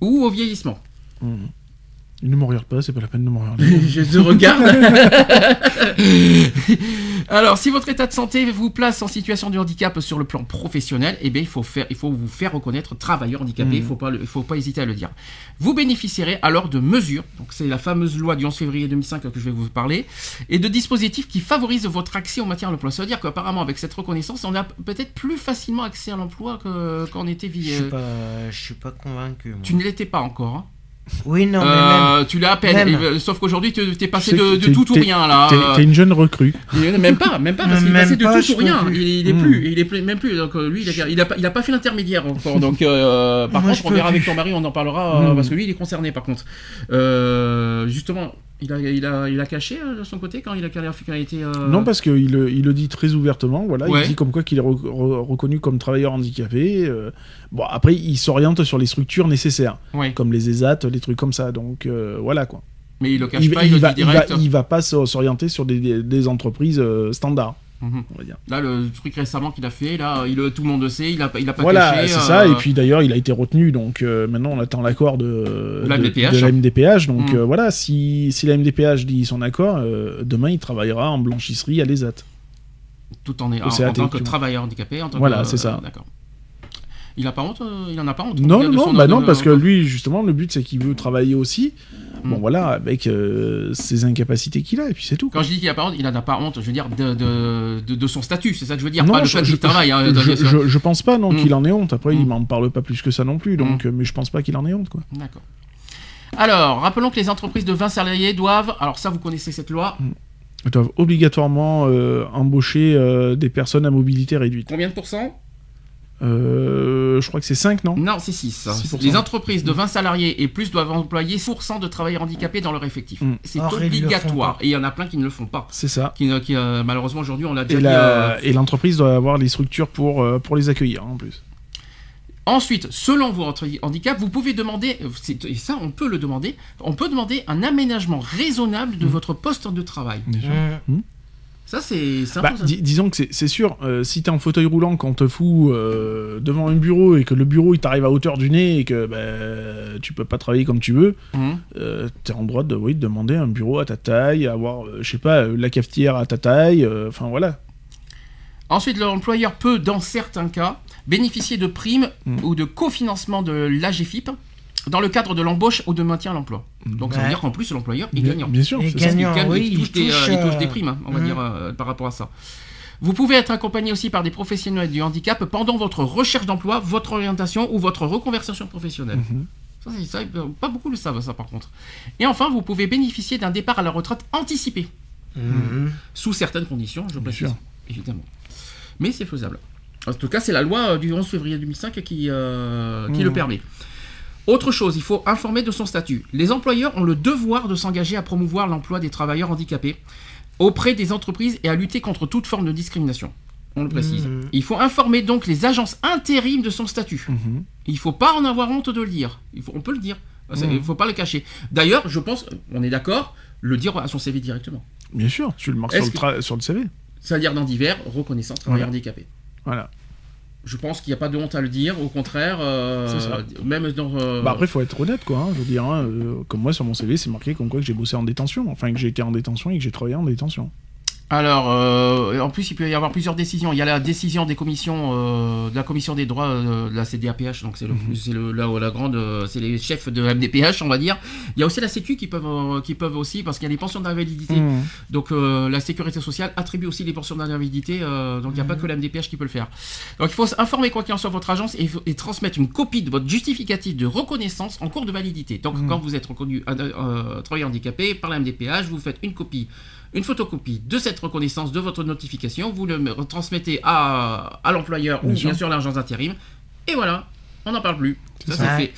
Ou au vieillissement. Il ne me regarde pas, c'est pas la peine de me regarder. [LAUGHS] je te regarde. [LAUGHS] Alors, si votre état de santé vous place en situation de handicap sur le plan professionnel, eh bien, il faut, faire, il faut vous faire reconnaître travailleur handicapé. Il ne faut, pas le- faut pas hésiter à le dire. Vous bénéficierez alors de mesures, donc c'est la fameuse loi du 11 février 2005 que je vais vous parler, et de dispositifs qui favorisent votre accès au matière à l'emploi. Ça veut dire qu'apparemment, avec cette reconnaissance, on a peut-être plus facilement accès à l'emploi que- quand on était Je vie. suis pas, je suis pas convaincu. moi. Tu ne l'étais pas encore. hein. Oui, non, mais Euh, tu l'as à peine. même. Euh, sauf qu'aujourd'hui, tu es passé de, de tout ou rien là. T'es t'es une jeune recrue. Même pas, même pas, parce qu'il est passé de pas, tout ou rien. plus. Il, il est Hmm. plus, il est plus- même plus. Donc euh, lui, il a, il a pas, il a pas fait l'intermédiaire encore. Donc euh, par Moi, contre, je on verra plus. avec ton mari, on en parlera euh, Hmm. parce que lui, il est concerné par contre. Euh, justement, il a, il a, il a caché euh, de son côté quand il a, quand a été. euh, Non, parce qu'il le- il le dit très ouvertement. Voilà, Ouais. Il dit comme quoi qu'il est re- re- reconnu comme travailleur handicapé. euh, bon, après, il s'oriente sur les structures nécessaires, Ouais. comme les ESAT, les trucs comme ça. Donc euh, voilà quoi. Mais il le cache Il, pas, il, le va, dit il, va, direct. il va pas s'o- s'orienter sur des, des- des entreprises standards, Mhm. on va dire. Là, le truc récemment qu'il a fait, là, il, tout le monde le sait, il a, pas- il a pas Voilà, caché. c'est euh, ça. Et puis d'ailleurs, il a été retenu, donc euh, maintenant on attend l'accord de, De la de- MDPH. de la MDPH. Donc Mm. euh, voilà, si, si la MDPH dit son accord, euh, demain il travaillera en blanchisserie à l'ESAT. tout en, est, en, en tant que travailleur handicapé. En tant Voilà, que- c'est ça. euh, D'accord. Il a pas honte euh, Il en a pas honte Non, de non, non, bah non, parce que lui, justement, le but c'est qu'il veut travailler aussi. Mm. Bon voilà, avec euh, ses incapacités qu'il a, et puis c'est tout. Quand je dis qu'il a pas honte, il en a pas honte, je veux dire, de, de, de, de son statut, c'est ça que je veux dire, Non, pas le je- fait je- qu'il travaille. hein, je, sûr. je- je pense pas non Mm. qu'il en ait honte. Après, il Mm. m'en parle pas plus que ça non plus. Donc, euh, mais je pense pas qu'il en ait honte quoi. D'accord. Alors, rappelons que les entreprises de 20 salariés doivent, alors ça vous connaissez cette loi, Ils doivent obligatoirement euh, embaucher euh, des personnes à mobilité réduite. combien de pourcents? Euh, je crois que c'est 5, non? Non, c'est 6. 6%. Les entreprises de 20 salariés et plus doivent employer 100% de travailleurs handicapés dans leur effectif. Mm. C'est Or, obligatoire. Et il y en a plein qui ne le font pas. C'est ça. Qui, ne- qui, euh, malheureusement, aujourd'hui, on l'a déjà Et, dit. euh, la- et l'entreprise doit avoir les structures pour, euh, pour les accueillir en plus. Ensuite, selon votre handicap, vous pouvez demander, euh, et ça on peut le demander, on peut demander un aménagement raisonnable de Mm. votre poste de travail. Sûr. Mhm. Ça c'est Bah, dis- disons que c'est- sûr, euh, si t'es en fauteuil roulant, qu'on te fout euh, devant un bureau et que le bureau il t'arrive à hauteur du nez et que bah, tu peux pas travailler comme tu veux, Mhm. euh, t'es en droit de, oui, de demander un bureau à ta taille, avoir, je sais pas, la cafetière à ta taille, enfin voilà. Ensuite, l'employeur peut, dans certains cas, bénéficier de primes Mm. ou de cofinancement de l'AGFIP dans le cadre de l'embauche ou de maintien à l'emploi. Donc ça veut dire qu'en plus l'employeur est Bien, gagnant. bien sûr, Et c'est ça. gagnant. Il gagne, oui, il, touche il des, touche, euh, il touche euh, des primes, hein, on va dire, euh, par rapport à ça. Vous pouvez être accompagné aussi par des professionnels du handicap pendant votre recherche d'emploi, votre orientation ou votre reconversion professionnelle. Mhm. Ça, euh, pas beaucoup le savent, ça, par contre. Et enfin, vous pouvez bénéficier d'un départ à la retraite anticipé, Mhm. sous certaines conditions, je Bien précise, sûr. évidemment. Mais c'est faisable. En tout cas, c'est la loi euh, du 11 février 2005 qui, euh, qui Mhm. le permet. Autre chose, il faut informer de son statut. Les employeurs ont le devoir de s'engager à promouvoir l'emploi des travailleurs handicapés auprès des entreprises et à lutter contre toute forme de discrimination. On le précise. Mhm. Il faut informer donc les agences intérim de son statut. Mhm. Il ne faut pas en avoir honte de le dire. Il faut, on peut le dire. C'est- Il ne faut pas le cacher. D'ailleurs, je pense, on est d'accord, le dire à son CV directement. Bien sûr, tu le marques sur le, sur le CV. C'est-à-dire dans divers, reconnaissance, travailleur Voilà. handicapé. Voilà. Je pense qu'il n'y a pas de honte à le dire, au contraire, euh, même dans... euh, Bah après, faut être honnête, quoi. hein. Je veux dire, hein, euh, comme moi sur mon CV, c'est marqué comme quoi que j'ai bossé en détention, enfin que j'ai été en détention et que j'ai travaillé en détention. Alors, euh, en plus, il peut y avoir plusieurs décisions. Il y a la décision des commissions, euh, de la commission des droits euh, de la CDAPH, donc c'est le, Mhm. le, là, la grande, c'est les chefs de MDPH, on va dire. Il y a aussi la Sécu qui peuvent, qui peuvent aussi, parce qu'il y a les pensions d'invalidité. Mhm. Donc, la sécurité sociale attribue aussi les pensions d'invalidité. donc, il n'y a pas que la MDPH qui peut le faire. Donc, il faut informer quoi qu'il en soit votre agence et, et transmettre une copie de votre justificatif de reconnaissance en cours de validité. Donc, Mhm. quand vous êtes reconnu travailleur handicapé par la MDPH, vous faites une copie une photocopie de cette reconnaissance de votre notification, vous le transmettez à, à l'employeur ou Bien sûr. l'agence d'intérim, et voilà, on n'en parle plus. Ça, ça. c'est fait.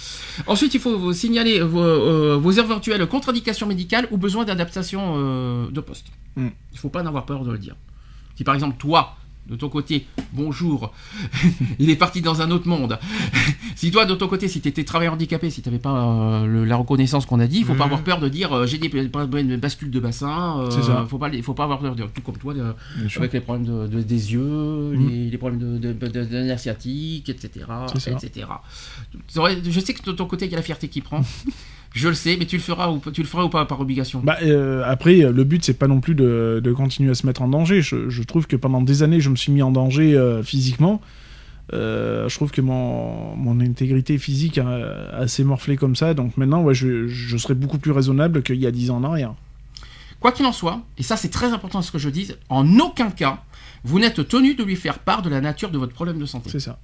Ensuite, il faut vous signaler vos, euh, vos éventuelles contre-indications médicales ou besoins d'adaptation euh, de poste. Mm. Il ne faut pas en avoir peur de le dire. Si par exemple, toi, de ton côté, bonjour, [LAUGHS] il est parti dans un autre monde. [LAUGHS] si toi, de ton côté, si tu étais travailleur handicapé, si tu n'avais pas euh, le- la reconnaissance qu'on a dit, il faut pas Mhm. avoir peur de dire euh, j'ai des problèmes de bassin. euh, ça. Faut pas, faut pas avoir peur de dire tout comme toi, avec les problèmes de, de- des yeux, Mhm. les, les problèmes de, sciatiques, etc. Etc. Vrai, Je sais que de ton côté, il y a la fierté qui prend. [LAUGHS] Je le sais, mais tu le feras ou, tu le feras ou pas par obligation Bah, euh, après, euh, le but, c'est pas non plus de, de continuer à se mettre en danger. Je, je trouve que pendant des années, je me suis mis en danger euh, physiquement. Euh, je trouve que mon, mon intégrité physique a, a assez morflé comme ça. Donc maintenant, ouais, je, je serais beaucoup plus raisonnable qu'il y a 10 ans en arrière. Quoi qu'il en soit, et ça c'est très important ce que je dise, en aucun cas, vous n'êtes tenu de lui faire part de la nature de votre problème de santé. C'est ça.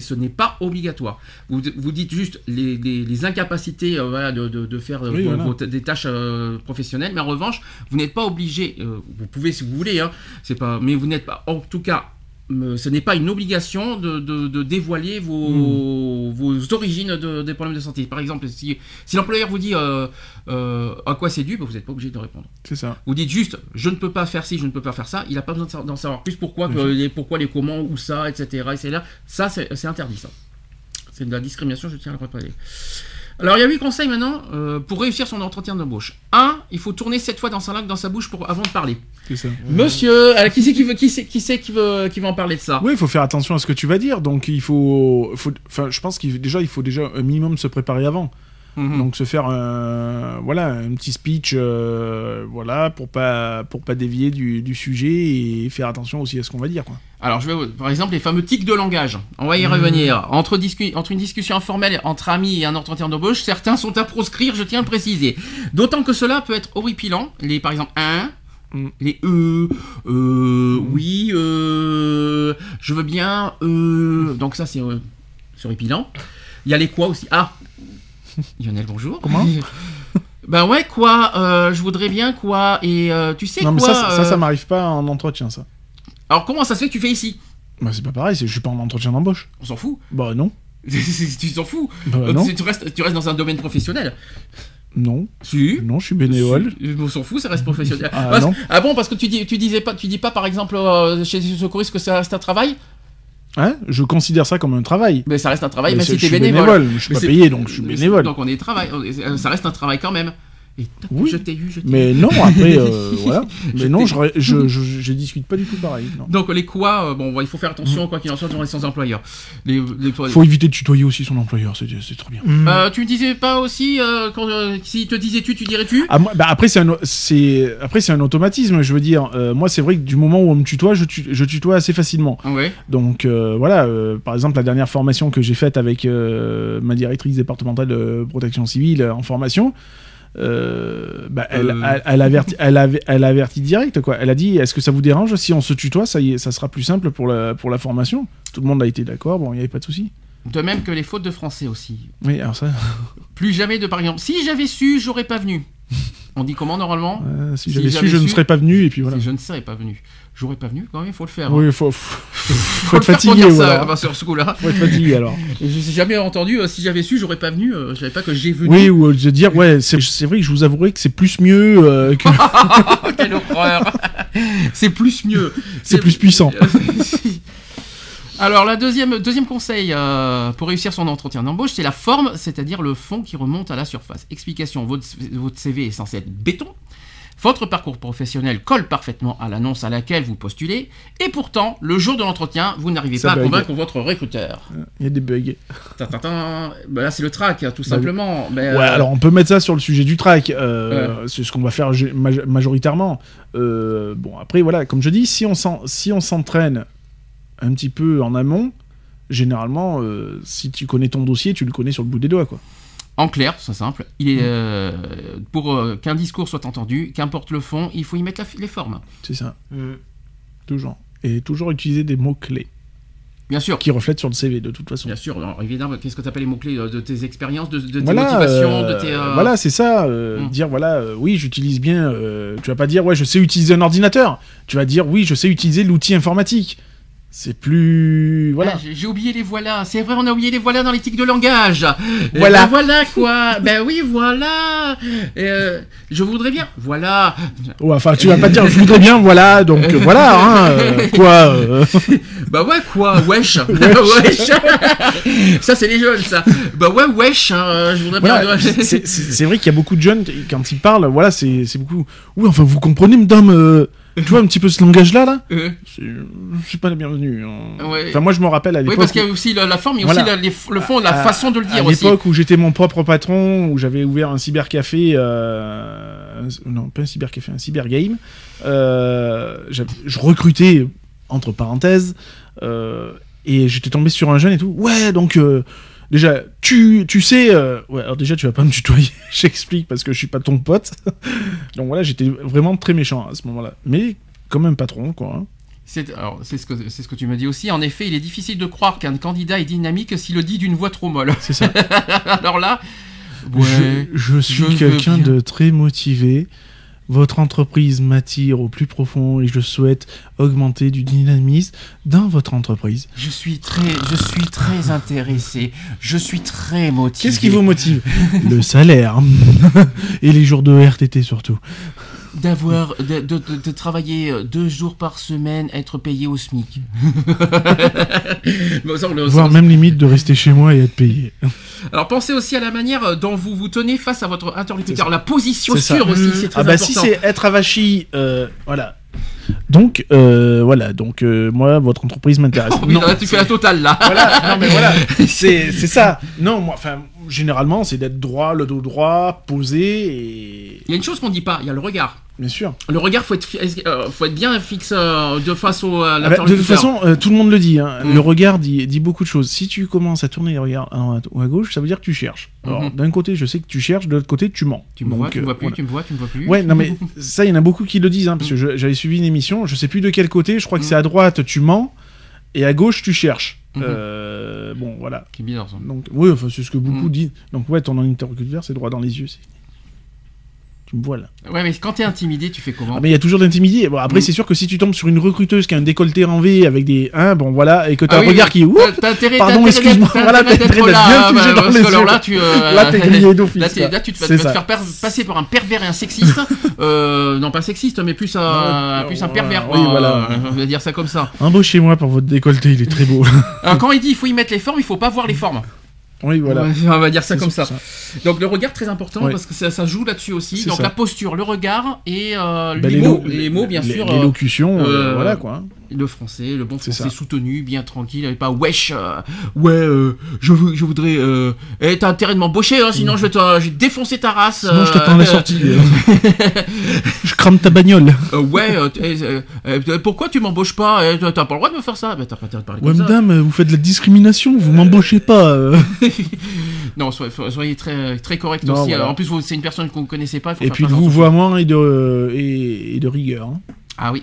Ce n'est pas obligatoire. Vous, vous dites juste les, les- les incapacités euh, voilà, de, de- de faire euh, Oui, vos- voilà. vos t- des tâches euh, professionnelles, mais en revanche, vous n'êtes pas obligé. euh, vous pouvez si vous voulez, hein, c'est pas, mais vous n'êtes pas. En tout cas, ce n'est pas une obligation de, de- de dévoiler vos, Hmm. vos origines de- des problèmes de santé. Par exemple, si, si l'employeur vous dit euh, euh, à quoi c'est dû, ben, vous n'êtes pas obligé de répondre. C'est ça. Vous dites juste, je ne peux pas faire ci, je ne peux pas faire ça. Il n'a pas besoin d'en savoir plus. Pourquoi, que les, pourquoi les comment, où ça, etc. etc. Ça, c'est c'est interdit, ça. C'est de la discrimination, je tiens à le rappeler. Alors, il y a huit conseils maintenant euh, pour réussir son entretien d'embauche. Un, il faut tourner sept fois dans sa langue, dans sa bouche pour, avant de parler. C'est ça. Monsieur, alors, qui c'est qui veut, qui c'est, qui c'est qui veut, qui veut en parler de ça? Oui, il faut faire attention à ce que tu vas dire. Donc il faut, faut enfin, je pense qu'il déjà il faut déjà un minimum se préparer avant. Mhm. Donc se faire un, voilà, un petit speech, euh, voilà, pour pas, pour pas dévier du, du sujet et faire attention aussi à ce qu'on va dire, quoi. Alors, je vais, par exemple, les fameux tics de langage. On va y revenir. Entre, discu- entre une discussion informelle entre amis et un entretien d'embauche, certains sont à proscrire, je tiens à le préciser. D'autant que cela peut être horripilant. Les, par exemple, un, Mm. les euh, euh, oui, euh, je veux bien, euh. Donc, ça, c'est euh, c'est horripilant. Il y a les quoi aussi. Ah [LAUGHS] Lionel, bonjour. Comment Ben ouais, quoi euh, Je voudrais bien quoi Et euh, tu sais non, mais quoi ça, ça, ça, euh, ça m'arrive pas en entretien, ça. Alors, comment ça se fait que tu fais ici? Bah, c'est pas pareil, c'est- je suis pas en entretien d'embauche. On s'en fout. Bah, non. [LAUGHS] tu t'en fous. Bah, non. tu, restes, tu restes dans un domaine professionnel. Non. Si. Non, je suis bénévole. Si. On s'en fout, ça reste professionnel. Ah, Parce- non. ah bon, parce que tu dis, tu disais pas, tu dis pas par exemple euh, chez les secouristes que reste un travail, Hein? Je considère ça comme un travail. mais ça reste un travail Mais même si t'es je suis bénévole. Je suis Mais pas payé, donc je suis bénévole. Donc on est travail, euh, ça reste un travail quand même. Et Oui. je t'ai eu, je t'ai eu. Mais non, après, euh, [LAUGHS] voilà. Je Mais non, je, [LAUGHS] je, je, je discute pas du tout pareil. non. Donc les quoi, euh, bon, il faut faire attention quoi qu'il en soit dans les sans employeurs. Les, les- Faut éviter de tutoyer aussi son employeur, c'est c'est très bien. Euh, tu me disais pas aussi euh, quand euh, s'il te disait tu, tu dirais tu Ah, moi- bah, après, c'est un, c'est après c'est un automatisme. Je veux dire, Euh, moi, c'est vrai que du moment où on me tutoie, je, tu- je tutoie assez facilement. Ouais. Donc euh, voilà, euh, par exemple, la dernière formation que j'ai faite avec euh, ma directrice départementale de protection civile en formation, euh, bah, elle, Euh. elle, elle avertit, elle, avait- elle avertit direct quoi. Elle a dit est-ce que ça vous dérange si on se tutoie Ça y est, ça sera plus simple pour la pour la formation. Tout le monde a été d'accord. Bon, il n'y avait pas de souci. De même que les fautes de français aussi. Oui, alors ça, Plus jamais de par exemple. Si j'avais su, j'aurais pas venu. On dit comment normalement? Euh, si, Si j'avais j'avais su, je ne su- serais pas venu et puis voilà. Si je ne serais pas venu. J'aurais pas venu quand même, il faut le faire. hein. Oui, faut, faut, Faut [LAUGHS] être fatigué, ou ça, alors. sur ce coup-là. Faut être fatigué alors. Je n'ai jamais entendu, euh, si j'avais su, j'aurais pas venu, euh, je savais pas que j'ai venu. Oui, ou de dire, ouais, c'est vrai que je vous avouerai que c'est plus mieux, euh, que [LAUGHS] quelle horreur C'est plus mieux. c'est plus puissant. [LAUGHS] Alors, la deuxième, deuxième conseil euh, pour réussir son entretien d'embauche, c'est la forme, c'est-à-dire le fond qui remonte à la surface. Explication votre, votre CV est censé être béton. Votre parcours professionnel colle parfaitement à l'annonce à laquelle vous postulez, et pourtant, le jour de l'entretien, vous n'arrivez pas à convaincre votre recruteur. Il y a des bugs. Tintintin. Bah là, c'est le track, tout Bah, simplement. Mais, Ouais, euh, alors on peut mettre ça sur le sujet du track. euh, C'est ce qu'on va faire majoritairement. Euh, bon, après, voilà, comme je dis, si on si s'entraîne un petit peu en amont, généralement, si tu connais ton dossier, tu le connais sur le bout des doigts, quoi. En clair, c'est simple. Il est euh, pour euh, qu'un discours soit entendu, qu'importe le fond, il faut y mettre la- les formes. C'est ça, Mm. toujours. Et toujours utiliser des mots-clés Bien sûr. qui reflètent sur le CV, de toute façon. Bien sûr. Alors, évidemment, qu'est-ce que tu appelles les mots clés de tes expériences, de, de tes Voilà, motivations, euh, de tes. euh, voilà, c'est ça. euh, Hmm. Dire voilà, euh, oui, j'utilise bien. euh, tu vas pas dire ouais, je sais utiliser un ordinateur. Tu vas dire oui, je sais utiliser l'outil informatique. C'est plus voilà. Ah, j'ai- oublié les voilà. C'est vrai, on a oublié les voilà dans l'éthique de langage. Eh Voilà. ben voilà quoi. ben oui, voilà. Et, euh, je voudrais bien. Voilà. Ouais, enfin, tu vas pas dire je voudrais bien, voilà, donc euh, voilà, hein, euh, quoi. euh, [LAUGHS] Bah ouais quoi. Wesh. [LAUGHS] [LAUGHS] wesh. ça c'est les jeunes ça. Bah ouais wesh. hein, je voudrais voilà, bien. c'est- vrai qu'il y a beaucoup de jeunes quand ils parlent, voilà, c'est c'est beaucoup. Oui, enfin, vous comprenez, madame. Tu vois un petit peu ce langage-là, là. Euh, C'est pas la bienvenue. hein. Ouais. Enfin, moi, je me rappelle à oui l'époque. parce qu'il y a aussi la, la forme, a Voilà. aussi la- les- le fond, la à- façon de le à dire aussi. l'époque où j'étais mon propre patron, où j'avais ouvert un cybercafé, euh, non pas un cybercafé, un cybergame, euh, je recrutais entre parenthèses, euh, et j'étais tombé sur un jeune et tout. Ouais, donc euh, déjà, tu, tu sais, euh, ouais, alors déjà tu vas pas me tutoyer, [LAUGHS] j'explique parce que je suis pas ton pote. [LAUGHS] donc voilà, j'étais vraiment très méchant à ce moment-là, mais comme un patron quoi. hein. C'est alors, c'est ce, que- c'est ce que tu me dis aussi. En effet, il est difficile de croire qu'un candidat est dynamique s'il le dit d'une voix trop molle. C'est ça. [LAUGHS] Alors là, ouais, je, je suis quelqu'un de très motivé. Votre entreprise m'attire au plus profond et je souhaite augmenter du dynamisme dans votre entreprise. je suis très, je suis très intéressé. Je suis très motivé. Qu'est-ce qui vous motive? Le salaire. [LAUGHS] et les jours de RTT surtout. D'avoir de, de- de- de travailler euh, deux jours par semaine, être payé au SMIC. [LAUGHS] Bon, ça, on le- Voire même limite de rester chez moi et être payé. Alors pensez aussi à la manière dont vous vous tenez face à votre interlocuteur. La position sûre aussi, c'est très Ah bah important. si c'est être avachi, euh, voilà. Donc, euh, voilà, donc euh, moi, votre entreprise m'intéresse. Oh, Non, là, tu fais la totale là. voilà, non mais voilà, [LAUGHS] c'est c'est ça. Non, moi, enfin, généralement, c'est d'être droit, le dos droit, posé et Il y a une chose qu'on dit pas, il y a le regard. bien sûr. Le regard, faut être, euh, faut être bien fixe euh, de face au à Ah bah, de toute façon, euh, tout le monde le dit. hein. Mm. Le regard dit, dit beaucoup de choses. Si tu commences à tourner les regards à droite ou à gauche, ça veut dire que tu cherches. Alors, Mhm. d'un côté, je sais que tu cherches, de l'autre côté, tu mens. tu me Donc, vois, tu me euh, vois plus, voilà. tu me vois, tu me vois plus. Ouais, non mais [LAUGHS] ça, il y en a beaucoup qui le disent, hein, parce que je- j'avais suivi une émission, je sais plus de quel côté, je crois que Mm. c'est à droite, tu mens, et à gauche, tu cherches. Mhm. Euh, bon, voilà. C'est bizarre ça. Donc, oui, enfin, c'est ce que beaucoup Mm. disent. Donc, ouais, ton interlocuteur, c'est droit dans les yeux. C'est- Tu me vois là. Ouais, mais quand t'es intimidé, tu fais comment Ah, mais il y a toujours d'intimidé. Bon, après, Mm. c'est sûr que si tu tombes sur une recruteuse qui a un décolleté en V avec des. Hein, bon, voilà, et que t'as Ah un oui, regard qui. Ouh, Pardon, excuse-moi, voilà, bien figé dans les yeux. là, tu, euh, Là, t'es [LAUGHS] grillé d'office, Là, tu te vas, te faire passer pour un pervers et un sexiste. [LAUGHS] euh, non, pas sexiste, mais plus un, pervers. oui, voilà. Euh, On va dire ça comme ça. Embauchez-moi pour votre décolleté, il est très beau. [LAUGHS] Quand il dit il faut y mettre les formes, il faut pas voir les formes. Oui, voilà. On va dire ça comme ça. Donc le regard très important parce que ça, ça joue là-dessus aussi. Donc ça. la posture, le regard et euh, Bah, les, mots, les mots bien sûr. euh, L'élocution, euh, euh, voilà quoi. Le français, le bon français ça. soutenu, bien tranquille, et pas wesh. euh, ouais, euh, je, veux- je voudrais. Euh, eh, t'as intérêt de m'embaucher, hein, sinon je vais, te, je vais défoncer ta race. Sinon, je euh, t'attends à la sortie. [LAUGHS] je crame ta bagnole. euh, ouais, euh, euh, euh, pourquoi tu m'embauches pas Eh, T'as pas le droit de me faire ça. Mais t'as pas intérêt de parler Ouais, comme ça. madame, vous faites de la discrimination, vous m'embauchez pas. euh. [LAUGHS] Non, soyez, soyez très, très correct Non, aussi. voilà. Alors, en plus, c'est une personne que vous connaissez pas. faut Et faire puis de vouvoiement et de, et, et de rigueur. hein. Ah oui.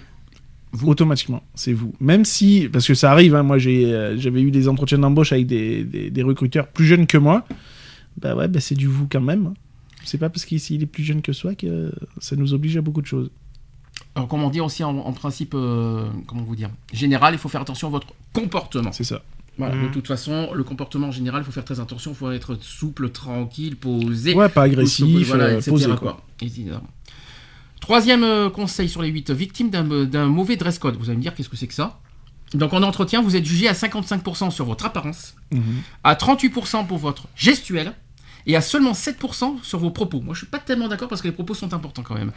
Vous. Automatiquement, c'est vous. Même si, parce que ça arrive, hein, moi j'ai, euh, j'avais eu des entretiens d'embauche avec des, des, des recruteurs plus jeunes que moi. Bah ouais, bah c'est du vous quand même. hein. C'est pas parce qu'il est plus jeune que soi que ça nous oblige à beaucoup de choses. Alors, comment dire aussi en, en principe, euh, comment vous dire, général, il faut faire attention à votre comportement. C'est ça. Voilà. De toute façon, le comportement en général, il faut faire très attention, il faut être souple, tranquille, posé. Ouais, pas agressif, voilà, euh, etc., posé, quoi. quoi. Troisième euh, conseil sur les 8, victime d'un d'un mauvais dress code. Vous allez me dire qu'est-ce que c'est que ça? Donc en entretien, vous êtes jugé à 55% sur votre apparence, Mhm. à 38% pour votre gestuelle et à seulement 7% sur vos propos. Moi, je suis pas tellement d'accord parce que les propos sont importants quand même.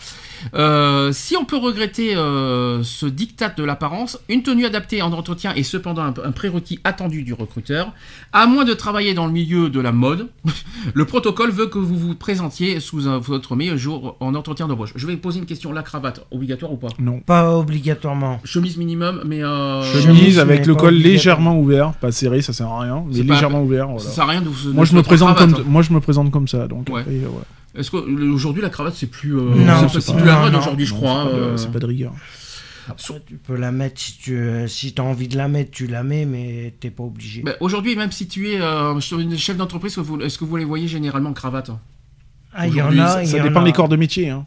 Euh, si on peut regretter euh, ce diktat de l'apparence, une tenue adaptée en entretien est cependant un, un prérequis attendu du recruteur. À moins de travailler dans le milieu de la mode, [LAUGHS] le protocole veut que vous vous présentiez sous un- votre meilleur jour en entretien d'embauche. Je vais poser une question. La cravate, obligatoire ou pas? Non. Pas obligatoirement. Chemise minimum, mais... Euh, Chemise, Chemise avec mais le col légèrement ouvert, pas serré, ça sert à rien, mais pas- légèrement ouvert. voilà. Ça sert à rien de vous... Moi je me présente cravate, comme hein. moi je me présente comme ça donc Ouais. après. Est-ce que le- aujourd'hui la cravate c'est plus, euh, Non, c'est c'est pas- pas- plus la mode aujourd'hui, je Non, crois. c'est pas de- euh, c'est pas de rigueur. Après, tu peux la mettre si tu euh, si as envie de la mettre, tu la mets, mais t'es pas obligé. bah, aujourd'hui, même si tu es euh, chef d'entreprise, est-ce que vous- les voyez généralement en cravate? Hein ah, y en a, ça, il ça y en dépend a. des corps de métier. Hein.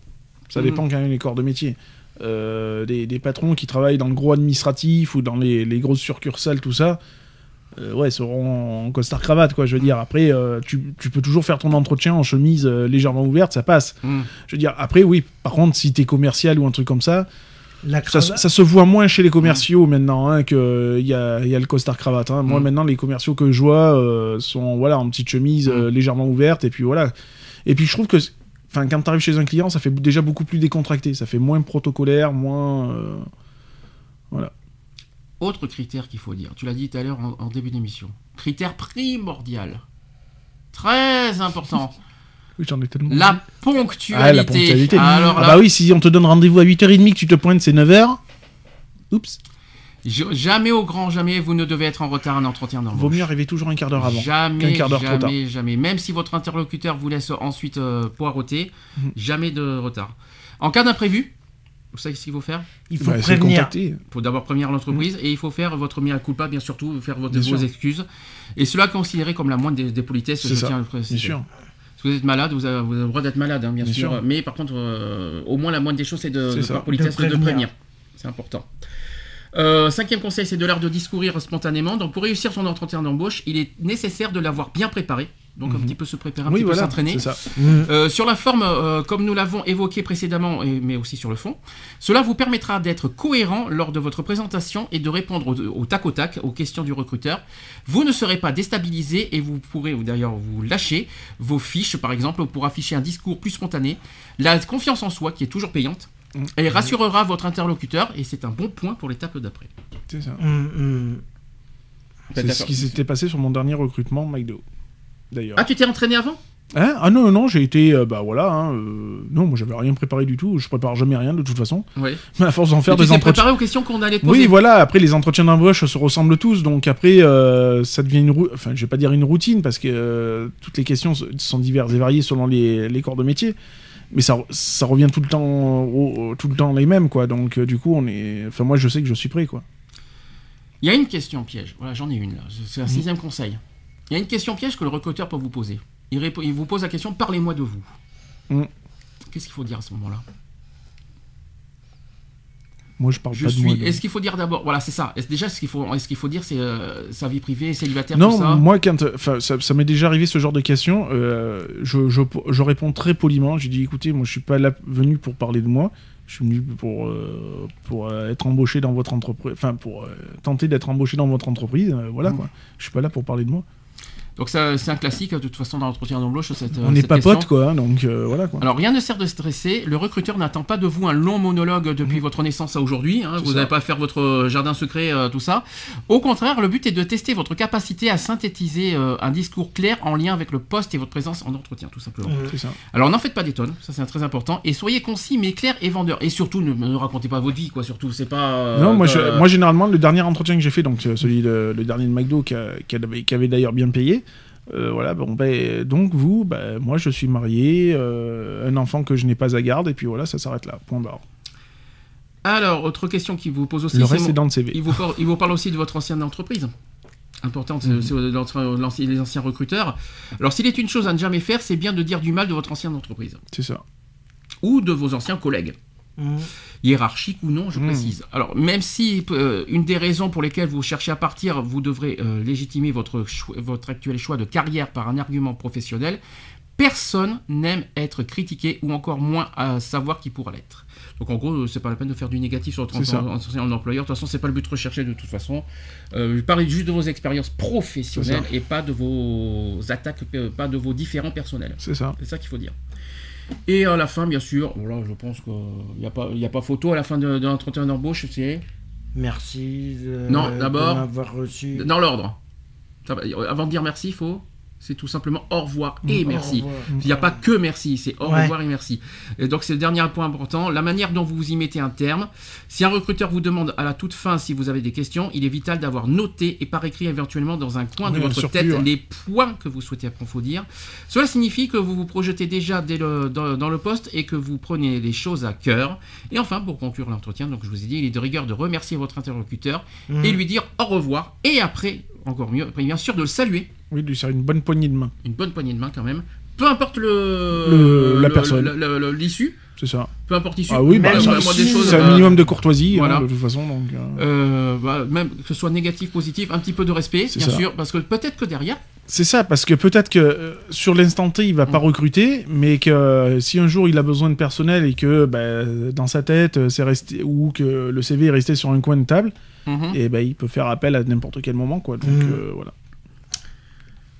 Ça Mhm. dépend quand même des corps de métier. Euh, des, des patrons qui travaillent dans le gros administratif ou dans les, les grosses succursales, tout ça, euh, ouais, seront en costard cravate, quoi. Je veux dire, après, euh, tu, tu peux toujours faire ton entretien en chemise euh, légèrement ouverte, ça passe. Hmm. Je veux dire, après, oui, par contre, si t'es commercial ou un truc comme ça, La ça, se voit moins chez les commerciaux maintenant hein, qu'il y a, y a le costard cravate. hein. Moi, Mm. maintenant, les commerciaux que je vois euh, sont voilà, en petite chemise euh, légèrement ouverte. Et puis voilà. Et puis je trouve que enfin, quand tu arrives chez un client, ça fait déjà beaucoup plus décontracté. Ça fait moins protocolaire, moins. euh, Autre critère qu'il faut dire, tu l'as dit tout à l'heure en, en début d'émission. Critère primordial. Très important. [LAUGHS] Oui, j'en ai tellement. la ponctualité. Ah, la ponctualité. Alors Ah bah oui, si on te donne rendez-vous à 8h30 que tu te pointes, c'est 9h. Oups. jamais au grand jamais vous ne devez être en retard à un entretien d'embauche. Vaut mieux arriver toujours un quart d'heure avant. Jamais, quart d'heure trop tard. jamais, jamais. Même si votre interlocuteur vous laisse ensuite euh, poireauter, Mhm. jamais de retard. En cas d'imprévu, vous savez ce qu'il faut faire il faut Bah, prévenir. Il faut d'abord prévenir l'entreprise et il faut faire votre mea culpa, bien surtout, faire votre, Bien vos sûr. excuses. Et cela considéré comme la moindre des, des politesses, C'est je ça, tiens à le préciser. Bien sûr. Si vous êtes malade, vous avez, vous avez le droit d'être malade, hein, bien, Bien sûr. sûr. Mais par contre, euh, au moins la moindre des choses, c'est de, de ça. par politesse, De de prévenir. prévenir. C'est important. Euh, cinquième conseil, c'est de l'art de discourir spontanément. Donc, pour réussir son entretien d'embauche, il est nécessaire de l'avoir bien préparé. Donc, un Mhm. petit peu se préparer, un Oui, petit peu s'entraîner. Mm. Euh, sur la forme, euh, comme nous l'avons évoqué précédemment, et- mais aussi sur le fond, cela vous permettra d'être cohérent lors de votre présentation et de répondre au, au tac au tac aux questions du recruteur. Vous ne serez pas déstabilisé et vous pourrez ou d'ailleurs vous lâcher vos fiches, par exemple, pour afficher un discours plus spontané. La confiance en soi, qui est toujours payante, Mm. et rassurera votre interlocuteur, et c'est un bon point pour l'étape d'après. C'est ça. Mm. C'est ce qui s'était passé sur mon dernier recrutement McDo. D'ailleurs. Ah, tu t'es entraîné avant? Hein? Ah non, non, j'ai été. euh, bah voilà. hein, euh, non, moi j'avais rien préparé du tout. Je prépare jamais rien de toute façon. Oui. Mais [LAUGHS] à force d'en faire tu des t'es entretiens. préparé aux questions qu'on allait te poser Oui, voilà. Après, les entretiens d'embauche se ressemblent tous. Donc après, euh, ça devient une. rou- Enfin, je vais pas dire une routine parce que toutes les questions sont diverses et variées selon les, les corps de métier. Mais ça, ça revient tout le temps, au- au- tout le temps les mêmes, quoi. Donc euh, du coup, on est. Enfin, moi, je sais que je suis prêt, quoi. Il y a une question piège. Voilà, j'en ai une là. C'est un sixième conseil. Il y a une question piège que le recruteur peut vous poser. Il, répond- il vous pose la question Parlez-moi de vous. Mhm. Qu'est-ce qu'il faut dire à ce moment-là? Moi, je parle Je pas de moi. Est-ce qu'il faut dire d'abord Voilà, c'est ça. Est-ce- déjà, ce qu'il faut, est-ce qu'il faut dire, c'est euh, sa vie privée, célibataire, tout Non, ça? moi, quand, euh, enfin, ça, ça m'est déjà arrivé ce genre de questions. euh, je, je, je réponds très poliment. Je dis, écoutez, moi, je suis pas là venu pour parler de moi. Je suis venu pour euh, pour être embauché dans votre entreprise, enfin pour tenter d'être embauché dans votre entreprise. voilà Mhm. quoi. Je suis pas là pour parler de moi. Donc ça, c'est un classique de toute façon dans l'entretien d'embauche. On n'est pas potes quoi, donc euh, voilà quoi. Alors rien ne sert de stresser, le recruteur n'attend pas de vous un long monologue depuis votre naissance à aujourd'hui, hein, Mhm. Vous ça. n'allez pas faire votre euh, jardin secret, euh, tout ça. Au contraire, le but est de tester votre capacité à synthétiser euh, un discours clair en lien avec le poste et votre présence en entretien, tout simplement. C'est ça. Alors n'en faites pas des tonnes, ça c'est très important, et soyez concis mais clair et vendeur. Et surtout, ne, ne racontez pas votre vie, quoi, surtout, c'est pas... non, moi, je- moi généralement le dernier entretien que j'ai fait, donc celui de, le dernier de McDo qui, a- qui avait, qui avait d'ailleurs bien payé. Euh, voilà, bon, ben, donc vous, ben, moi je suis marié, euh, un enfant que je n'ai pas à garde, et puis voilà, ça s'arrête là, point barre. Alors, autre question qui vous pose aussi, Le c'est reste dans le CV. Il vous, par- il vous parle aussi de votre ancienne entreprise. Importante, c'est- c'est l'entre- l'ancien- les anciens recruteurs. Alors, s'il est une chose à ne jamais faire, c'est bien de dire du mal de votre ancienne entreprise C'est ça. ou de vos anciens collègues. Mhm. hiérarchique ou non, je Mmh. précise. Alors, même si euh, une des raisons pour lesquelles vous cherchez à partir, vous devrez euh, légitimer votre, votre actuel choix de carrière par un argument professionnel, personne n'aime être critiqué ou encore moins à savoir qui pourra l'être. Donc en gros, euh, c'est pas la peine de faire du négatif sur votre en employeur. De toute façon, c'est pas le but recherché de toute façon. Euh, parlez juste de vos expériences professionnelles et pas de vos attaques, pas de vos différents personnels. C'est ça. C'est ça qu'il faut dire. Et à la fin, bien sûr, voilà, je pense qu'il n'y a, pas- il y a pas photo à la fin de, de l'entretien d'embauche, c'est Merci de, Non, de d'abord- m'avoir reçu. dans l'ordre. Avant de dire merci, il faut. C'est tout simplement au revoir et Au merci. revoir. Il n'y a pas que merci, c'est au Ouais. revoir et merci. Et donc c'est le dernier point important, la manière dont vous y mettez un terme. Si un recruteur vous demande à la toute fin si vous avez des questions, il est vital d'avoir noté et par écrit éventuellement dans un coin de Oui, votre tête ouais. les points que vous souhaitez approfondir. Cela signifie que vous vous projetez déjà dès le- dans, dans le poste et que vous prenez les choses à cœur. Et enfin, pour conclure l'entretien, donc je vous ai dit, il est de rigueur de remercier votre interlocuteur Mhm. et lui dire au revoir. Et après, encore mieux, après, bien sûr de le saluer Oui, lui faire une bonne poignée de main. une bonne poignée de main quand même. Peu importe le, Le- la le- personne. l'issue, C'est ça. peu importe l'issue. Ah oui, bah, c'est euh, un minimum de courtoisie, hein, voilà. de toute façon. Donc, euh, euh, bah, même que ce soit négatif, positif, un petit peu de respect, bien ça. sûr, parce que peut-être que derrière, C'est ça, parce que peut-être que euh, sur l'instant T, il va pas Mm. recruter, mais que euh, si un jour il a besoin de personnel et que bah, dans sa tête, euh, c'est resté ou que le CV est resté sur un coin de table, Mhm. et ben il peut faire appel à n'importe quel moment, quoi. Donc Mm. euh, voilà.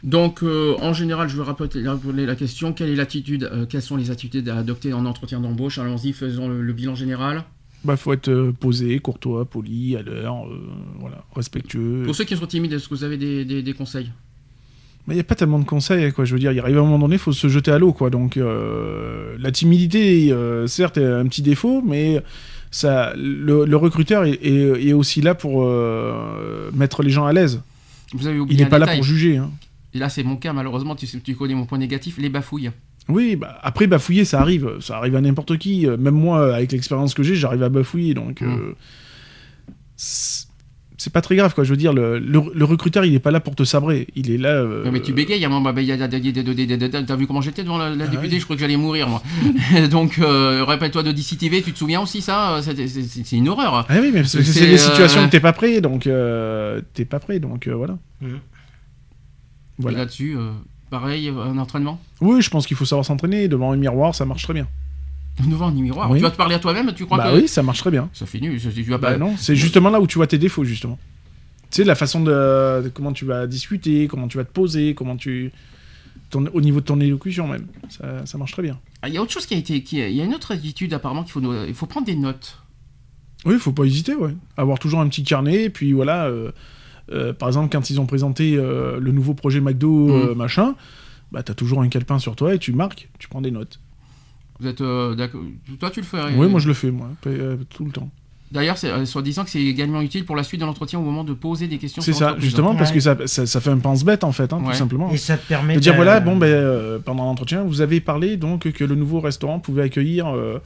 Donc euh, en général, je vais rappeler, la question quelle est l'attitude, euh, quelles sont les attitudes à adopter en entretien d'embauche? Allons-y, faisons le, le bilan général. Bah faut être euh, posé, courtois, poli, à l'heure, euh, voilà, respectueux. Pour ceux qui sont timides, est-ce que vous avez des, des- des conseils? Il n'y a pas tellement de conseils, quoi. Je veux dire, il arrive à un moment donné, il faut se jeter à l'eau, quoi. Donc, euh, la timidité, euh, certes, est un petit défaut, mais ça, le, le recruteur est, est- est aussi là pour euh, mettre les gens à l'aise. Vous avez Il n'est pas là pour juger. hein. Et là, c'est mon cas, malheureusement, tu, tu connais mon point négatif, les bafouilles. Oui, bah, après, bafouiller, ça arrive. Ça arrive à n'importe qui. Euh, Même moi, avec l'expérience que j'ai, j'arrive à bafouiller. Donc, Mm. euh, c'est c'est pas très grave, quoi. Je veux dire, le, le- le recruteur, il n'est pas là pour te sabrer. Il est là. euh, Ouais, mais tu bégayes, à bah, t'as vu comment j'étais devant la, la Ah députée? oui. Je crois que j'allais mourir, moi. [LAUGHS] Donc, euh, rappelle-toi de DC TV, tu te souviens aussi ça? C'est- C'est une horreur. Ah oui, mais c'est des situations euh, où t'es pas prêt, donc euh, t'es pas prêt, donc euh, voilà. Et là-dessus, euh, pareil, un entraînement? Oui, je pense qu'il faut savoir s'entraîner devant un miroir, ça marche très bien. Devant un miroir? Oui. Tu vas te parler à toi-même, tu crois bah que. oui, ça marche très bien. Ça fait nul, ça- tu vas Bah pas. non, c'est justement là où tu vois tes défauts justement. Tu sais la façon de, de comment tu vas discuter, comment tu vas te poser, comment tu ton- au niveau de ton élocution même, ça, ça marche très bien. Ah, Il y a autre chose qui a été. qui- Il y a une autre attitude apparemment qu'il faut. Il faut prendre des notes. Oui, il faut pas hésiter, ouais. Avoir toujours un petit carnet, et puis voilà. euh, euh, par exemple, quand ils ont présenté euh, le nouveau projet McDo, euh, Mhm. machin, bah t'as toujours un calepin sur toi et tu marques, tu prends des notes. Vous êtes euh, d'accord Toi, tu le fais. Oui, moi je le fais, moi, euh, tout le temps. D'ailleurs, euh, soi-disant que c'est également utile pour la suite de l'entretien au moment de poser des questions. C'est ça, justement, parce Ouais. que ça, ça, ça fait un pense-bête en fait, hein, Ouais. tout simplement. Et ça te permet De dire voilà, bon, ben, euh, pendant l'entretien, vous avez parlé donc que le nouveau restaurant pouvait accueillir euh,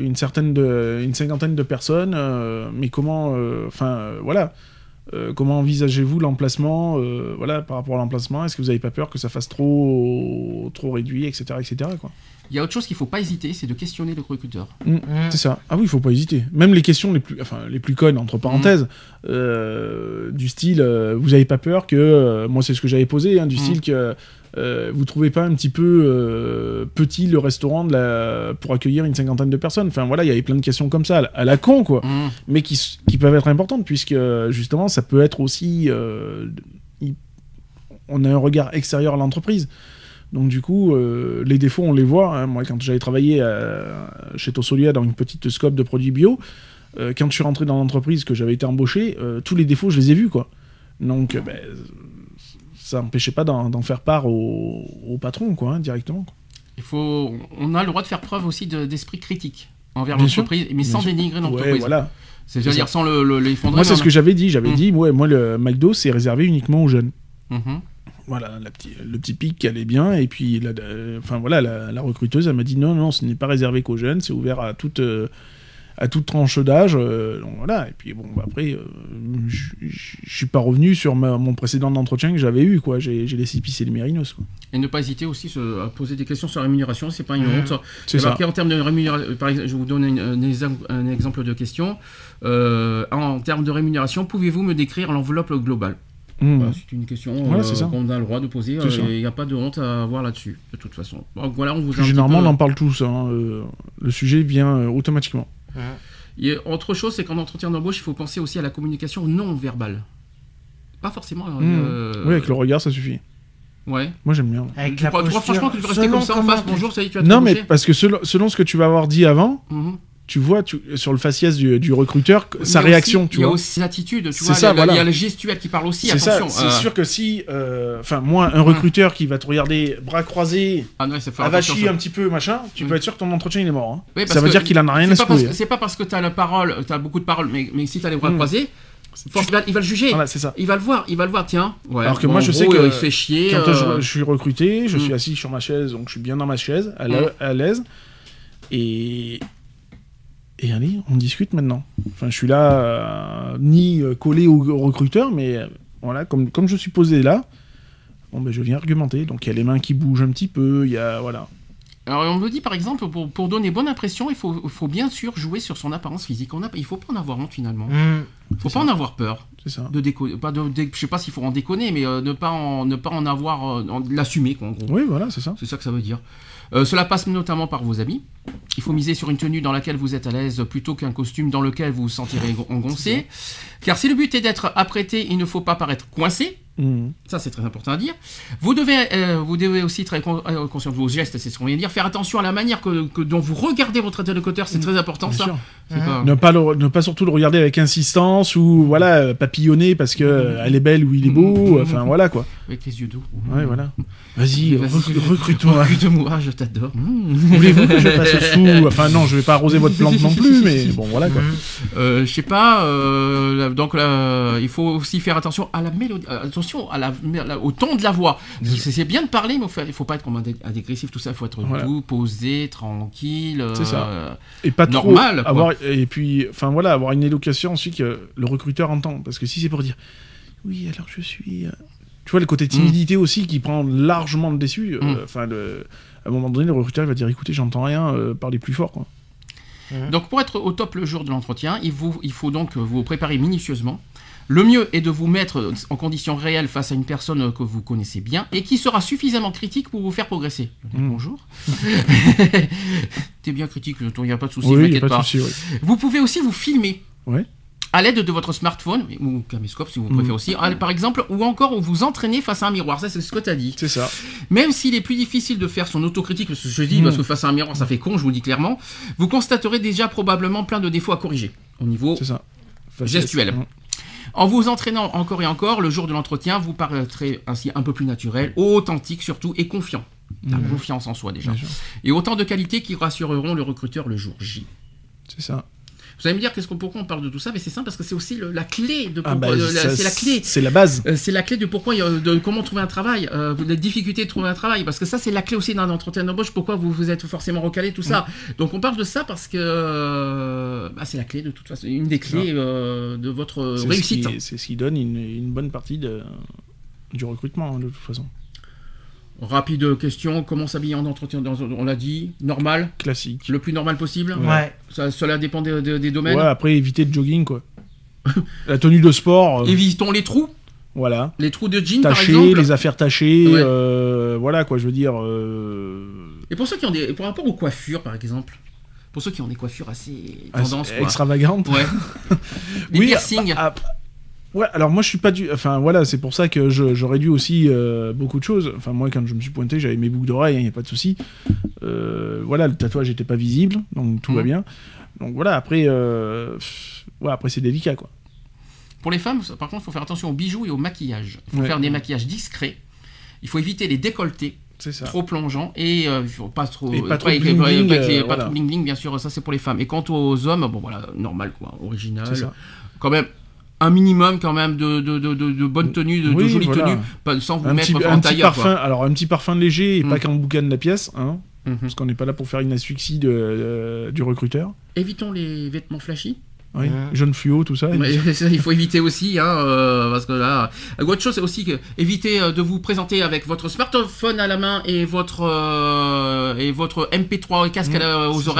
une certaine de, une cinquantaine de personnes, euh, mais comment, euh, enfin, euh, voilà, Euh, comment envisagez-vous l'emplacement, euh, voilà, par rapport à l'emplacement, est-ce que vous n'avez pas peur que ça fasse trop, trop réduit, etc., etc., quoi? Il y a autre chose qu'il faut pas hésiter, c'est de questionner le recruteur. Mhm. C'est ça. Ah oui, il faut pas hésiter. Même les questions les plus, enfin, les plus connes, entre parenthèses, euh, du style, euh, vous avez pas peur que, euh, moi c'est ce que j'avais posé, hein, du style que euh, vous trouvez pas un petit peu euh, petit le restaurant de la... pour accueillir une cinquantaine de personnes? Enfin voilà, il y avait plein de questions comme ça, à la- con quoi, Mmh. mais qui, peuvent être importantes puisque justement ça peut être aussi, euh, on a un regard extérieur à l'entreprise. Donc du coup, euh, les défauts, on les voit. hein. Moi, quand j'avais travaillé euh, chez Tossolia dans une petite scope de produits bio, euh, quand je suis rentré dans l'entreprise, que j'avais été embauché, euh, tous les défauts, je les ai vus, quoi. Donc, euh, ben, ça n'empêchait pas d'en faire part au, au patron, quoi, hein, directement. quoi. Il faut, on a le droit de faire preuve aussi de- d'esprit critique envers l'entreprise, mais sans dénigrer Ouais, l'entreprise. voilà. C'est-à-dire C'est sans le, le, Moi, c'est ce que j'avais dit. J'avais Mm. dit, ouais, moi, le McDo, c'est réservé uniquement aux jeunes. Mhm. Voilà, la petit- le petit pic allait bien, et puis, la, enfin voilà, la, la recruteuse, elle m'a dit non, non, ce n'est pas réservé qu'aux jeunes, c'est ouvert à toute, euh, à toute tranche d'âge. euh, donc voilà. Et puis bon, bah, après, euh, je suis pas revenu sur ma- mon précédent entretien que j'avais eu, quoi. J'ai laissé pisser les mérinos, quoi. Et ne pas hésiter aussi à poser des questions sur la rémunération, c'est pas une honte. C'est Et ça. en termes de rémunération, par exemple, je vous donner une- un, exemple, un exemple de question. Euh, en termes de rémunération, pouvez-vous me décrire l'enveloppe globale? Mmh. C'est une question Voilà, euh, qu'on a le droit de poser. Euh, Il n'y a pas de honte à avoir là-dessus, de toute façon. Donc voilà, on vous généralement, peu- on en parle tous. hein, euh, le sujet vient euh, automatiquement. Et autre chose, c'est qu'en entretien d'embauche, il faut penser aussi à la communication non verbale. Pas forcément. euh, Mmh. Oui, avec le regard, ça suffit. Ouais. Moi, j'aime bien. Avec Tu la crois, tu crois posture, franchement que tu peux rester comme ça en face, bonjour, ça y est, tu vas te Non, mais parce que selon, selon ce que tu vas avoir dit avant, Mhm. Tu vois tu- sur le faciès du, du recruteur Mais sa aussi, réaction, tu Il y a aussi l'attitude, tu vois. ça, il y a- voilà. Il y a le gestuel qui parle aussi, attention. c'est euh, sûr que si, euh, enfin, moi, un recruteur qui va te regarder bras croisés, Ah non, avachi ça. un petit peu, machin, tu Mm. peux être sûr que ton entretien il est mort. hein. Oui, parce ça veut que dire qu'il en a rien à C'est se pas, parce couler. que- c'est pas parce que tu as la parole, tu as beaucoup de paroles, mais, mais si tu as les bras Mm. croisés, il, va, il va le juger. Voilà, ça. Il va le voir, il va le voir, tiens. Ouais, Alors que bon, moi, je sais que euh, il fait chier. Quand euh, je, je suis recruté, je Mm. suis assis sur ma chaise, donc je suis bien dans ma chaise, Mm. à l'aise. Et. Et allez, on discute maintenant. Enfin, je suis là, euh, ni euh, collé au, au recruteur, mais euh, voilà, comme, comme je suis posé là, bon, ben, je viens argumenter. Donc il y a les mains qui bougent un petit peu, il y a. Voilà. Alors on me dit par exemple, pour, pour donner bonne impression, il faut, faut bien sûr jouer sur son apparence physique. On a, il faut pas en avoir honte finalement. Mmh. Il faut C'est pas ça. en avoir peur. C'est ça. De déco- pas de, je sais pas s'il faut en déconner, mais euh, ne, pas en, ne pas en avoir, euh, l'assumer quoi en gros. Oui, voilà, c'est ça. C'est ça que ça veut dire. Euh, cela passe notamment par vos habits. Il faut miser sur une tenue dans laquelle vous êtes à l'aise plutôt qu'un costume dans lequel vous vous sentirez gon- engoncé. Car si le but est d'être apprêté, il ne faut pas paraître coincé. Mhm. Ça, c'est très important à dire. Vous devez, euh, vous devez aussi être con- euh, conscient de vos gestes, c'est ce qu'on vient de dire. Faire attention à la manière que, que- dont vous regardez votre interlocuteur, c'est très important Bien ça. sûr. C'est pas- Ne pas, le- ne pas surtout le regarder avec insistance ou voilà papillonner parce que euh, elle est belle ou il est beau. Enfin voilà quoi. Avec les yeux doux. Ouais, voilà. Vas-y, Vas-y, recru- recrute-moi. Je t'adore. Voulez-vous que je passe sous? [LAUGHS] Enfin non, je vais pas arroser votre plante non plus, mais [LAUGHS] bon voilà quoi. Euh, je sais pas. donc là, il faut aussi faire attention à la mélodie. Attention à la, la- au ton de la voix. C'est c'est bien de parler, mais il faut, il faut pas être comme un, dé- un dégressif, tout ça. Il faut être Voilà. doux, posé, tranquille. C'est ça. euh, Et pas trop Normal, quoi. avoir et puis enfin voilà, avoir une élocution aussi que le recruteur entend parce que si c'est pour dire oui, alors je suis euh, tu vois le côté timidité aussi qui prend largement le dessus euh, Mm. enfin le à un moment donné le recruteur il va dire écoutez, j'entends rien, euh, parlez plus fort quoi. Donc pour être au top le jour de l'entretien, il faut donc vous préparer minutieusement. Le mieux est de vous mettre en condition réelle face à une personne que vous connaissez bien et qui sera suffisamment critique pour vous faire progresser. Bonjour. [LAUGHS] T'es bien critique, il n'y a pas de souci, oui, pas de pas. souci, oui. Vous pouvez aussi vous filmer. Ouais. À l'aide de votre smartphone, ou caméscope si vous préférez Mhm. aussi, Ah, par exemple, ou encore vous entraîner face à un miroir. Ça, c'est ce que tu as dit. C'est ça. Même s'il est plus difficile de faire son autocritique, parce que je dis, Mhm. parce que face à un miroir, ça fait con, je vous le dis clairement, vous constaterez déjà probablement plein de défauts à corriger au niveau. Gestuel. En vous entraînant encore et encore, le jour de l'entretien, vous paraîtrez ainsi un peu plus naturel, authentique surtout, et confiant. La Mhm. confiance en soi déjà. Et autant de qualités qui rassureront le recruteur le jour J. C'est ça. Vous allez me dire qu'est-ce qu'on, pourquoi on parle de tout ça, mais c'est simple parce que c'est aussi le- la clé de Ah, pourquoi- bah, de la- ça, c'est la clé. C'est la base. Euh, c'est la clé de pourquoi de comment trouver un travail, euh, les difficultés de trouver un travail, parce que ça c'est la clé aussi d'un entretien d'embauche. Pourquoi vous vous êtes forcément recalé, tout ça. Donc on parle de ça parce que euh, bah, c'est la clé de toute façon, une des clés euh, de votre C'est ce réussite. qui- C'est ce qui donne une, une bonne partie de, du recrutement, hein, de toute façon. Rapide question, comment s'habiller en entretien dans- On l'a dit, normal, Classique. le plus normal possible. Ouais. Ça, cela dépend des, des- des domaines. Ouais, après, éviter le jogging, quoi. [LAUGHS] la tenue de sport, euh, Évitons les trous, voilà. les trous de jean par exemple. les affaires tachées, Ouais. euh, voilà, quoi, je veux dire. euh, Et pour ceux qui ont des, pour rapport aux coiffures par exemple, pour ceux qui ont des coiffures assez tendance, quoi. extravagantes. Ouais. [LAUGHS] Les Oui, piercings. Ouais, alors moi je suis pas du. Enfin voilà, c'est pour ça que je- j'aurais dû aussi euh, beaucoup de choses. Enfin moi quand je me suis pointé, j'avais mes boucles d'oreilles, il n'y a pas de souci. Euh, voilà, le tatouage n'était pas visible, donc tout va Mhm. bien. Donc voilà, après, euh, ouais, après c'est délicat quoi. Pour les femmes, par contre, il faut faire attention aux bijoux et au maquillage. Il faut Ouais. faire des maquillages discrets. Il faut éviter les décolletés ça. trop plongeants et euh, pas trop Et pas trop bling euh, voilà. bling bling, bien sûr, ça c'est pour les femmes. Et quant aux hommes, bon voilà, normal quoi, original. C'est ça. Quand même un minimum quand même de, de, de, de, de bonne tenue, de, Oui, jolie voilà. tenue, pas sans vous Un mettre petit, en un petit tailleur. parfum, quoi. alors un petit parfum léger et Mm. pas qu'en boucan de la pièce, hein. Mhm. Parce qu'on n'est pas là pour faire une asphyxie de, euh, du recruteur. Évitons les vêtements flashy. Oui. Jaune fluo, tout ça. Mais [LAUGHS] ça, il faut éviter aussi, hein, euh, parce que là, euh, autre chose, c'est aussi que éviter euh, de vous présenter avec votre smartphone à la main et votre euh, et votre MP3 casque Mmh, aux ça.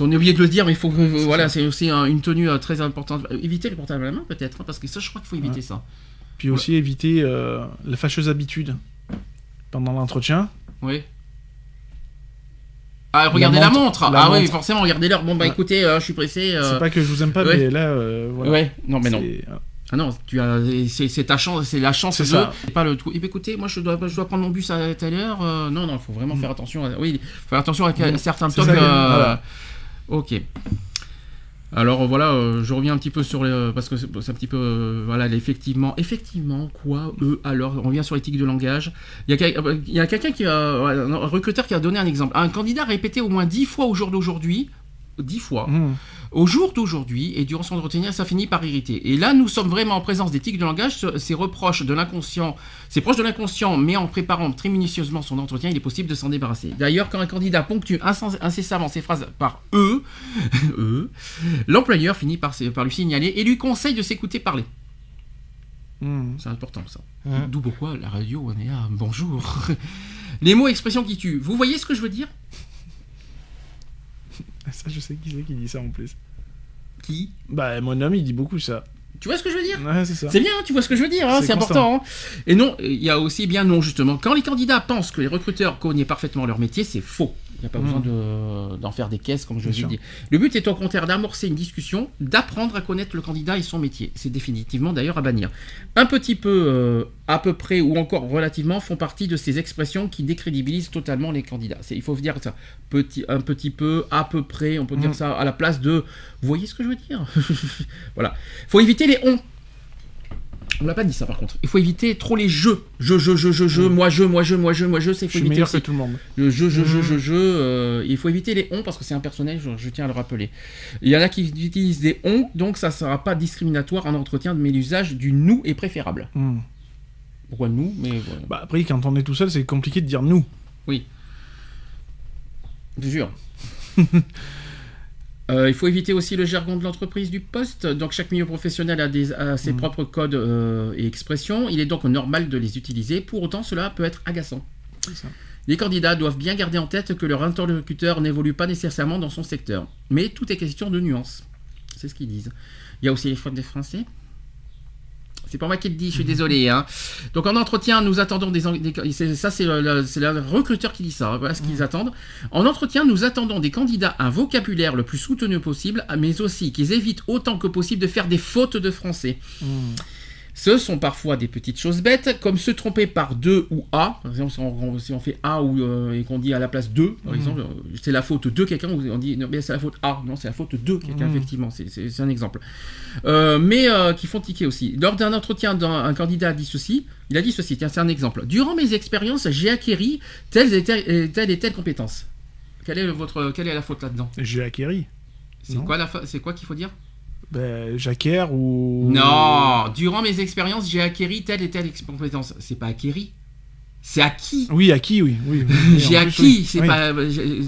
On est oublié de le dire, mais il faut que euh, voilà, c'est aussi un- une tenue euh, très importante. Euh, Éviter les portables à la main peut-être, hein, parce que ça, je crois qu'il faut éviter Ouais. ça. Puis aussi éviter euh, la fâcheuse habitude pendant l'entretien. Oui. Ah, regardez la montre, montre. la ah oui, forcément, regardez l'heure. Bon bah Ouais. écoutez, euh, je suis pressé. euh, C'est pas que je vous aime pas, ouais. mais là, voilà. Ouais, non mais non. Ah non, tu as, c'est, ta chance, c'est la chance C'est de, ça. c'est pas le tout. Eh bien, écoutez, moi je dois, je dois prendre mon bus à telle heure. euh, non, non, il faut vraiment faire attention. À, oui, faut faire attention avec euh, Mm. certains tocs. euh, voilà. Ok. Alors voilà, euh, je reviens un petit peu sur les, parce que c'est, un petit peu, euh, voilà, effectivement, effectivement, quoi, eux, alors, on revient sur l'éthique de langage. Il y a, euh, quelqu'un qui a, un recruteur qui a donné un exemple. Un candidat répété au moins dix fois au jour d'aujourd'hui, dix fois, Mmh. Au jour d'aujourd'hui et durant son entretien, ça finit par irriter. Et là, nous sommes vraiment en présence d'éthique de langage. Ce- Ces reproches de l'inconscient, c'est proche de l'inconscient, mais en préparant très minutieusement son entretien, il est possible de s'en débarrasser. D'ailleurs, quand un candidat ponctue incessamment ses phrases par eux, [LAUGHS] eux, l'employeur finit par, lui signaler et lui conseille de s'écouter parler. Mmh. C'est important ça. Hein. D'où pourquoi la radio, on est là. Bonjour. [LAUGHS] Les mots et expressions qui tuent. Vous voyez ce que je veux dire? Ça, je sais qui c'est qui dit ça en plus. Qui Bah, mon homme, il dit beaucoup ça. Tu vois ce que je veux dire Ouais, c'est bien, tu vois ce que je veux dire, hein, C'est c'est important. hein. Et non, il y a aussi bien non, justement. Quand les candidats pensent que les recruteurs connaissent parfaitement leur métier, c'est faux. Il n'y a pas besoin de- d'en faire des caisses, comme je sûr. dit. Le but est au contraire d'amorcer une discussion, d'apprendre à connaître le candidat et son métier. C'est définitivement d'ailleurs à bannir. Un petit peu, euh, à peu près ou encore relativement font partie de ces expressions qui décrédibilisent totalement les candidats. Il faut dire ça. Petit, un petit peu, à peu près, on peut dire Mm. ça à la place de. Vous voyez ce que je veux dire? [LAUGHS] Voilà. faut éviter les on. On l'a pas dit ça par contre. Il faut éviter trop les jeux. Je, je, je, je, je, moi, je, moi, je, moi, je, moi, je. C'est Je faut éviter meilleur aussi. que tout le monde. Le je, je, je, Mhm. je, je. euh, il faut éviter les on parce que c'est impersonnel, je, je tiens à le rappeler. Il y en a qui utilisent des on, donc ça ne sera pas discriminatoire en entretien, mais l'usage du nous est préférable. Mmh. Pourquoi nous Mais voilà. Bah, après, quand on est tout seul, c'est compliqué de dire nous. Je jure. [LAUGHS] Euh, il faut éviter aussi le jargon de l'entreprise du poste. Donc chaque milieu professionnel a, des, a ses Mhm. propres codes euh, et expressions. Il est donc normal de les utiliser. Pour autant, cela peut être agaçant. Ça. Les candidats doivent bien garder en tête que leur interlocuteur n'évolue pas nécessairement dans son secteur. Mais tout est question de nuances. C'est ce qu'ils disent. Il y a aussi les fautes des Français. C'est pas moi qui le dis, je suis désolé. hein. Donc en entretien, nous attendons des... des- ça, c'est le, le- c'est le recruteur qui dit ça. hein. Voilà ce qu'ils attendent. En entretien, nous attendons des candidats un vocabulaire le plus soutenu possible, mais aussi qu'ils évitent autant que possible de faire des fautes de français. Mmh. Ce sont parfois des petites choses bêtes, comme se tromper par deux ou a. Par exemple, si on, si on fait a ou, euh, et qu'on dit à la place deux, par Mhm. exemple, euh, c'est la faute de quelqu'un, on dit non, mais c'est la faute a. Non, c'est la faute de quelqu'un, Mhm. effectivement. C'est- un exemple. Euh, mais euh, qui font tiquer aussi. Lors d'un entretien, d'un- un candidat a dit ceci. Il a dit ceci. Tiens, c'est un exemple. Durant mes expériences, j'ai acquéri telle et telle, et telle et telle compétence. Quelle est, votre, quelle est la faute là-dedans? J'ai acquéri. C'est quoi, la fa- c'est quoi qu'il faut dire? Bah, j'acquiers ou. Non, durant mes expériences, j'ai acquéri telle et telle compétence. C'est pas acquéri, c'est acquis. Oui, acquis, oui. oui, [LAUGHS] oui. Oui, J'ai acquis, oui. c'est Oui. pas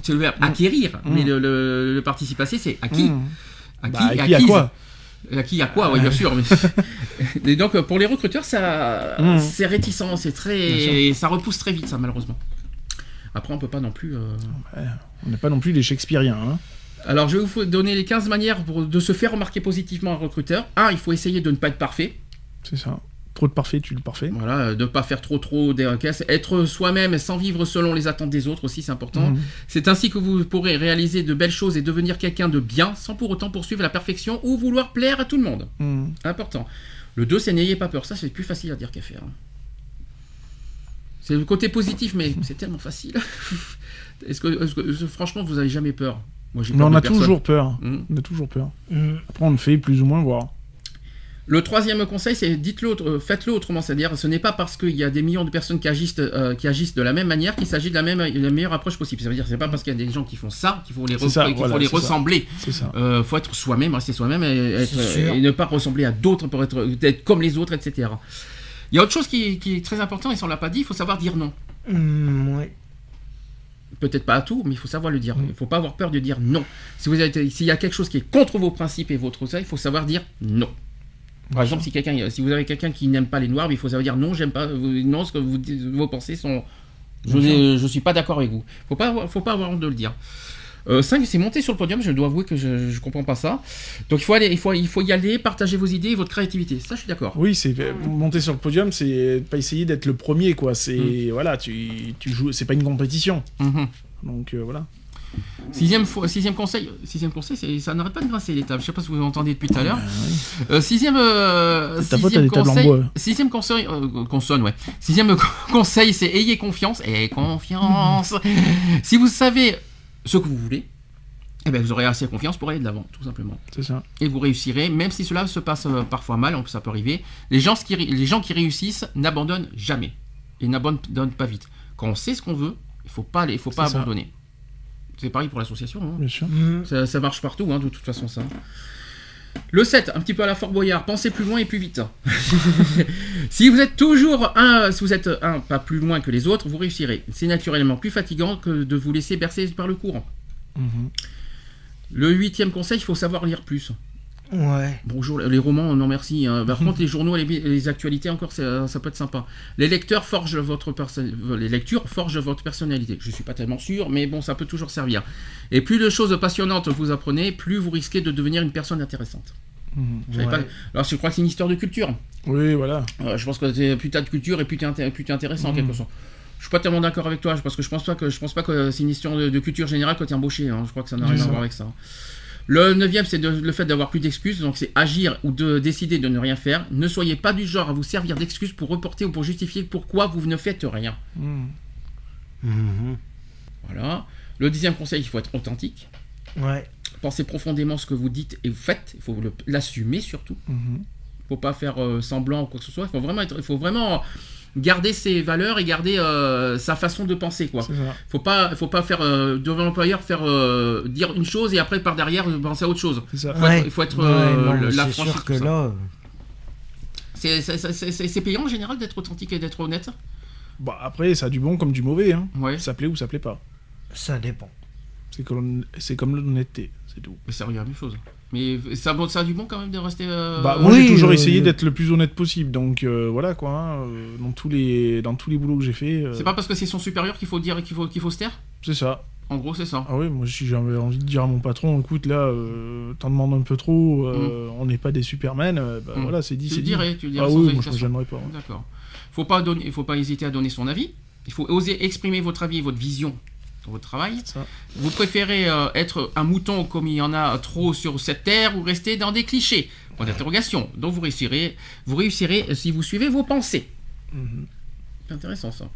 c'est le verbe Mm. acquérir, Mm. mais le, le, le participe passé c'est acquis. Mmh. Acquis, Bah, acquis à quoi Acquis à quoi, oui, bien sûr. Mais... [LAUGHS] Et donc euh, pour les recruteurs, ça, Mm. c'est réticent, c'est très, ça repousse très vite, ça malheureusement. Après, on peut pas non plus. euh, On n'est pas non plus les Shakespeariens. Hein. Alors, je vais vous donner les 15 manières pour- de se faire remarquer positivement un recruteur. Un, il faut essayer de ne pas être parfait. C'est ça. Trop de parfait, tu le parfait. Voilà, euh, de ne pas faire trop trop des caisses. Être soi-même sans vivre selon les attentes des autres aussi, c'est important. Mmh. C'est ainsi que vous pourrez réaliser de belles choses et devenir quelqu'un de bien sans pour autant poursuivre la perfection ou vouloir plaire à tout le monde. Mmh. Important. Le 2, c'est n'ayez pas peur. Ça, c'est plus facile à dire qu'à faire. C'est le côté positif, mais [LAUGHS] c'est tellement facile. [LAUGHS] Est-ce que, franchement, vous avez jamais peur? Moi, j'ai Mais peur on a personne. toujours peur. On a toujours peur. Mmh. Après, on le fait plus ou moins voir. Le troisième conseil, c'est dites-le, autre- euh, faites-le autrement. C'est-à-dire, ce n'est pas parce qu'il y a des millions de personnes qui agissent, euh, qui agissent de la même manière qu'il s'agit de la même, de la meilleure approche possible. Ça veut dire, c'est pas parce qu'il y a des gens qui font ça qu'il faut les, C'est ça, qu'il faut les ça. ressembler. C'est ça. Euh, faut être soi-même, rester soi-même et, être- C'est sûr. et ne pas ressembler à d'autres pour être, être comme les autres, etc. Il y a autre chose qui, qui est très important et si on l'a pas dit, il faut savoir dire non. Mmh, ouais. Peut-être pas à tout, mais il faut savoir le dire. Il ne faut pas avoir peur de dire non. Si vous avez, s'il y a quelque chose qui est contre vos principes et votre ça, il faut savoir dire non. Par exemple, si, quelqu'un, si vous avez quelqu'un qui n'aime pas les noirs, il faut savoir dire non, j'aime pas, non, ce que vous, vos pensées sont. Je ne suis pas d'accord avec vous. Il faut pas, avoir- faut pas avoir honte de le dire. 5, c'est monter sur le podium. Je dois avouer que je ne comprends pas ça. Donc il faut, aller, il, faut, il faut y aller, partager vos idées et votre créativité. Ça, je suis d'accord. Oui, c'est monter sur le podium, c'est pas essayer d'être le premier, quoi. C'est Mm. voilà, tu, tu joues, c'est pas une compétition. Mhm. Donc euh, voilà. Sixième, fois- sixième conseil, sixième conseil ça n'arrête pas de grincer les tables. Je sais pas si vous entendez depuis tout à l'heure. Euh, sixième, euh, sixième conseil, sixième conseil, euh, consonne, ouais. Sixième [LAUGHS] conseil, c'est ayez confiance. Et confiance. si vous savez ce que vous voulez, eh ben, vous aurez assez confiance pour aller de l'avant, tout simplement. C'est ça. Et vous réussirez, même si cela se passe euh, parfois mal, ça peut arriver. Les gens qui, ré- les gens qui réussissent n'abandonnent jamais. Et n'abandonnent pas vite. Quand on sait ce qu'on veut, il faut pas, faut pas abandonner. C'est pareil pour l'association. hein. Bien sûr. Ça, ça marche partout, hein, de toute façon, ça. Le 7, un petit peu à la Fort Boyard, pensez plus loin et plus vite. [LAUGHS] si vous êtes toujours un, si vous êtes un pas plus loin que les autres, vous réussirez. C'est naturellement plus fatigant que de vous laisser bercer par le courant. Mhm. Le huitième conseil, il faut savoir lire plus. Ouais. Bonjour, les romans, non merci. hein. Par [LAUGHS] contre, les journaux, les, les actualités, encore, ça, ça peut être sympa. Les lecteurs forgent votre perso- les lectures forgent votre personnalité. Je suis pas tellement sûr, mais bon, ça peut toujours servir. Et plus de choses passionnantes vous apprenez, plus vous risquez de devenir une personne intéressante. Ouais. pas- Alors, je crois que c'est une histoire de culture. Oui, voilà. Euh, je pense que t'es- plus t'as de culture et plus t'es inté- plus t'es intéressant en Mhm. quelque sorte. Je suis pas tellement d'accord avec toi, parce que je pense pas que je pense pas que c'est une histoire de, de culture générale quand t'es embauché. hein. Je crois que ça n'a rien à voir avec ça. Le neuvième, c'est le fait d'avoir plus d'excuses, donc c'est agir ou de décider de ne rien faire. Ne soyez pas du genre à vous servir d'excuses pour reporter ou pour justifier pourquoi vous ne faites rien. Mhm. Mhm. Voilà. Le dixième conseil, il faut être authentique. Ouais. Pensez profondément ce que vous dites et vous faites. Il faut l'assumer surtout. Mhm. faut pas faire euh, semblant ou quoi que ce soit. Il faut vraiment, être, il faut vraiment garder ses valeurs et garder euh, sa façon de penser quoi. Faut pas, faut pas faire euh, devant l'employeur faire euh, dire une chose et après par derrière penser à autre chose. Faut être- il faut être, euh, mais la sûr que ça. là. C'est- payant en général d'être authentique et d'être honnête? Bah après, ça a du bon comme du mauvais. Hein. Ouais. Ça plaît ou ça plaît pas. Ça dépend. C'est comme, c'est comme l'honnêteté, c'est tout. Mais ça revient à la même chose. Mais ça, bon, ça a du bon quand même de rester. euh, Bah, moi oui, j'ai toujours euh, essayé le- d'être le plus honnête possible, donc euh, voilà quoi. hein, euh, dans tous les dans tous les boulots que j'ai fait, euh, C'est pas parce que c'est son supérieur qu'il faut dire qu'il faut qu'il faut se taire? c'est ça. En gros, c'est ça. Ah oui, moi si j'avais envie de dire à mon patron, écoute là, euh, t'en demandes un peu trop, euh, on n'est pas des Superman, euh, bah Mm. voilà, c'est dit, Tu c'est le dit. dirais, tu le dirais Ah oui, moi je me gênerais pas. hein. D'accord. Faut pas donner, il faut pas hésiter à donner son avis. Il faut oser exprimer votre avis et votre vision votre travail. Vous préférez euh, être un mouton comme il y en a trop sur cette terre ou rester dans des clichés? Point d'interrogation. Donc vous réussirez, vous réussirez si vous suivez vos pensées. C'est intéressant ça.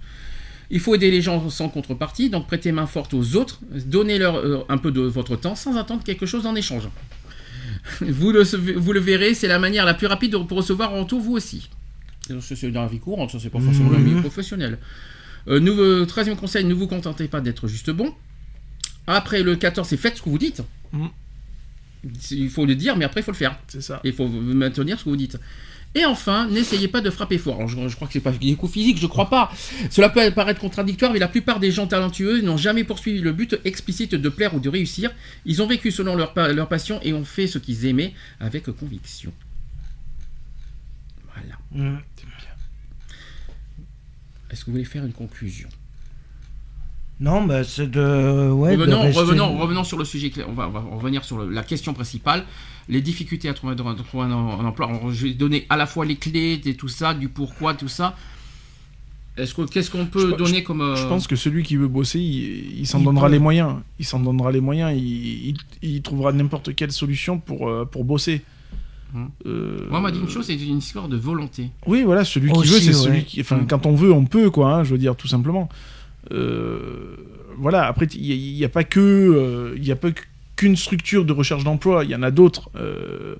Il faut aider les gens sans contrepartie, donc prêter main forte aux autres, donnez-leur euh, un peu de votre temps sans attendre quelque chose en échange. [LAUGHS] Vous le, vous le verrez, c'est la manière la plus rapide de- pour recevoir en retour vous aussi. C'est dans la vie courante, ça c'est pas forcément la vie professionnelle. Euh, nouveau, troisième conseil, ne vous contentez pas d'être juste bon. Après le 14, c'est faites ce que vous dites. Mhm. Il faut le dire, mais après il faut le faire. C'est ça. Il faut maintenir ce que vous dites. Et enfin, n'essayez pas de frapper fort. Alors, je, je crois que c'est pas des coups physiques, je crois pas. Cela peut paraître contradictoire, mais la plupart des gens talentueux n'ont jamais poursuivi le but explicite de plaire ou de réussir. Ils ont vécu selon leur, pa- leur passion et ont fait ce qu'ils aimaient avec conviction. Voilà. Mhm. Est-ce que vous voulez faire une conclusion? Non, bah c'est de. Ouais, de revenons, rester- revenons, revenons sur le sujet. On va, on va revenir sur le- la question principale. Les difficultés à trouver, de trouver un, un emploi. Alors, je vais donner à la fois les clés, et tout ça, du pourquoi, tout ça. Est-ce que qu'est-ce qu'on peut Je- donner comme euh, Je pense que celui qui veut bosser, il, il s'en Il donnera peut. les moyens. Il s'en donnera les moyens. Il, il- il trouvera n'importe quelle solution pour, euh, pour bosser. Euh, Moi, on m'a dit une chose, c'est une histoire de volonté. Oui, voilà, celui qui veut, c'est ouais. celui qui. Enfin, Mm. quand on veut, on peut, quoi. hein, je veux dire, tout simplement. Euh, voilà. Après, il n'y a, pas que, euh, il y a pas qu'une structure de recherche d'emploi. Il y en a d'autres. euh,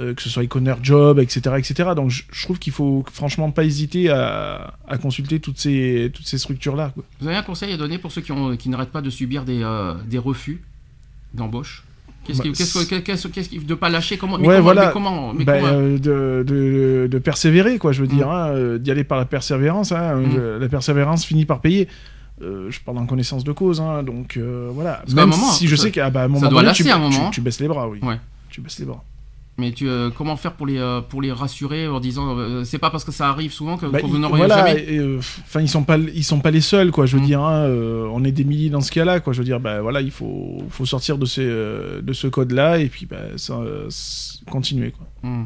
euh, que ce soit Econer Job, etc., etc. Donc, je, je trouve qu'il faut franchement pas hésiter à, à consulter toutes ces, toutes ces structures-là. Vous avez un conseil à donner pour ceux qui, ont, qui n'arrêtent pas de subir des, euh, des refus d'embauche? Qu'est-ce Bah, qu'est-ce de pas lâcher comment, mais Ouais, comment, voilà. mais comment, mais Bah, comment- euh, de, de, de persévérer, quoi, je veux Mm. dire, hein, euh, d'y aller par la persévérance. hein, Mm. La persévérance finit par payer. euh, je parle en connaissance de cause, hein, donc euh, voilà. Parce qu'à un Même moment, si je ça- sais qu'à bah, un moment doit donné, lasser tu, un tu- moment. tu baisses les bras, oui. Ouais. Tu baisses les bras. Mais tu, euh, comment faire pour les, euh, pour les rassurer en disant euh, c'est pas parce que ça arrive souvent que, Bah, que vous n'aurez voilà, jamais. euh, enfin ils sont pas ils sont pas les seuls quoi je veux Mm. dire hein, euh, on est des milliers dans ce cas-là quoi je veux dire bah voilà il faut faut sortir de ces euh, de ce code là et puis bah, ça, continuer quoi Hmm.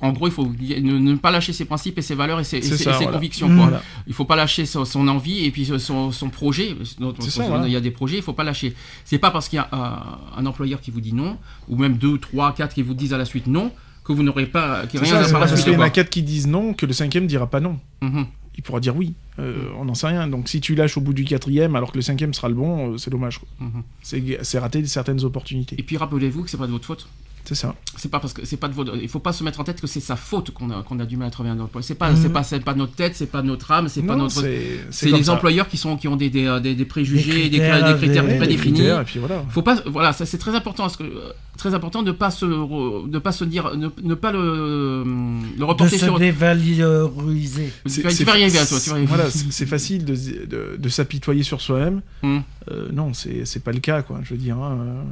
En gros, il faut ne, ne pas lâcher ses principes et ses valeurs et ses, et C'est ses- ça, et ses voilà. convictions. Hmm. quoi. Voilà. Il faut pas lâcher son, son envie et puis son, son projet. Donc, C'est ça, il voilà. y a des projets, il faut pas lâcher. C'est pas parce qu'il y a euh, un employeur qui vous dit non, ou même deux, trois, quatre qui vous disent à la suite non, que vous n'aurez pas C'est rien ça, à parce suite. qu'il y en a quatre qui disent non que le cinquième dira pas non Mhm. il pourra dire oui Euh, on n'en sait rien donc si tu lâches au bout du quatrième alors que le cinquième sera le bon euh, c'est dommage. Mhm. c'est c'est rater certaines opportunités Et puis rappelez-vous que c'est pas de votre faute. C'est ça C'est pas parce que c'est pas de votre. Il faut pas se mettre en tête que c'est sa faute qu'on a, qu'on a du mal à travailler dans le poste. C'est pas, Mhm. c'est pas, c'est pas notre tête, c'est pas notre âme, c'est pas notre. c'est les ça. employeurs qui sont qui ont des, des, euh, des- des préjugés, des critères, critères, des critères des- bien des définis. critères, et puis voilà Faut pas, voilà, ça c'est très important, parce que euh, très important de pas se, de pas se dire, ne, ne pas le, le De reporter se sur. dévaloriser. Tu vas tu vas y arriver à toi. tu vas y. Voilà, c'est facile de, de, de s'apitoyer sur soi-même. Hmm. Euh, non, c'est c'est pas le cas, quoi. Je veux dire, hein, euh,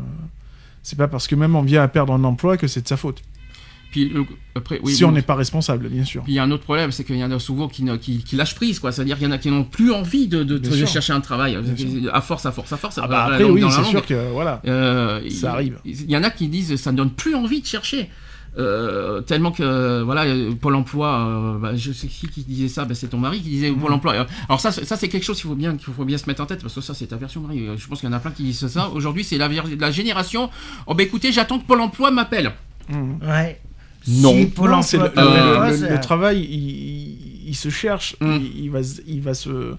c'est pas parce que même on vient à perdre un emploi que c'est de sa faute. Puis après, oui. si bon, on n'est pas responsable, bien sûr. Puis il y a un autre problème, c'est qu'il y en a souvent qui, qui, qui lâchent prise, quoi. C'est-à-dire qu'il y en a qui n'ont plus envie de, chercher un travail, à force, à force, à force. Ah bah après, oui, c'est sûr que voilà. Euh, Ça il- arrive. Il y en a qui disent ça ne donne plus envie de chercher. Euh, tellement que euh, voilà euh, Pôle Emploi, euh, bah, je sais qui qui disait ça, bah, c'est ton mari qui disait. Pôle Emploi. Euh, Alors ça, c'est- ça c'est quelque chose qu'il faut bien qu'il faut bien se mettre en tête parce que ça c'est ta version Marie. Euh, Je pense qu'il y en a plein qui disent ça. Aujourd'hui c'est la, génération. Oh bah écoutez, j'attends que Pôle Emploi m'appelle. Mhm. Ouais. Non. Si Pôle Non, c'est le, emploi le- travail, il, il- il se cherche, Mm. il, il va, se- il va se.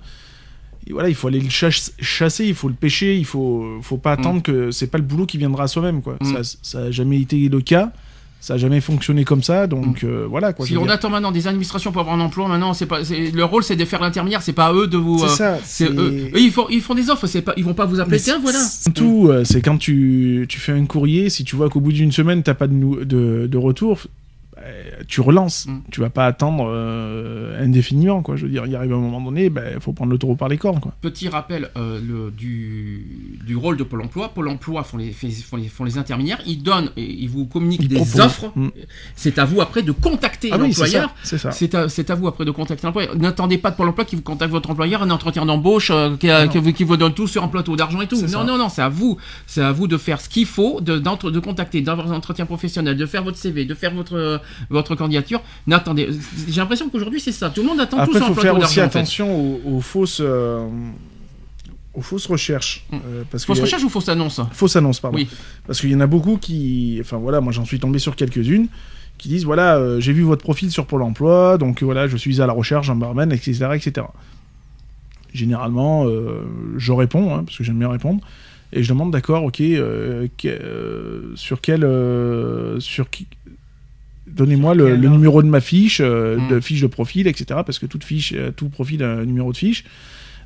voilà, il faut aller le chasse- chasser, il faut le pêcher, il faut, faut pas attendre que c'est pas le boulot qui viendra à soi-même, quoi. Mm. Ça, ça a jamais été le cas, ça a jamais fonctionné comme ça, donc euh, voilà, quoi. si on dire. attend maintenant des administrations pour avoir un emploi, maintenant c'est pas leur rôle c'est de faire l'intermédiaire, c'est pas à eux de vous. C'est euh, ça, c'est c'est- eux. Eux, ils font ils font des offres, c'est pas ils vont pas vous appeler tiens voilà. Tout, euh, c'est quand tu, tu fais un courrier, si tu vois qu'au bout d'une semaine, t'as pas de, de, de retour, euh, tu relances. Mm. Tu vas pas attendre euh, indéfiniment, quoi. Je veux dire, il arrive un moment donné, il faut prendre le taureau par les cornes, quoi. Petit rappel euh, le, du, du rôle de Pôle Emploi. Pôle Emploi font les, font les, font les intermédiaires. Ils donnent et ils vous communiquent Ils des proposent. offres. Mm. C'est à vous après de contacter Ah oui, l'employeur. ça, c'est ça. c'est à, à vous après de contacter l'employeur. N'attendez pas de Pôle Emploi qui vous contacte votre employeur, un entretien d'embauche euh, qui, qui vous- qui vous donne tout sur un plateau d'argent et tout. Non, ça. non, non, c'est à vous. C'est à vous de faire ce qu'il faut, de, de contacter, d'avoir un entretien professionnel, de faire votre CV, de faire votre, euh, votre candidature. N'attendez. J'ai l'impression qu'aujourd'hui c'est ça. Tout le monde attend tout Après, un faut faire aussi attention aux, aux fausses, euh, aux fausses recherches. Mm. euh, parce Fausse qu'il y a- recherche ou fausse annonce Fausse annonce, pardon. Oui. Parce qu'il y en a beaucoup qui. Enfin voilà, moi j'en suis tombé sur quelques-unes qui disent voilà, euh, j'ai vu votre profil sur Pôle emploi, donc voilà, je suis à la recherche d'un barman, etc. etc. Généralement, je réponds, hein, parce que j'aime bien répondre, et je demande d'accord, ok, euh, que- euh, sur quel. euh, sur qui. Donnez-moi le, numéro de ma fiche, euh, Mm. de fiche de profil, etc. Parce que toute fiche, euh, tout profil a un numéro de fiche.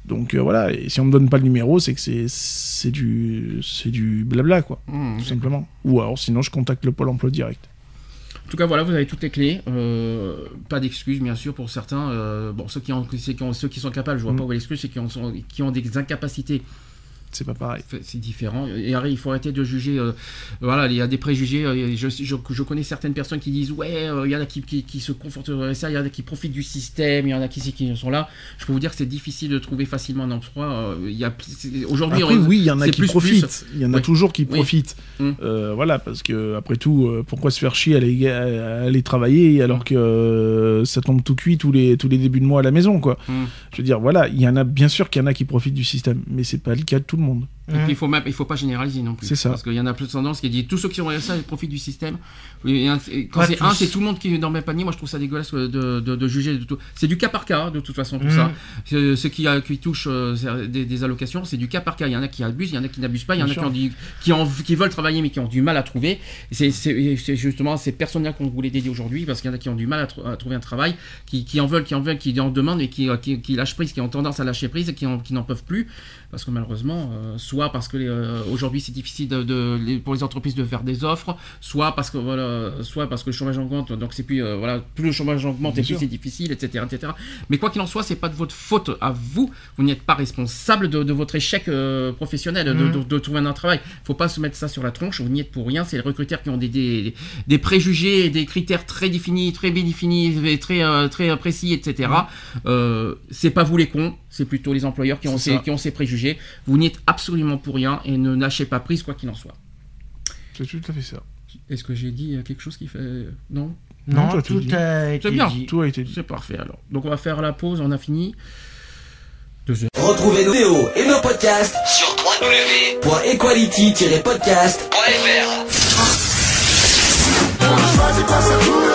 Donc euh, voilà, et si on me donne pas le numéro, c'est que c'est c'est du c'est du blabla quoi, Mmh. tout simplement. Ou alors sinon je contacte le pôle emploi direct. En tout cas, voilà, vous avez toutes les clés. Euh, pas d'excuses, bien sûr, pour certains. Euh, bon, ceux qui, ont, ceux qui ont- ceux qui sont capables, je vois Mm. pas où est l'excuse, c'est qui ont, qui ont des incapacités. C'est pas pareil. C'est différent. Et arrête, il faut arrêter de juger. euh, voilà, il y a des préjugés. euh, Je, je, je connais certaines personnes qui disent Ouais, euh, il y en a qui, qui, qui se confortent ça, il y en a qui profitent du système, il y en a qui, qui sont là. Je peux vous dire que c'est difficile de trouver facilement un emploi. Il y a Aujourd'hui, oui, il y en a qui plus, profitent. Il y en a Oui. toujours qui Oui. profitent. Euh, voilà, parce que après tout, pourquoi se faire chier à aller, à aller travailler alors que euh, ça tombe tout cuit tous les tous les débuts de mois à la maison quoi. Mm. Je veux dire voilà, il y en a bien sûr qu'il y en a qui profitent du système, mais c'est pas le cas de tout le monde. mu olur? Et puis, il faut même, il faut pas généraliser non plus. C'est ça. Parce qu'il y en a plus de tendance qui dit tous ceux qui ont ça ils profitent du système. Et quand c'est un, c'est tout le monde qui est dans le même panier. Moi, je trouve ça dégueulasse de, de, de juger de tout. C'est du cas par cas, hein, de toute façon, tout ça. C'est- Ceux qui, qui touchent euh, des, des allocations, c'est du cas par cas. Il y en a qui abusent, il y en a qui n'abusent pas, il y en a qui, ont qui, ont- qui veulent travailler mais qui ont du mal à trouver. C'est justement ces personnes-là qu'on voulait dédier aujourd'hui parce qu'il y en a qui ont du mal à, tr- à trouver un travail, qui, qui en veulent, qui en veulent, qui en demandent et qui, euh, lâchent prise, qui ont tendance à lâcher prise et qui n'en peuvent plus. Parce que malheureusement, euh, soit parce que euh, aujourd'hui c'est difficile de, de- pour les entreprises de faire des offres, soit parce que voilà, soit parce que le chômage augmente, donc c'est plus euh, voilà, plus le chômage augmente et plus c'est difficile, etc., etc. Mais quoi qu'il en soit, c'est pas de votre faute à vous. Vous n'êtes pas responsable de, de votre échec euh, professionnel, de, Mhm. de- trouver un travail. Faut pas se mettre ça sur la tronche. Vous n'y êtes pour rien. C'est les recruteurs qui ont des, des, des préjugés, et des critères très définis, très bien définis, très très précis, etc. Euh, c'est pas vous les cons, c'est plutôt les employeurs qui ont ces, qui ont ces préjugés. Vous n'y êtes absolument pour rien et ne lâchez pas prise quoi qu'il en soit. C'est tout à fait ça. Est-ce que j'ai dit euh, quelque chose qui fait non? Non, Non, tout a été bien. dit. Tout a été dit. C'est parfait alors. Donc on va faire la pause. On a fini. Deux heures. Retrouvez nos vidéos et nos podcasts sur www.equality-podcast.fr.